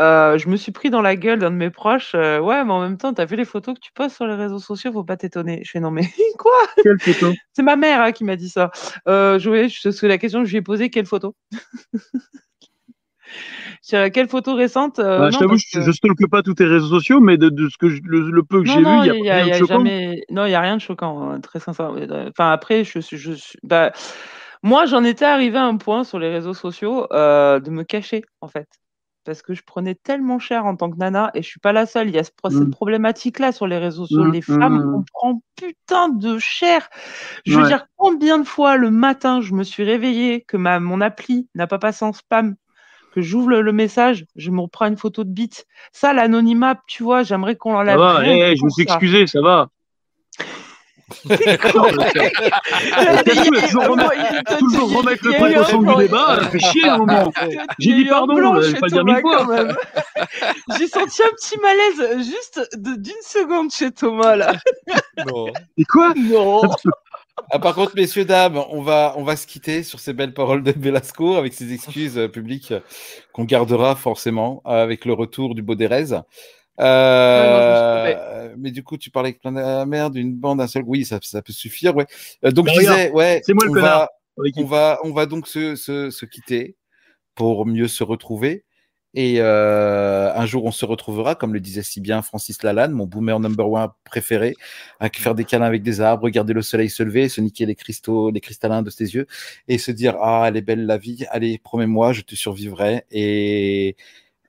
[SPEAKER 2] euh, je me suis pris dans la gueule d'un de mes proches. euh, ouais, mais en même temps, t'as vu les photos que tu postes sur les réseaux sociaux, faut pas t'étonner. Je fais non, mais quoi?
[SPEAKER 4] Quelle photo?
[SPEAKER 2] C'est ma mère hein, qui m'a dit ça. Euh, je, voulais- je- c'est la question que je lui ai posée quelle photo? Sur quelle photo récente euh,
[SPEAKER 4] Bah, je
[SPEAKER 2] non,
[SPEAKER 4] t'avoue,
[SPEAKER 2] parce
[SPEAKER 4] je,
[SPEAKER 2] que-
[SPEAKER 4] je stalke pas tous tes réseaux sociaux, mais de, de ce que je- le, le peu que j'ai
[SPEAKER 2] non,
[SPEAKER 4] vu, il
[SPEAKER 2] il
[SPEAKER 4] n'y
[SPEAKER 2] y
[SPEAKER 4] a,
[SPEAKER 2] a,
[SPEAKER 4] rien de
[SPEAKER 2] a
[SPEAKER 4] choquant.
[SPEAKER 2] jamais. Non, il y a rien de choquant, hein, très sincèrement. Enfin, après, je suis, je suis. Bah, moi, j'en étais arrivé à un point sur les réseaux sociaux euh, de me cacher, en fait, parce que je prenais tellement cher en tant que nana, et je suis pas la seule. Il y a ce cette
[SPEAKER 4] Mm.
[SPEAKER 2] problématique-là sur les réseaux sociaux.
[SPEAKER 4] Mm,
[SPEAKER 2] Les femmes,
[SPEAKER 4] mm.
[SPEAKER 2] on prend putain de cher. Je veux
[SPEAKER 4] Ouais.
[SPEAKER 2] dire, combien de fois le matin je me suis réveillée que ma mon appli n'a pas passé en spam. Que j'ouvre le, le message, je me reprends une photo de bite. Ça, l'anonymat, tu vois, j'aimerais qu'on
[SPEAKER 4] Ça
[SPEAKER 2] l'enlève.
[SPEAKER 4] va,
[SPEAKER 2] rien
[SPEAKER 4] eh,
[SPEAKER 2] que
[SPEAKER 4] je me suis
[SPEAKER 2] ça.
[SPEAKER 4] excusé, ça va. Vu, toujours remettre- le
[SPEAKER 2] eu
[SPEAKER 4] au centre débat, ça fait chier un moment. J'ai dit pardon, je vais pas dire mille fois.
[SPEAKER 2] J'ai senti un petit malaise juste d'une seconde chez Thomas là.
[SPEAKER 1] Non.
[SPEAKER 4] Et quoi
[SPEAKER 2] Non.
[SPEAKER 1] Ah, par contre, messieurs, dames, on va, on va se quitter sur ces belles paroles de Velasco avec ses excuses euh, publiques euh, qu'on gardera forcément euh, avec le retour du Euh, mais du coup, tu parlais avec plein de ah, merde, une bande, un seul. Oui, ça, ça peut suffire. Ouais. Euh, donc,
[SPEAKER 4] Bah,
[SPEAKER 1] je
[SPEAKER 4] regarde,
[SPEAKER 1] disais, ouais,
[SPEAKER 4] c'est moi le
[SPEAKER 1] on
[SPEAKER 4] connard.
[SPEAKER 1] va, on va, on va donc se, se, se quitter pour mieux se retrouver. Et euh, un jour, on se retrouvera, comme le disait si bien Francis Lalanne, mon boomer number one préféré, à faire des câlins avec des arbres, regarder le soleil se lever, se niquer les cristaux, les cristallins de ses yeux, et se dire ah elle est belle la vie, allez promets-moi, je te survivrai. Et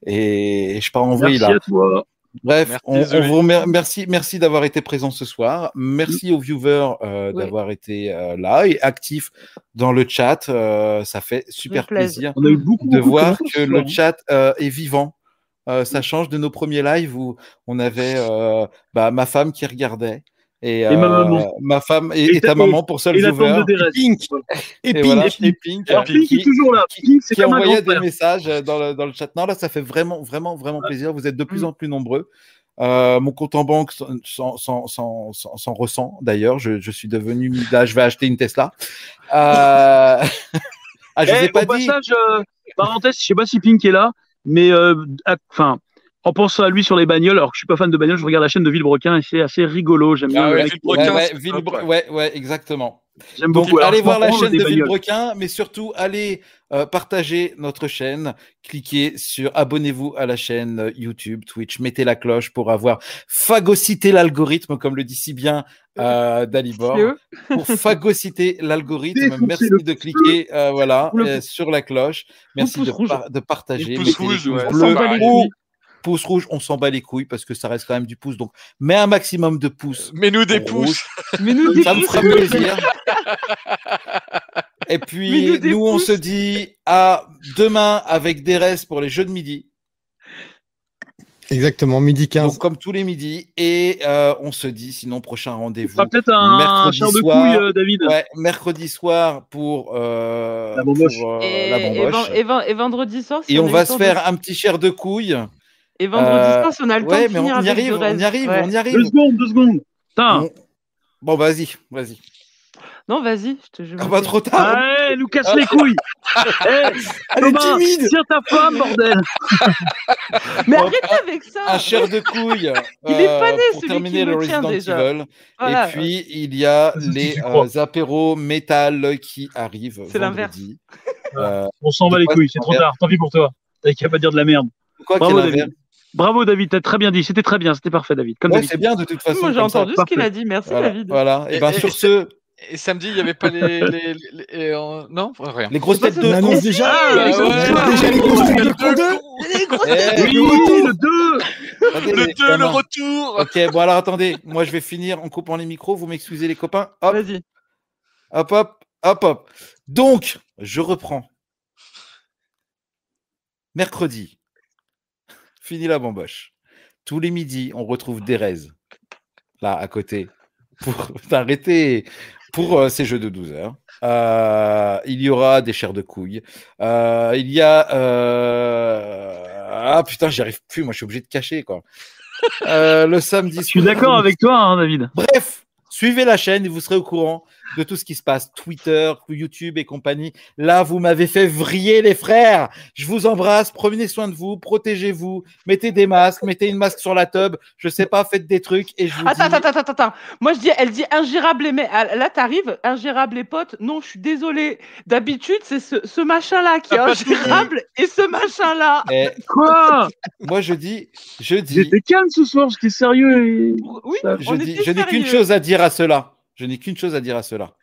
[SPEAKER 1] et je pars en vrille
[SPEAKER 4] Merci
[SPEAKER 1] là.
[SPEAKER 4] à toi.
[SPEAKER 1] Bref,
[SPEAKER 3] Merci,
[SPEAKER 1] on, vous remer- merci, merci d'avoir été présent ce soir. Merci aux viewers euh, d'avoir été euh, là et actifs dans le chat. Euh, ça fait super plaisir.
[SPEAKER 4] On a eu beaucoup,
[SPEAKER 1] de
[SPEAKER 4] beaucoup
[SPEAKER 1] voir que le chat euh, est vivant. Euh, ça change de nos premiers lives où on avait euh, bah, ma femme qui regardait et,
[SPEAKER 4] Et ma
[SPEAKER 1] euh,
[SPEAKER 4] maman.
[SPEAKER 1] ma femme et, ta maman pour seul.
[SPEAKER 7] Pink.
[SPEAKER 1] Et,
[SPEAKER 7] Et Pink.
[SPEAKER 1] voilà,
[SPEAKER 4] et
[SPEAKER 1] et Pink,
[SPEAKER 4] Alors, Pink
[SPEAKER 1] qui-
[SPEAKER 4] est toujours là.
[SPEAKER 1] qui-
[SPEAKER 4] Pink, c'est
[SPEAKER 1] qui
[SPEAKER 4] un
[SPEAKER 1] envoyait des messages euh, dans le, dans le chat. Non, là, ça fait vraiment, vraiment, vraiment plaisir. Vous êtes de plus
[SPEAKER 2] Mm.
[SPEAKER 1] en plus nombreux. Euh, mon compte en banque s'en- s'en s'en- s'en- s'en- s'en ressent. D'ailleurs, je, je suis devenu. Là, je vais acheter une Tesla. Euh... ah, je vous
[SPEAKER 4] Eh,
[SPEAKER 1] ai pas
[SPEAKER 4] au
[SPEAKER 1] dit.
[SPEAKER 4] passage, euh, parenthèse, je sais pas si Pink est là, mais euh, enfin, en pensant à lui sur les bagnoles, alors que je suis pas fan de bagnoles, je regarde la chaîne de Villebrequin et c'est assez rigolo. J'aime bien.
[SPEAKER 3] Ah
[SPEAKER 4] le
[SPEAKER 3] ouais. Villebrequin,
[SPEAKER 1] Ouais, ouais,
[SPEAKER 3] c'est
[SPEAKER 1] Villebre-
[SPEAKER 3] top, ouais.
[SPEAKER 1] ouais, ouais, exactement.
[SPEAKER 4] J'aime
[SPEAKER 1] Donc,
[SPEAKER 4] beaucoup. Alors,
[SPEAKER 1] allez voir la chaîne de. Villebrequin, mais surtout, allez euh, partager notre chaîne, cliquez sur abonnez-vous à la chaîne YouTube, Twitch, mettez la cloche pour avoir phagocyté l'algorithme, comme le dit si bien euh, Dalibor. Pour phagocyter l'algorithme, merci de cliquer euh, voilà, euh, sur la cloche. Merci de,
[SPEAKER 2] rouge.
[SPEAKER 1] par- de partager. Les
[SPEAKER 3] ouais,
[SPEAKER 1] ou. Pouce rouge, on s'en bat les couilles parce que ça reste quand même du pouce. Donc, mets un maximum de pouces.
[SPEAKER 3] Mets-nous des pouces.
[SPEAKER 2] Mais nous des
[SPEAKER 1] Ça me
[SPEAKER 2] pouces.
[SPEAKER 1] fera plaisir. Et puis,
[SPEAKER 2] nous, des
[SPEAKER 1] nous, on
[SPEAKER 2] pouces.
[SPEAKER 1] se dit à demain avec Deres pour les jeux de midi.
[SPEAKER 7] Exactement, midi 15.
[SPEAKER 1] Donc, comme tous les midis. Et euh, on se dit, sinon, prochain rendez-vous.
[SPEAKER 4] sera peut-être un
[SPEAKER 1] mercredi
[SPEAKER 4] char de
[SPEAKER 1] soir.
[SPEAKER 4] couilles, euh, David.
[SPEAKER 1] Ouais, mercredi soir pour, euh,
[SPEAKER 4] La bamboche.
[SPEAKER 1] pour, euh,
[SPEAKER 2] Et,
[SPEAKER 1] la
[SPEAKER 2] et
[SPEAKER 1] bamboche.
[SPEAKER 2] ven- et ven- et vendredi soir, si
[SPEAKER 1] Et on va se faire
[SPEAKER 2] de-
[SPEAKER 1] un petit chair de couilles.
[SPEAKER 2] Et vendredi
[SPEAKER 1] Euh,
[SPEAKER 2] soir, si on a le temps
[SPEAKER 1] ouais,
[SPEAKER 2] de
[SPEAKER 1] mais on
[SPEAKER 2] finir
[SPEAKER 1] y
[SPEAKER 2] avec
[SPEAKER 1] arrive, on y arrive,
[SPEAKER 2] Ouais.
[SPEAKER 1] on y arrive.
[SPEAKER 4] Deux secondes, deux secondes. Putain.
[SPEAKER 1] On- Bon, vas-y, vas-y.
[SPEAKER 2] Non, vas-y, je te jure.
[SPEAKER 1] Ah, pas trop tard.
[SPEAKER 4] Ah, elle nous casse les couilles. Eh,
[SPEAKER 7] Elle est
[SPEAKER 4] Thomas,
[SPEAKER 7] timide.
[SPEAKER 4] tiens ta femme, bordel.
[SPEAKER 2] Mais
[SPEAKER 1] Bon,
[SPEAKER 2] arrêtez avec ça.
[SPEAKER 1] un chair de couilles
[SPEAKER 2] Il est
[SPEAKER 1] euh,
[SPEAKER 2] pas né,
[SPEAKER 1] pour
[SPEAKER 2] celui
[SPEAKER 1] terminer
[SPEAKER 2] qui
[SPEAKER 1] le Resident
[SPEAKER 2] déjà.
[SPEAKER 1] Evil.
[SPEAKER 2] Voilà.
[SPEAKER 1] Et puis, il y a les euh, apéros métal qui arrivent
[SPEAKER 2] C'est l'inverse.
[SPEAKER 1] vendredi. Euh,
[SPEAKER 4] On s'en bat les couilles, c'est trop tard. Tant pis pour toi. T'as qu'à pas dire de la merde.
[SPEAKER 1] quoi qu'il
[SPEAKER 4] David. Bravo, David. T'as très bien dit. C'était très bien. C'était parfait, David. Comme
[SPEAKER 1] Ouais,
[SPEAKER 4] d'habitude.
[SPEAKER 1] c'est bien de toute façon.
[SPEAKER 2] Moi, j'ai
[SPEAKER 1] comme ça.
[SPEAKER 2] entendu ce qu'il a dit. Merci,
[SPEAKER 1] Voilà,
[SPEAKER 2] David.
[SPEAKER 1] voilà. Et ben
[SPEAKER 3] Et-
[SPEAKER 1] sur ce,
[SPEAKER 3] Et samedi, il n'y avait pas les. les, les- les- euh, non, rien.
[SPEAKER 1] les grosses têtes de
[SPEAKER 7] On annonce
[SPEAKER 1] con.
[SPEAKER 7] déjà.
[SPEAKER 4] Ah, les
[SPEAKER 3] ouais,
[SPEAKER 4] grosses
[SPEAKER 3] ouais,
[SPEAKER 7] déjà les grosses têtes
[SPEAKER 3] le
[SPEAKER 7] de.
[SPEAKER 2] Les grosses
[SPEAKER 1] Eh,
[SPEAKER 2] têtes.
[SPEAKER 4] Oui, le 2.
[SPEAKER 1] attendez,
[SPEAKER 3] Le
[SPEAKER 1] les
[SPEAKER 3] 2, le retour
[SPEAKER 1] Ok, bon alors attendez, moi je vais finir en coupant les micros, vous m'excusez les copains. Hop,
[SPEAKER 2] Vas-y.
[SPEAKER 1] hop, hop, hop, hop. Donc, je reprends. Mercredi, fini la bamboche. Tous les midis, on retrouve Derez, là à côté, pour t'arrêter pour euh, ces jeux de 12 heures. Euh, il y aura des chairs de couilles. Euh, il y a. Ah putain, j'y arrive plus, moi je suis obligé de cacher quoi. Le samedi
[SPEAKER 4] Je suis d'accord avec toi, hein, David.
[SPEAKER 1] Bref, suivez la chaîne et vous serez au courant de tout ce qui se passe, Twitter, YouTube et compagnie. Là, vous m'avez fait vriller les frères. Je vous embrasse, prenez soin de vous, protégez-vous, mettez des masques, mettez une masque sur la tub, je sais pas, faites des trucs et je vous
[SPEAKER 2] Attends,
[SPEAKER 1] dis...
[SPEAKER 2] attends, attends, attends. Moi, je dis, elle dit ingérable les mecs. Ah, Là, t'arrives, ingérable les potes. Non, je suis désolé. D'habitude, c'est ce, ce machin-là qui est ingérable et ce machin-là.
[SPEAKER 1] Eh,
[SPEAKER 4] Quoi?
[SPEAKER 1] moi, je dis, je dis,
[SPEAKER 4] J'étais calme ce soir, j'étais sérieux. Et...
[SPEAKER 2] Oui,
[SPEAKER 4] Ça,
[SPEAKER 1] je
[SPEAKER 2] on
[SPEAKER 1] dis, je n'ai qu'une chose à dire à cela. Je n'ai qu'une chose à dire à cela.